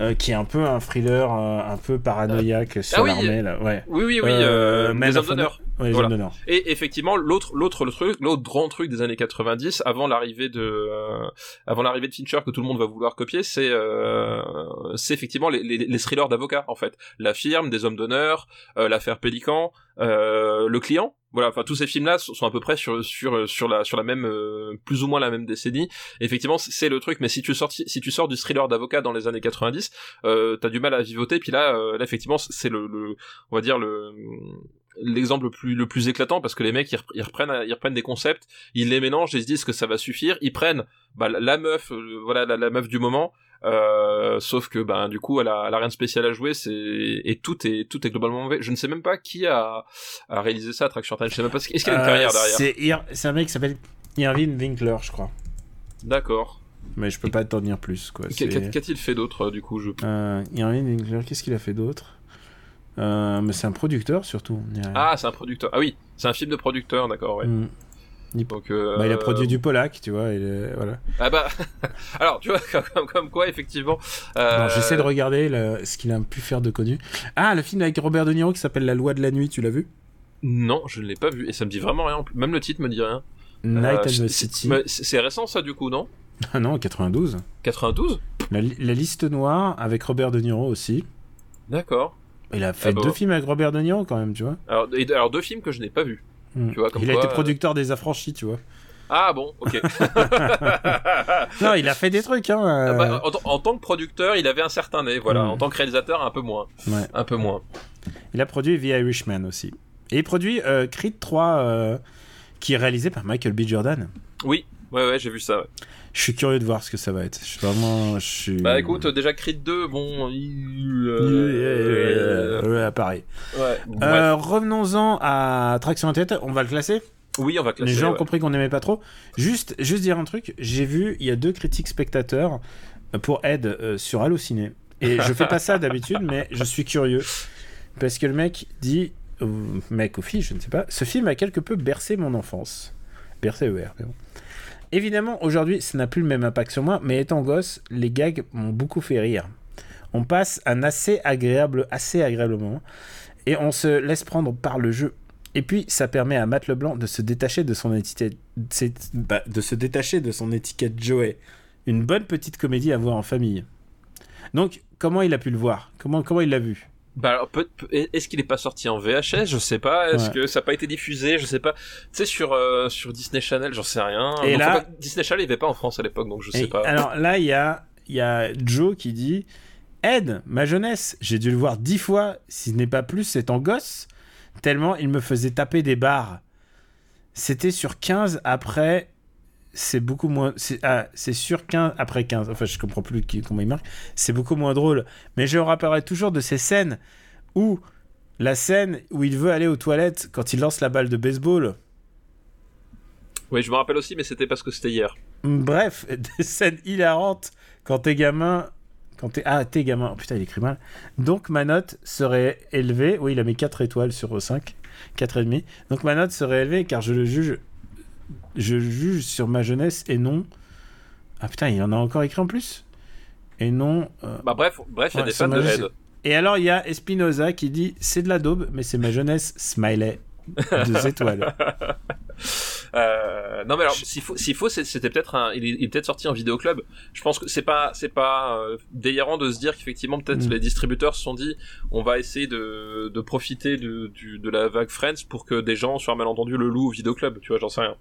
Euh, qui est un peu un thriller euh, un peu paranoïaque sur Ah oui, l'armée là. Ouais. Oui, oui, oui. Euh, Euh, Man of Honor. Ouais, Voilà. Et effectivement, l'autre, l'autre, le truc, l'autre grand truc des années 90, avant l'arrivée de, euh, avant l'arrivée de Fincher que tout le monde va vouloir copier, c'est, euh, c'est effectivement les, les, les thrillers d'avocats en fait. La firme, des hommes d'honneur, euh, l'affaire Pélican, euh, le client. Voilà, enfin tous ces films-là sont sont à peu près sur sur sur la sur la même euh, plus ou moins la même décennie. Effectivement, c'est- c'est le truc. Mais si tu sors si tu sors du thriller d'avocat dans les années 90, euh, t'as du mal à vivoter. Puis là, euh, là effectivement, c'est le, le on va dire le l'exemple le plus le plus éclatant parce que les mecs ils, repre- ils reprennent ils reprennent des concepts ils les mélangent ils se disent que ça va suffire ils prennent bah, la, meuf euh, voilà la, la meuf du moment euh, sauf que ben du coup elle a, elle a rien de spécial à jouer c'est et tout est tout est globalement mauvais je ne sais même pas qui a, a réalisé ça Traction Time je sais même pas ce- est-ce qu'il y a une Euh, carrière derrière C'est un mec qui s'appelle Irvin Winkler, je crois. d'accord Mais je peux pas t'en dire plus quoi. Qu'a-t-il fait d'autre du coup je Irvin Winkler, qu'est-ce qu'il a fait d'autre? Euh, Mais c'est un producteur surtout. Il ah c'est un producteur ah oui c'est un film de producteur d'accord ouais Mm. donc euh, Bah, il a produit du Polak, tu vois. il est- Voilà. ah bah *laughs* alors tu vois *laughs* comme, comme quoi effectivement euh, J'essaie de regarder le- ce qu'il a pu faire de connu. Ah, le film avec Robert De Niro qui s'appelle La loi de la nuit, tu l'as vu? Non, je ne l'ai pas vu et ça me dit vraiment rien. Même le titre me dit rien. Night Euh, at the City. C'est c'est récent ça du coup, non? Ah non, 92. 92 La, li- la liste noire avec Robert De Niro aussi. D'accord. Il a fait Ah bah. deux films avec Robert De Niro quand même, tu vois. Alors, et- alors deux films que je n'ai pas vus. Hmm. Tu vois, comme il a été euh, producteur des Affranchis, tu vois. Ah bon, ok. *laughs* Non, il a fait des trucs, hein. euh, Ah bah, en, en tant que producteur, il avait un certain nez, voilà. Mm. En tant que réalisateur, un peu moins. ouais. Un peu moins. Il a produit The Irishman aussi. Et il produit euh, Creed 3, euh, qui est réalisé par Michael B. Jordan. Oui, ouais, ouais, j'ai vu ça. ouais. Je suis curieux de voir ce que ça va être. Je suis vraiment. Je suis... Bah écoute, euh, déjà Creed 2, bon. il- Euh, euh, euh, ouais, pareil. Ouais. Euh, Revenons-en à Traction Internet. On va le classer. Oui, on va classer. Les gens ont ouais. compris qu'on n'aimait pas trop. Juste, juste dire un truc. J'ai vu, il y a deux critiques spectateurs pour Ed euh, sur Allociné. Et je fais pas ça d'habitude, mais je suis curieux. Parce que le mec dit, ou mec ou fille, je ne sais pas, ce film a quelque peu bercé mon enfance. Bercé ER, mais bon. Évidemment, aujourd'hui, ça n'a plus le même impact sur moi, mais étant gosse, les gags m'ont beaucoup fait rire. On passe un assez agréable, assez agréable moment, et on se laisse prendre par le jeu. Et puis, ça permet à Matt Leblanc de se détacher de son étiquette, bah, de se détacher de son étiquette Joey. Une bonne petite comédie à voir en famille. Donc, comment il a pu le voir? Comment il l'a vu? Bah est-ce qu'il est pas sorti en VHS Je sais pas. Est-ce Ouais. que ça n'a pas été diffusé? Je sais pas. Tu sais, sur, euh, sur Disney Channel, j'en sais rien. Et Non, là- faut pas- Disney Channel, il avait pas en France à l'époque, donc je sais Et pas. Alors là, il y a, il y a Joe qui dit Ed, ma jeunesse, j'ai dû le voir dix fois, si ce n'est pas plus, étant gosse, tellement il me faisait taper des barres. C'était sur 15 après. C'est beaucoup moins. C'est ah, sur 15 après 15. Enfin, je comprends plus qui- comment il marque. C'est beaucoup moins drôle. Mais je me rappellerai toujours de ces scènes où. La scène où il veut aller aux toilettes quand il lance la balle de baseball. Oui, je me rappelle aussi, mais c'était parce que c'était hier. Bref, *laughs* des scènes hilarantes quand t'es gamin. Quand t'es. Ah, t'es gamin. Oh, putain, il écrit mal. Donc ma note serait élevée. Oui, il a mis 4 étoiles sur 5. 4,5. Donc ma note serait élevée car je le juge. Je juge sur ma jeunesse et non. Ah putain, il en a encore écrit en plus? Et non. euh, Bah bref, bref, il y a des fans de. Et alors il y a Espinoza qui dit c'est de la daube, mais c'est ma jeunesse. Smiley. *laughs* Deux étoiles. Euh, non mais alors s'il faut, s'il faut, c'était peut-être un, il est, il est peut-être sorti en vidéoclub. Je pense que c'est pas, c'est pas euh, délirant de se dire qu'effectivement peut-être Mm. les distributeurs se sont dit, on va essayer de, de profiter de, du, de la vague Friends pour que des gens sur un malentendu le louent au vidéoclub. Tu vois, j'en sais rien.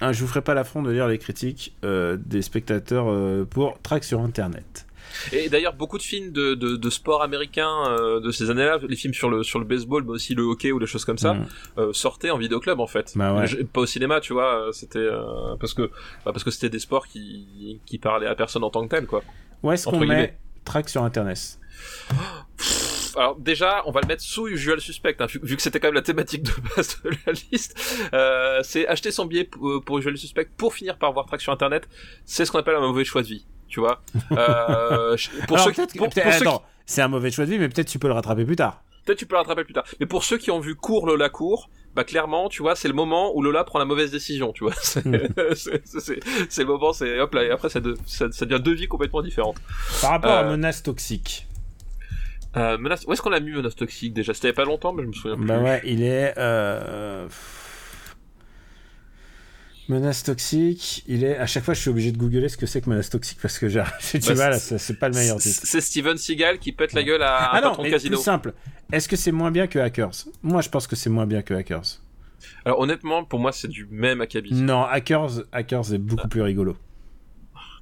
Ah, je vous ferai pas l'affront de lire les critiques euh, des spectateurs euh, pour Track sur Internet. Et d'ailleurs, beaucoup de films de, de, de sport américain euh, de ces années-là, les films sur le sur le baseball, mais aussi le hockey ou des choses comme ça, Mm. euh, sortaient en vidéoclub en fait. Bah ouais. Pas au cinéma, tu vois. euh, C'était euh, parce que bah, parce que c'était des sports qui qui parlaient à personne en tant que tel, quoi. Où est-ce qu'on met. Track sur Internet? Alors déjà, on va le mettre sous Usual Suspect, hein, vu, vu que c'était quand même la thématique de base de la liste. Euh, c'est acheter son billet pour, pour Usual Suspect pour finir par voir Track sur Internet. C'est ce qu'on appelle un mauvais choix de vie, tu vois. Euh, pour Alors, ceux, qui- pour- pour attends, c'est un mauvais choix de vie, mais peut-être tu peux le rattraper plus tard. Peut-être tu peux le rattraper plus tard. Mais pour ceux qui ont vu court Lola court, bah clairement, tu vois, c'est le moment où Lola prend la mauvaise décision, tu vois. *laughs* C'est *laughs* Mm. c'est- le moment, c'est hop là, et après ça, de- ça, ça devient deux vies complètement différentes. Par rapport à Euh, menace toxique. Euh, menace, où est-ce qu'on a mis menace toxique déjà? C'était pas longtemps, mais je me souviens plus. Bah ouais, il est. euh, Menace toxique, il est. À chaque fois, je suis obligé de googler ce que c'est que menace toxique parce que j'ai *laughs* du Bah, mal, c'est- pas le meilleur C'est titre. c'est Steven Seagal qui pète la gueule à un Ah non, patron mais casino. plus simple. Est-ce que c'est moins bien que Hackers? Moi, je pense que c'est moins bien que Hackers. Alors honnêtement, pour moi, c'est du même acabit. Non, Hackers, Hackers est beaucoup plus rigolo.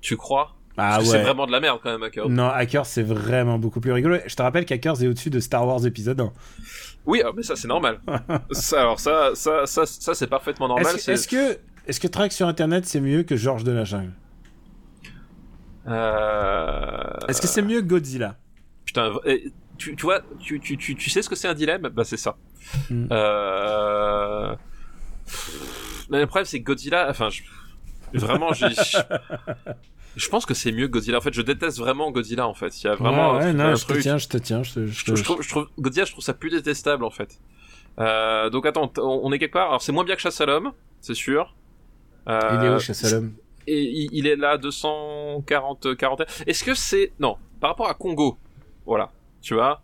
Tu crois? Ah que C'est ouais. vraiment de la merde quand même, Hacker. Non, Hackers, c'est vraiment beaucoup plus rigolo. Je te rappelle qu'Hackers est au-dessus de Star Wars épisode 1. Oui, ah, mais ça c'est normal. *laughs* ça, alors ça, ça, ça, ça c'est parfaitement normal. Est-ce que, est-ce que Track sur Internet, c'est mieux que Georges de la Jungle Euh... Est-ce que c'est mieux que Godzilla? Putain, tu, tu vois, tu, tu, tu, tu sais ce que c'est un dilemme? Bah c'est ça. Hmm. Euh... Mais le problème c'est que Godzilla, enfin, je... vraiment, j'ai- je... *laughs* je pense que c'est mieux que Godzilla. En fait, je déteste vraiment Godzilla. En fait, il y a vraiment ouais, ouais, un, non, un je te tiens, je te tiens. Je, te- je Je, te- je trouve, je trouve- Godzilla, je trouve ça plus détestable en fait. Euh, donc attends, on est quelque part. Alors c'est moins bien que Chasse à l'homme, c'est sûr. Euh, Il est où, à l'homme et il, est là 240 41 est-ce que c'est non par rapport à Congo voilà tu vois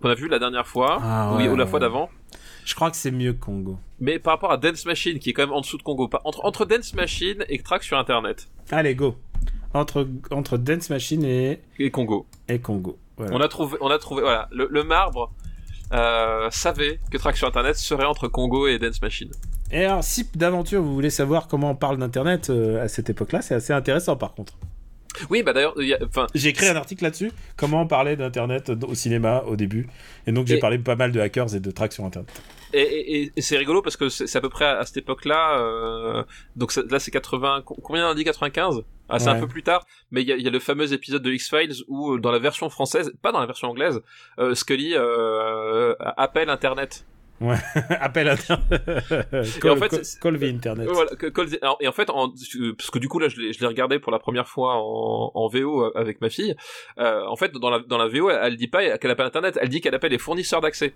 qu'on a vu la dernière fois Ah ouais, ou la ouais, fois ouais. d'avant Je crois que c'est mieux que Congo. Mais par rapport à Dance Machine, qui est quand même en dessous de Congo, entre, entre Dance Machine et Track sur Internet, Allez, go. Entre, entre Dance Machine et, et Congo, et Congo. Voilà. on a trouvé, on a trouvé, voilà, le, le marbre euh, savait que Track sur Internet serait entre Congo et Dance Machine. Et alors, si d'aventure vous voulez savoir comment on parle d'Internet euh, à cette époque-là, c'est assez intéressant par contre. Oui, bah d'ailleurs, enfin, J'ai écrit un article là-dessus, comment on parlait d'Internet au cinéma au début. Et donc j'ai Et- parlé pas mal de hackers et de tracks sur Internet. Et, et- et- et c'est rigolo parce que c'est à peu près à, à cette époque-là. euh, donc ça- là, c'est 80. co- Combien on a dit 95 Ah, c'est Ouais. un peu plus tard. Mais il y a, il y a le fameux épisode de X-Files où, euh, dans la version française, pas dans la version anglaise, euh, Scully euh, appelle Internet. *laughs* Appel Internet. Et call, en fait, call- Internet. Euh, Voilà, call- alors, et en fait, en, euh, parce que du coup là, je l'ai je l'ai regardé pour la première fois en, en VO avec ma fille. Euh, en fait, dans la, dans la VO, elle, elle dit pas qu'elle appelle Internet, elle dit qu'elle appelle les fournisseurs d'accès.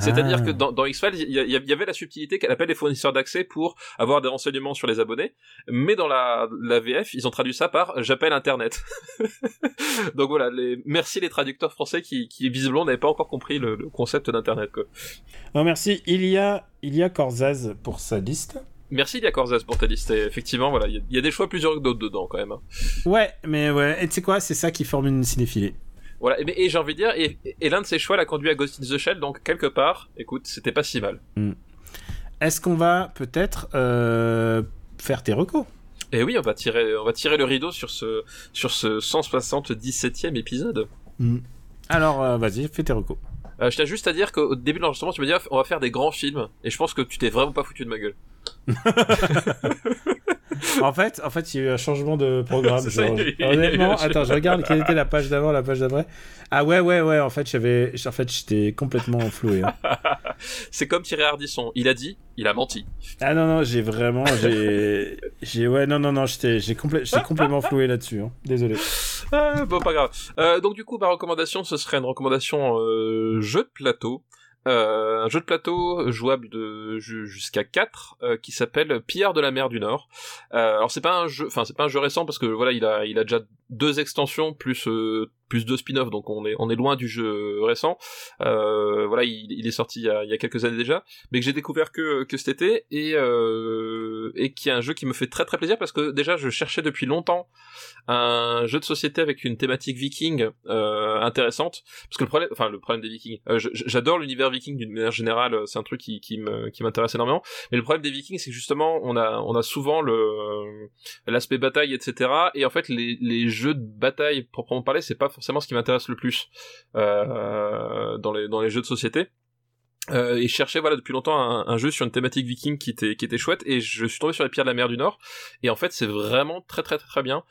C'est-à-dire Ah. que dans, dans X-Files, il y, avait la subtilité qu'elle appelle les fournisseurs d'accès pour avoir des renseignements sur les abonnés, mais dans la, la VF, ils ont traduit ça par j'appelle Internet. *laughs* Donc voilà, les, merci les traducteurs français qui, qui visiblement n'avaient pas encore compris le, le concept d'Internet. Non, merci. Il y a, il y a Corzaz pour sa liste. Merci Lia Corzaz pour ta liste. Et effectivement, voilà, il y, y a des choix plus heureux que d'autres dedans quand même. hein. Ouais, mais ouais. Et tu sais quoi, c'est ça qui forme une cinéphilie. Voilà, et, j'ai envie de dire, et, et l'un de ces choix l'a conduit à Ghost in the Shell, donc quelque part, écoute, c'était pas si mal. Est-ce qu'on va peut-être euh, faire tes recos? Et oui, on va tirer, on va tirer le rideau sur ce, sur ce 177e épisode. Alors, euh, vas-y, fais tes recos. Euh, je tiens juste à dire qu'au début de l'enregistrement, tu me dis, ah, on va faire des grands films, et je pense que tu t'es vraiment pas foutu de ma gueule. *laughs* en fait, en fait, il y a eu un changement de programme. *laughs* Ça, Honnêtement, attends, je regarde quelle était la page d'avant, la page d'après. Ah ouais, ouais, ouais. En fait, j'avais, en fait, j'étais complètement floué. hein. *laughs* C'est comme Thierry Ardisson, il a dit, il a menti. Ah non, non, j'ai vraiment, j'ai, j'ai, ouais, non, non, non, j'étais, j'ai complè- complètement floué là-dessus. hein. Désolé. Ah, bon, pas grave. Euh, donc du coup, ma recommandation, ce serait une recommandation euh, jeu de plateau. Euh, un jeu de plateau jouable de ju- jusqu'à 4 euh, qui s'appelle Pillard de la mer du Nord. Euh, alors c'est pas un jeu, enfin c'est pas un jeu récent parce que voilà il a il a déjà deux extensions plus euh, plus deux spin-offs donc on est on est loin du jeu récent. Euh, voilà il, est sorti il y, a, quelques années déjà, mais que j'ai découvert que que cet été et euh, et qui est un jeu qui me fait très très plaisir parce que déjà je cherchais depuis longtemps un jeu de société avec une thématique viking euh, intéressante parce que le problème enfin le problème des vikings j'adore l'univers viking d'une manière générale c'est un truc qui qui m'intéresse énormément mais le problème des vikings c'est que justement on a on a souvent l'aspect bataille etc et en fait les les jeux de bataille proprement parler c'est pas forcément ce qui m'intéresse le plus euh, dans les jeux de société. Euh, et je cherchais depuis longtemps un, jeu sur une thématique viking qui était chouette et je suis tombé sur les pierres de la mer du Nord. Et en fait c'est vraiment très très très très bien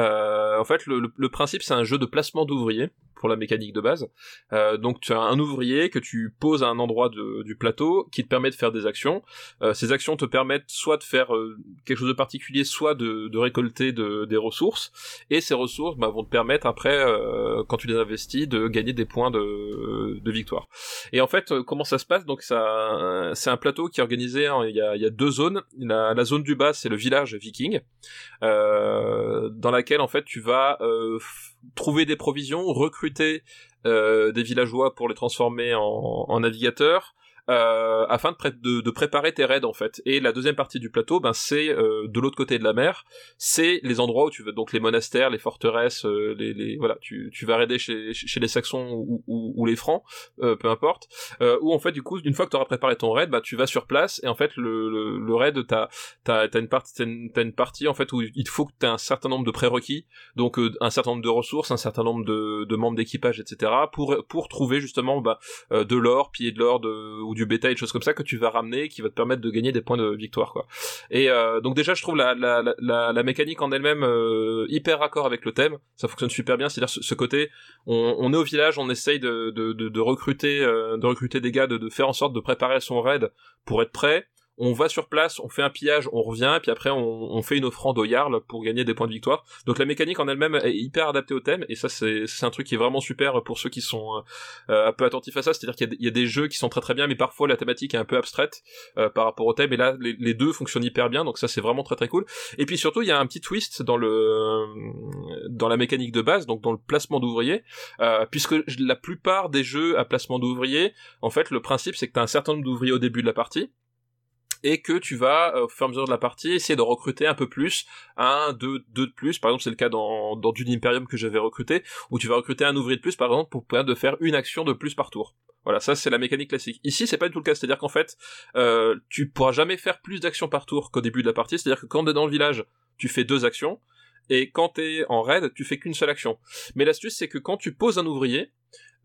en fait le, principe c'est un jeu de placement d'ouvriers pour la mécanique de base. Euh, donc tu as un ouvrier que tu poses à un endroit du plateau qui te permet de faire des actions. Euh, ces actions te permettent soit de faire euh, quelque chose de particulier soit de, récolter de, des ressources. Et ces ressources bah, vont te permettre après euh, quand tu les investis de gagner des points de, victoire. Et en fait, euh, comment ça se passe? Donc, euh, c'est un plateau qui est organisé. il, y a, deux zones. La, la zone du bas, c'est le village viking, euh, dans en fait tu vas euh, trouver des provisions, recruter euh, des villageois pour les transformer en navigateurs. Euh, afin de, pré- de, de préparer tes raids en fait. Et la deuxième partie du plateau, ben c'est euh, de l'autre côté de la mer, c'est les endroits où tu veux donc les monastères, les forteresses, euh, les, voilà, tu, vas raider chez, les Saxons ou, les Francs, peu importe. Où en fait du coup une fois que tu auras préparé ton raid, bah tu vas sur place et en fait le, raid t'as t'as une partie t'as une, partie en fait où il faut que t'aies un certain nombre de prérequis, donc un certain nombre de ressources, un certain nombre de, membres d'équipage, etc. pour pour trouver justement euh, de l'or, piller de l'or de, ou du bétail, des choses comme ça que tu vas ramener, qui va te permettre de gagner des points de victoire quoi. Et euh, donc déjà je trouve la la, la, mécanique en elle-même euh, hyper raccord avec le thème, ça fonctionne super bien, c'est-à-dire ce, ce côté on, est au village, on essaye de, de, de, de recruter, euh, de recruter des gars, de, de faire en sorte de préparer son raid pour être prêt. On va sur place, on fait un pillage, on revient, puis après on, fait une offrande au Jarl pour gagner des points de victoire. Donc la mécanique en elle-même est hyper adaptée au thème, et ça c'est un truc qui est vraiment super pour ceux qui sont euh, un peu attentifs à ça, c'est-à-dire qu'il y, a des jeux qui sont très très bien, mais parfois la thématique est un peu abstraite euh, par rapport au thème, et là les, deux fonctionnent hyper bien, donc ça c'est vraiment très très cool. Et puis surtout il y a un petit twist dans le dans la mécanique de base, donc dans le placement d'ouvriers, euh, puisque la plupart des jeux à placement d'ouvriers, en fait le principe c'est que tu un certain nombre d'ouvriers au début de la partie, et que tu vas au fur et à mesure de la partie essayer de recruter un peu plus un deux deux de plus. Par exemple c'est le cas dans dans Dune Imperium que j'avais recruté où tu vas recruter un ouvrier de plus par exemple pour permettre de faire une action de plus par tour. Voilà ça c'est la mécanique classique. Ici c'est pas du tout le cas. C'est à dire qu'en fait euh, tu pourras jamais faire plus d'actions par tour qu'au début de la partie. C'est à dire que quand t'es dans le village tu fais deux actions et quand t'es en raid tu fais qu'une seule action. Mais l'astuce c'est que quand tu poses un ouvrier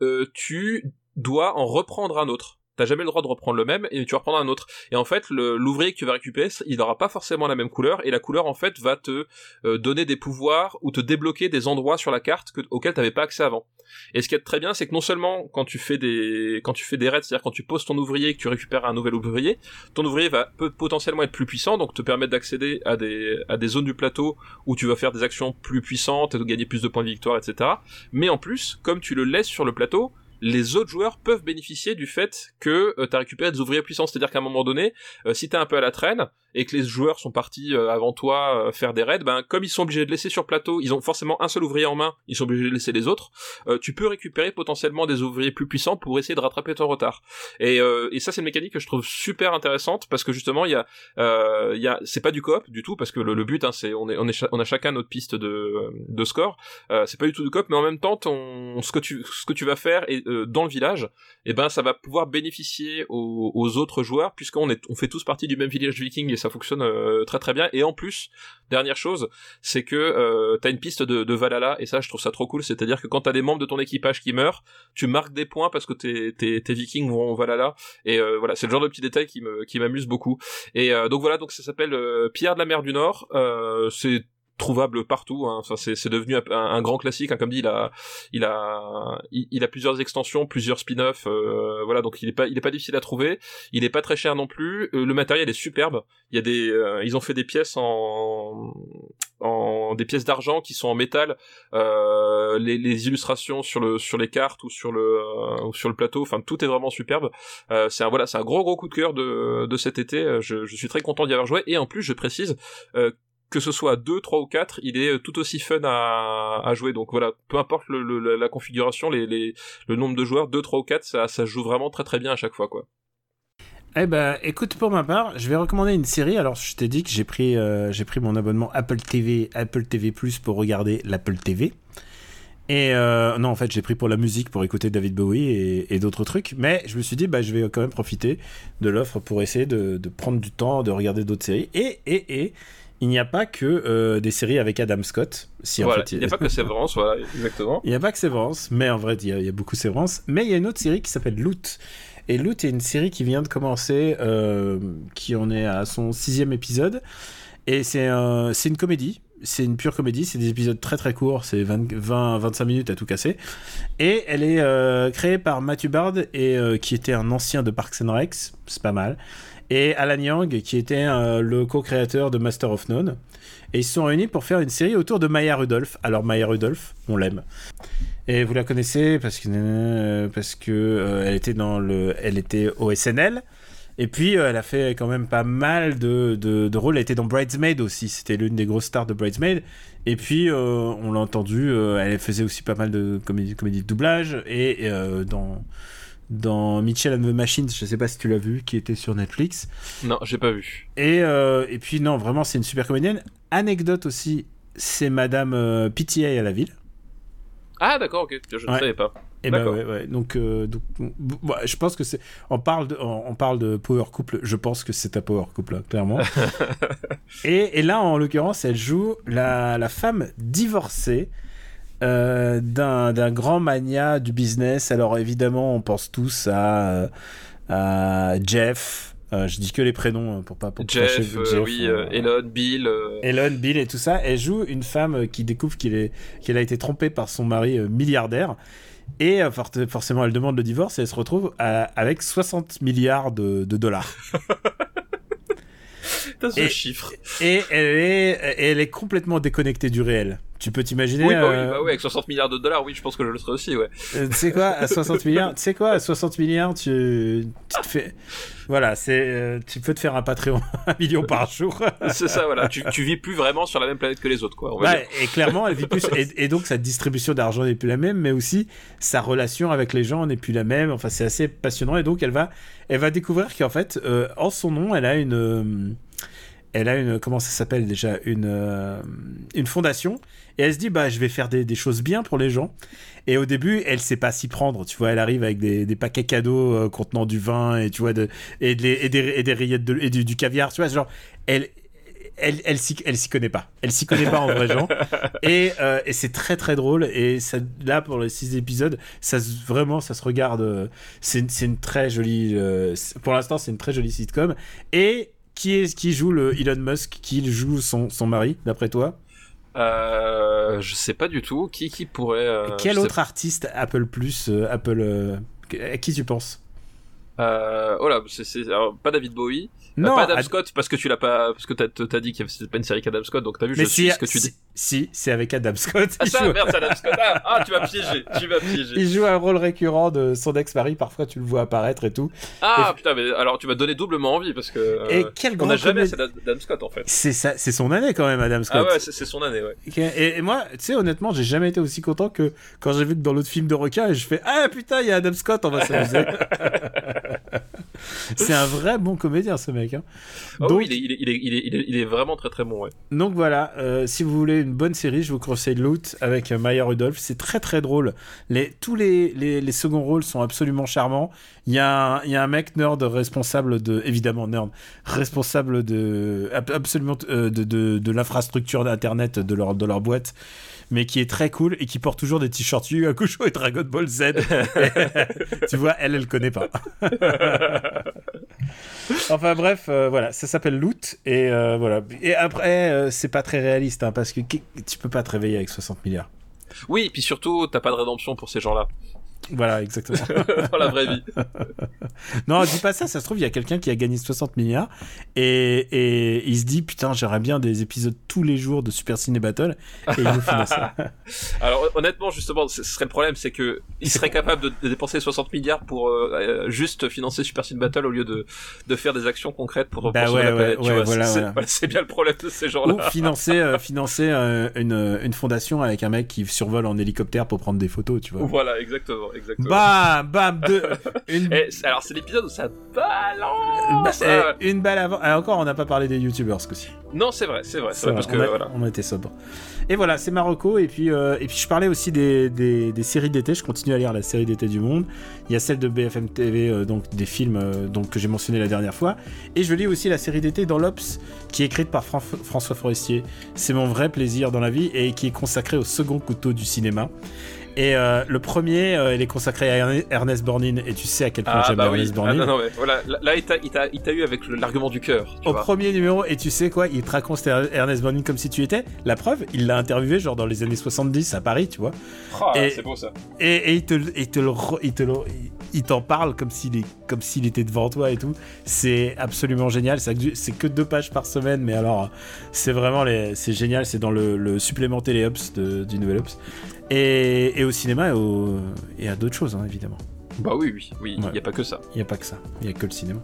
euh, tu dois en reprendre un autre T'as jamais le droit de reprendre le même et tu vas reprendre un autre. Et en fait, l'ouvrier que tu vas récupérer, il n'aura pas forcément la même couleur et la couleur en fait va te euh, donner des pouvoirs ou te débloquer des endroits sur la carte que, auxquels t'avais pas accès avant. Et ce qui est très bien, c'est que non seulement quand tu fais des quand tu fais des raids, c'est-à-dire quand tu poses ton ouvrier et que tu récupères un nouvel ouvrier, ton ouvrier va peut potentiellement être plus puissant, donc te permettre d'accéder à des à des zones du plateau où tu vas faire des actions plus puissantes et de gagner plus de points de victoire, etc. Mais en plus, comme tu le laisses sur le plateau, les autres joueurs peuvent bénéficier du fait que euh, tu as récupéré des ouvriers puissants. C'est-à-dire qu'à un moment donné, euh, si t'es un peu à la traîne et que les joueurs sont partis euh, avant toi euh, faire des raids, ben comme ils sont obligés de laisser sur plateau, ils ont forcément un seul ouvrier en main, ils sont obligés de laisser les autres. tu peux récupérer potentiellement des ouvriers plus puissants pour essayer de rattraper ton retard. Et, et ça c'est une mécanique que je trouve super intéressante parce que justement il y a, il a, c'est pas du coop du tout parce que le, le but hein, c'est on est on est on a chacun notre piste de de score. c'est pas du tout du coop, mais en même temps ton ce que tu ce que tu vas faire et dans le village, et eh ben ça va pouvoir bénéficier aux, autres joueurs puisqu'on est on fait tous partie du même village viking et ça fonctionne euh, très très bien. Et en plus, dernière chose, c'est que euh, t'as une piste de, de, Valhalla et ça je trouve ça trop cool. C'est-à-dire que quand t'as des membres de ton équipage qui meurent, tu marques des points parce que tes, tes, tes vikings vont au Valhalla. Et euh, voilà, c'est le genre de petit détail qui me qui m'amuse beaucoup. Et euh, donc voilà, donc ça s'appelle euh, Pierre de la mer du Nord. c'est trouvable partout. Hein. Enfin, c'est, c'est devenu un, un, grand classique. Hein. Comme dit, il a, il a, il, a plusieurs extensions, plusieurs spin-offs. Euh, voilà, donc il est pas, il est pas difficile à trouver. Il est pas très cher non plus. Euh, le matériel est superbe. Il y a des, euh, ils ont fait des pièces en, en des pièces d'argent qui sont en métal. Euh, les, les, illustrations sur le, sur les cartes ou sur le, euh, sur le plateau. Enfin, tout est vraiment superbe. c'est un, voilà, c'est un gros gros coup de cœur de, de cet été. Je, je suis très content d'y avoir joué. Et en plus, je précise que ce soit 2, 3 ou 4, il est tout aussi fun à, jouer. Donc voilà, peu importe la configuration, le nombre de joueurs, 2, 3 ou 4, ça, joue vraiment très très bien à chaque fois. quoi. Eh ben, écoute, pour ma part, je vais recommander une série. Alors, je t'ai dit que j'ai pris, euh, mon abonnement Apple TV, Apple TV Plus pour regarder l'Apple TV. Et euh, non, en fait, j'ai pris pour la musique, pour écouter David Bowie et, d'autres trucs. Mais je me suis dit, bah, je vais quand même profiter de l'offre pour essayer de, prendre du temps, de regarder d'autres séries. Et, et, et, il n'y a pas que euh, des séries avec Adam Scott. Si, voilà, en fait, il n'y a pas que Severance, voilà, exactement. Il n'y a pas que Severance, mais en vrai, il y a, il y a beaucoup Severance. Mais il y a une autre série qui s'appelle Loot. Et Loot est une série qui vient de commencer, euh, qui en est à son sixième épisode. Et c'est une comédie. C'est une pure comédie. C'est des épisodes très très courts. C'est 20-25 minutes à tout casser. Et elle est euh, créée par Matthew Bard, et, qui était un ancien de Parks and Rec. C'est pas mal et Alan Yang, qui était euh, le co-créateur de Master of None. Et ils se sont réunis pour faire une série autour de Maya Rudolph. Alors Maya Rudolph, on l'aime. Et vous la connaissez parce que euh, parce que euh, elle était dans le, elle était au SNL. Et puis elle a fait quand même pas mal de, de, rôles. Elle était dans Bridesmaid aussi. C'était l'une des grosses stars de Bridesmaid. Et puis on l'a entendu, elle faisait aussi pas mal de comédies comédie de doublage et dans dans Mitchell and the Machines, je sais pas si tu l'as vu, qui était sur Netflix. Non, j'ai pas vu. Et, euh, et puis non, vraiment, c'est une super comédienne. Anecdote aussi, c'est Madame euh, PTA à la ville. Ah d'accord, ok, je ne ouais. savais pas. Et eh ben ouais, ouais. Donc, euh, donc bah, je pense que c'est. On parle de, on, parle de power couple. Je pense que c'est un power couple, hein, clairement. *laughs* et, et, là, en l'occurrence, elle joue la, la femme divorcée euh, d'un grand mania du business. Alors évidemment, on pense tous à, euh, à Jeff. Euh, je dis que les prénoms pour pas pour Jeff, Jeff oui, Elon, Bill. Elon, Bill et tout ça. Elle joue une femme qui découvre qu'elle a été trompée par son mari milliardaire. Et forcément, elle demande le divorce et elle se retrouve à, avec 60 milliards de, de dollars. *laughs* Putain, ce Et- chiffre. Et elle est, elle est complètement déconnectée du réel. Tu peux t'imaginer. Oui, bah oui, euh, bah oui, avec 60 milliards de dollars, oui, je pense que je le serais aussi, ouais. euh, tu sais quoi, à 60 *laughs* milliards, tu sais quoi, à 60 milliards, tu, tu te fais, voilà, c'est, euh, tu peux te faire un Patreon, *laughs* un million par jour. *laughs* C'est ça, voilà. Tu, tu vis plus vraiment sur la même planète que les autres, quoi. On va Ouais, dire. et clairement, elle vit plus. Et, et donc, sa distribution d'argent n'est plus la même, mais aussi sa relation avec les gens n'est plus la même. Enfin, c'est assez passionnant. Et donc, elle va, elle va découvrir qu'en fait, euh, en son nom, elle a une. euh, elle a une. Comment ça s'appelle déjà Une, une fondation. Et elle se dit, bah, je vais faire des, des choses bien pour les gens. Et au début, elle sait pas s'y prendre. Tu vois, elle arrive avec des, des paquets cadeaux euh, contenant du vin et tu vois, de, et, de et des, et des rillettes de, et du, du caviar. Tu vois, genre, elle. Elle, elle, s'y, elle s'y connaît pas. Elle s'y connaît pas en vrai gens. *laughs* Et, euh, et c'est très très drôle. Et ça, là, pour les six épisodes, ça se- vraiment, ça se regarde. euh, C'est une, une très jolie. euh, pour l'instant, c'est une très jolie sitcom. Et qui est qui joue le Elon Musk Qui joue son, son mari, d'après toi? Euh, je sais pas du tout. Qui, qui pourrait. euh, Quel autre artiste Apple Plus, euh, Apple. euh, à qui tu penses? Euh, oh là, c'est, pas David Bowie. Euh, Non, pas Adam Ad- Scott parce que tu l'as pas, parce que t'as, t'as dit que c'était pas une série qu'Adam Scott, donc t'as vu, mais je si, suis ce que tu dis. si, c'est avec Adam Scott. Ah il, ça, joue, merde, c'est Adam Scott. Ah, ah, tu vas piéger, *laughs* tu vas piéger. il joue un rôle récurrent de son ex-mari. Parfois, tu le vois apparaître et tout. Ah Et- putain, mais alors tu m'as donné doublement envie parce que. euh, et quel on grand n'a jamais comédien- c'est Adam Scott en fait. C'est ça, c'est son année quand même, Adam Scott. Ah ouais, c'est, son année, ouais. Et moi, tu sais, honnêtement, j'ai jamais été aussi content que quand j'ai vu que dans l'autre film de requin, et je fais Ah putain, il y a Adam Scott, on va s'amuser. *laughs* c'est un vrai bon comédien, ce mec. hein. Oh donc, oui, il est, il, est, il, est, il, est, il est- il est vraiment très très bon, ouais. donc voilà, euh, si vous voulez une bonne série, je vous conseille Loot avec euh, Maya Rudolph. C'est très très drôle. Les, tous les, les, les seconds rôles sont absolument charmants. Il y, a un, il y a un mec nerd responsable de, évidemment nerd, responsable de ab- absolument euh, de, de, de l'infrastructure d'internet de leur, de leur boîte, mais qui est très cool et qui porte toujours des t-shirts Yu et Dragon Ball Z. *laughs* tu vois, elle, elle connaît pas. *laughs* enfin bref, euh, voilà, ça s'appelle Loot et euh, voilà. Et après, euh, c'est pas très réaliste hein, parce que tu peux pas te réveiller avec 60 milliards. Oui, et puis surtout, t'as pas de rédemption pour ces gens-là Voilà, exactement. *laughs* dans la vraie vie. *laughs* non, dis pas ça, ça se trouve, il y a quelqu'un qui a gagné 60 milliards et, et il se dit putain, j'aimerais bien des épisodes tous les jours de Super Ciné Battle et il nous finance ça. *laughs* Alors honnêtement, justement, ce serait le problème, c'est que il serait capable de, dépenser 60 milliards pour euh, euh, juste financer Super Sin Battle au lieu de, de faire des actions concrètes pour, Bah ouais, la planète. ouais, ouais, voilà, c'est, voilà. bien le problème de ces Ou gens-là. financer, euh, financer euh, une, une fondation avec un mec qui survole en hélicoptère pour prendre des photos, tu vois. Voilà, exactement, exactement. Bam, bam, deux, *laughs* une, Et c'est- alors c'est l'épisode où ça bah, balance. eh, Ah, une balle avant. Ah, encore, on n'a pas parlé des youtubeurs ce coup-ci. Non, c'est vrai, c'est vrai, c'est vrai va, parce que on, a, voilà. on été sobre. Et voilà, c'est Marocco. Et puis, euh, et puis je parlais aussi des, des, des séries d'été. Je continue à lire la série d'été du monde. Il y a celle de BFM TV, euh, donc des films euh, donc, que j'ai mentionné la dernière fois. Et je lis aussi la série d'été dans l'Obs, qui est écrite par Fran- François Forestier. C'est mon vrai plaisir dans la vie et qui est consacré au second couteau du cinéma. Et euh, le premier, euh, il est consacré à Erne- Ernest Borgnine. Et tu sais à quel point Ah j'aime bah oui. Ernest Ah, non non mais voilà, là il t'a eu avec l'argument du cœur. au vois. premier numéro, et tu sais quoi, il te raconte Ernest Borgnine comme si tu étais. La preuve, il l'a interviewé genre dans les années 70 à Paris, tu vois. Et- c'est beau ça. Et, et il te, il te le, re- il te le- il t'en parle comme s'il est, comme s'il était devant toi et tout. C'est absolument génial. C'est que, deux pages par semaine, mais alors c'est vraiment les, c'est génial. C'est dans le, le supplément Téléops du Nouvel Ops. Et, et au cinéma et, au- et à d'autres choses, hein, évidemment. Bah oui oui oui, il Ouais. y a pas que ça. Il n'y a pas que ça, il n'y a que le cinéma.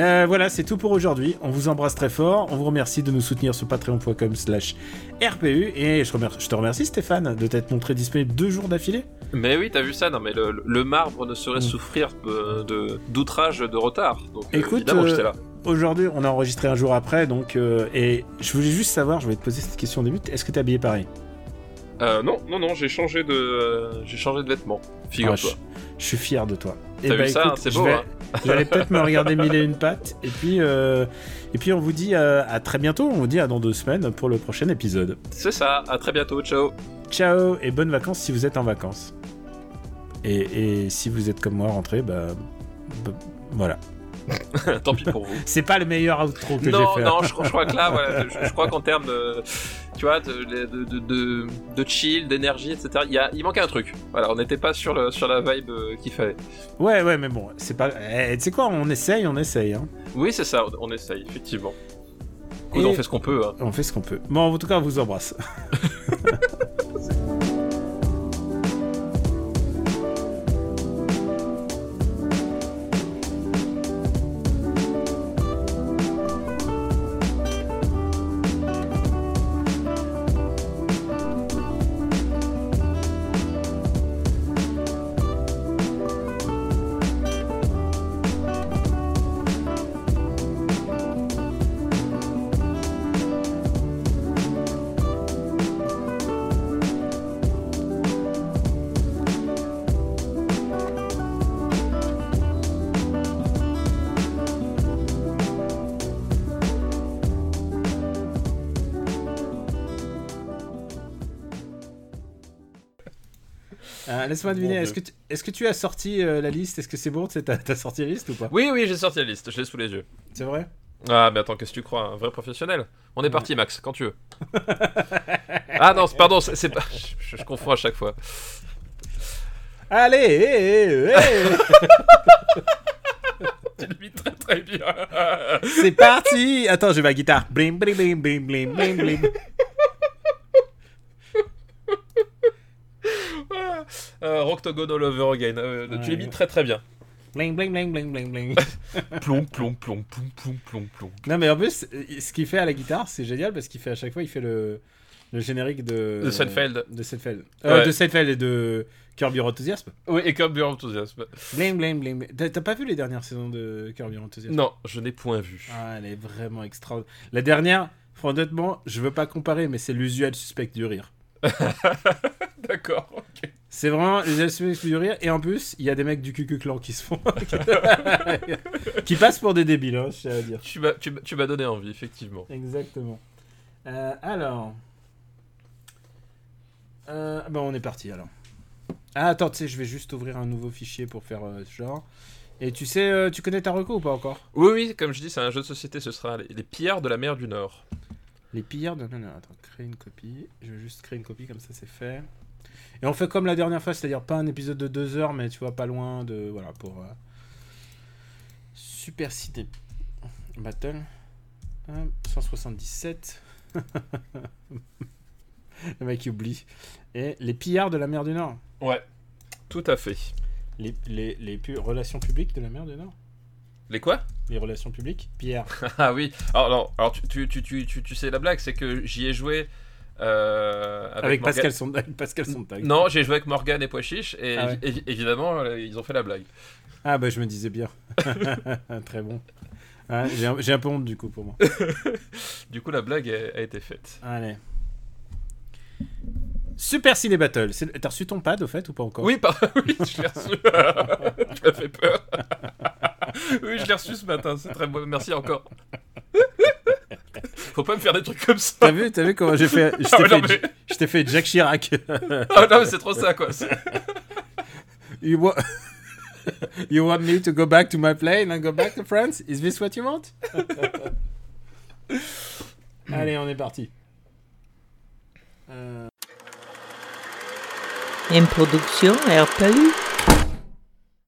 Euh, voilà, c'est tout pour aujourd'hui. On vous embrasse très fort. On vous remercie de nous soutenir sur patreon.com slash RPU. Et je, remer- je te remercie Stéphane de t'être montré disponible deux jours d'affilée. Mais oui, t'as vu ça? Non, mais le, le marbre ne saurait Mm. souffrir de d'outrage de, retard. Donc, euh, Écoute, euh, j'étais là. Aujourd'hui, on a enregistré un jour après, donc euh, et je voulais juste savoir, je vais te poser cette question au début. Est-ce que t'es habillé pareil? Euh, non, non, non, j'ai changé de, euh, j'ai changé de vêtements. Figure-toi. Ah, je, je suis fier de toi. T'as vu ça, c'est je beau, vais- hein *laughs* J'allais peut-être me regarder mille et une pattes. Et puis, euh, et puis on vous dit euh, à très bientôt. On vous dit à dans deux semaines pour le prochain épisode. C'est ça. À très bientôt. Ciao. Ciao et bonnes vacances si vous êtes en vacances. Et, et si vous êtes comme moi rentré, bah, bah, voilà. *laughs* Tant pis pour vous. C'est pas le meilleur outro que j'ai non, fait. non, je, je crois que là, voilà, je, je crois qu'en termes de, tu vois, de, de, de, chill, d'énergie, etc. Il, y a, il manquait un truc. Voilà, on n'était pas sur, le, sur la vibe euh, qu'il fallait. Ouais, ouais, mais bon, c'est pas. eh, tu sais quoi, on essaye, on essaye. Hein. Oui, c'est ça. On, on essaye, effectivement. Écoute, on fait ce qu'on peut. Hein. On fait ce qu'on peut. Bon, en tout cas, on vous embrasse. *laughs* Laisse-moi deviner, est-ce que, tu, est-ce que tu as sorti euh, la liste? Est-ce que c'est bon? T'as t'as sorti la liste ou pas? Oui, oui, j'ai sorti la liste, je l'ai sous les yeux. C'est vrai? Ah, mais attends, qu'est-ce que tu crois? Un vrai professionnel? On est parti, Max, quand tu veux. *laughs* ah non, c'est- pardon, c'est c'est pas. Je, je confonds à chaque fois. Allez hé, hé, hé. *laughs* Tu le vis très très bien. C'est parti Attends, j'ai ma guitare. Blim, blim, blim, blim, blim, blim, blim. *laughs* Euh, Rocktogone all over again. Euh, Ouais. Tu mis très très bien. Bling, bling, bling, bling, bling, bling. *laughs* Plomb, plomb, plomb, plomb, plomb, plomb, plomb. Non, mais en plus, ce qu'il fait à la guitare, c'est génial parce qu'il fait à chaque fois, il fait le, le générique de. De Seinfeld. De Seinfeld. Euh, Ouais. De Seinfeld et de Curb Your Enthusiasm. Oui, et comme Your Enthusiasm. Bling, bling, bling. t'as pas vu les dernières saisons de Curb Your Enthusiasm? Non, je n'ai point vu. Ah, elle est vraiment extraordinaire. La dernière, honnêtement, je veux pas comparer, mais c'est l'usuel suspect du rire. *laughs* D'accord, ok. C'est vraiment l'usuel suspect du rire. Et en plus, il y a des mecs du Cucu Clan qui se font. *laughs* qui passent pour des débiles, hein, je tiens à dire. Tu m'as tu m'as- tu m'as donné envie, effectivement. Exactement. Euh, alors. Euh, bah, on est parti alors. Ah, attends, tu sais, je vais juste ouvrir un nouveau fichier pour faire euh, ce genre. Et tu sais, tu connais ta reco ou pas encore? Oui, oui, comme je dis, c'est un jeu de société, ce sera les, les pillards de la mer du Nord. Les pillards de... Non, non, attends, créer une copie. Je vais juste créer une copie, comme ça c'est fait. Et on fait comme la dernière fois, c'est-à-dire pas un épisode de deux heures, mais tu vois, pas loin de... Voilà, pour... euh, Super Cité Battle. Hop, 177. *laughs* Le mec il oublie. Et les pillards de la mer du Nord. Ouais, tout à fait. Les, les, les pu- relations publiques de la mer du Nord. Les quoi? Les relations publiques Pierre. *laughs* Ah oui. Alors, alors, alors, tu, tu, tu, tu, tu, tu sais la blague, c'est que j'y ai joué euh, avec, Pascal, Son- avec Pascal Sontag. Non, j'ai joué avec Morgan et Poichiche et Ah ouais. évidemment, euh, ils ont fait la blague. Ah bah je me disais bien. *laughs* Très bon. Ah, j'ai un, peu honte du coup pour moi. *laughs* Du coup, la blague a, a été faite. Allez. Super Ciné Battle. T'as reçu ton pad au fait ou pas encore? Oui, par... *laughs* oui, je l'ai reçu. tu m'as fait peur. oui, je l'ai reçu ce matin, c'est très bon. Merci encore. *laughs* Faut pas me faire des trucs comme ça. T'as vu, t'as vu comment j'ai fait Je t'ai Ah ouais, fait, mais- fait Jack Chirac. *laughs* Ah non, mais c'est trop ça, quoi. You, wa- *laughs* you want me to go back to my plane and go back to France? Is this what you want? Allez, on est parti. Euh, Une production RPU.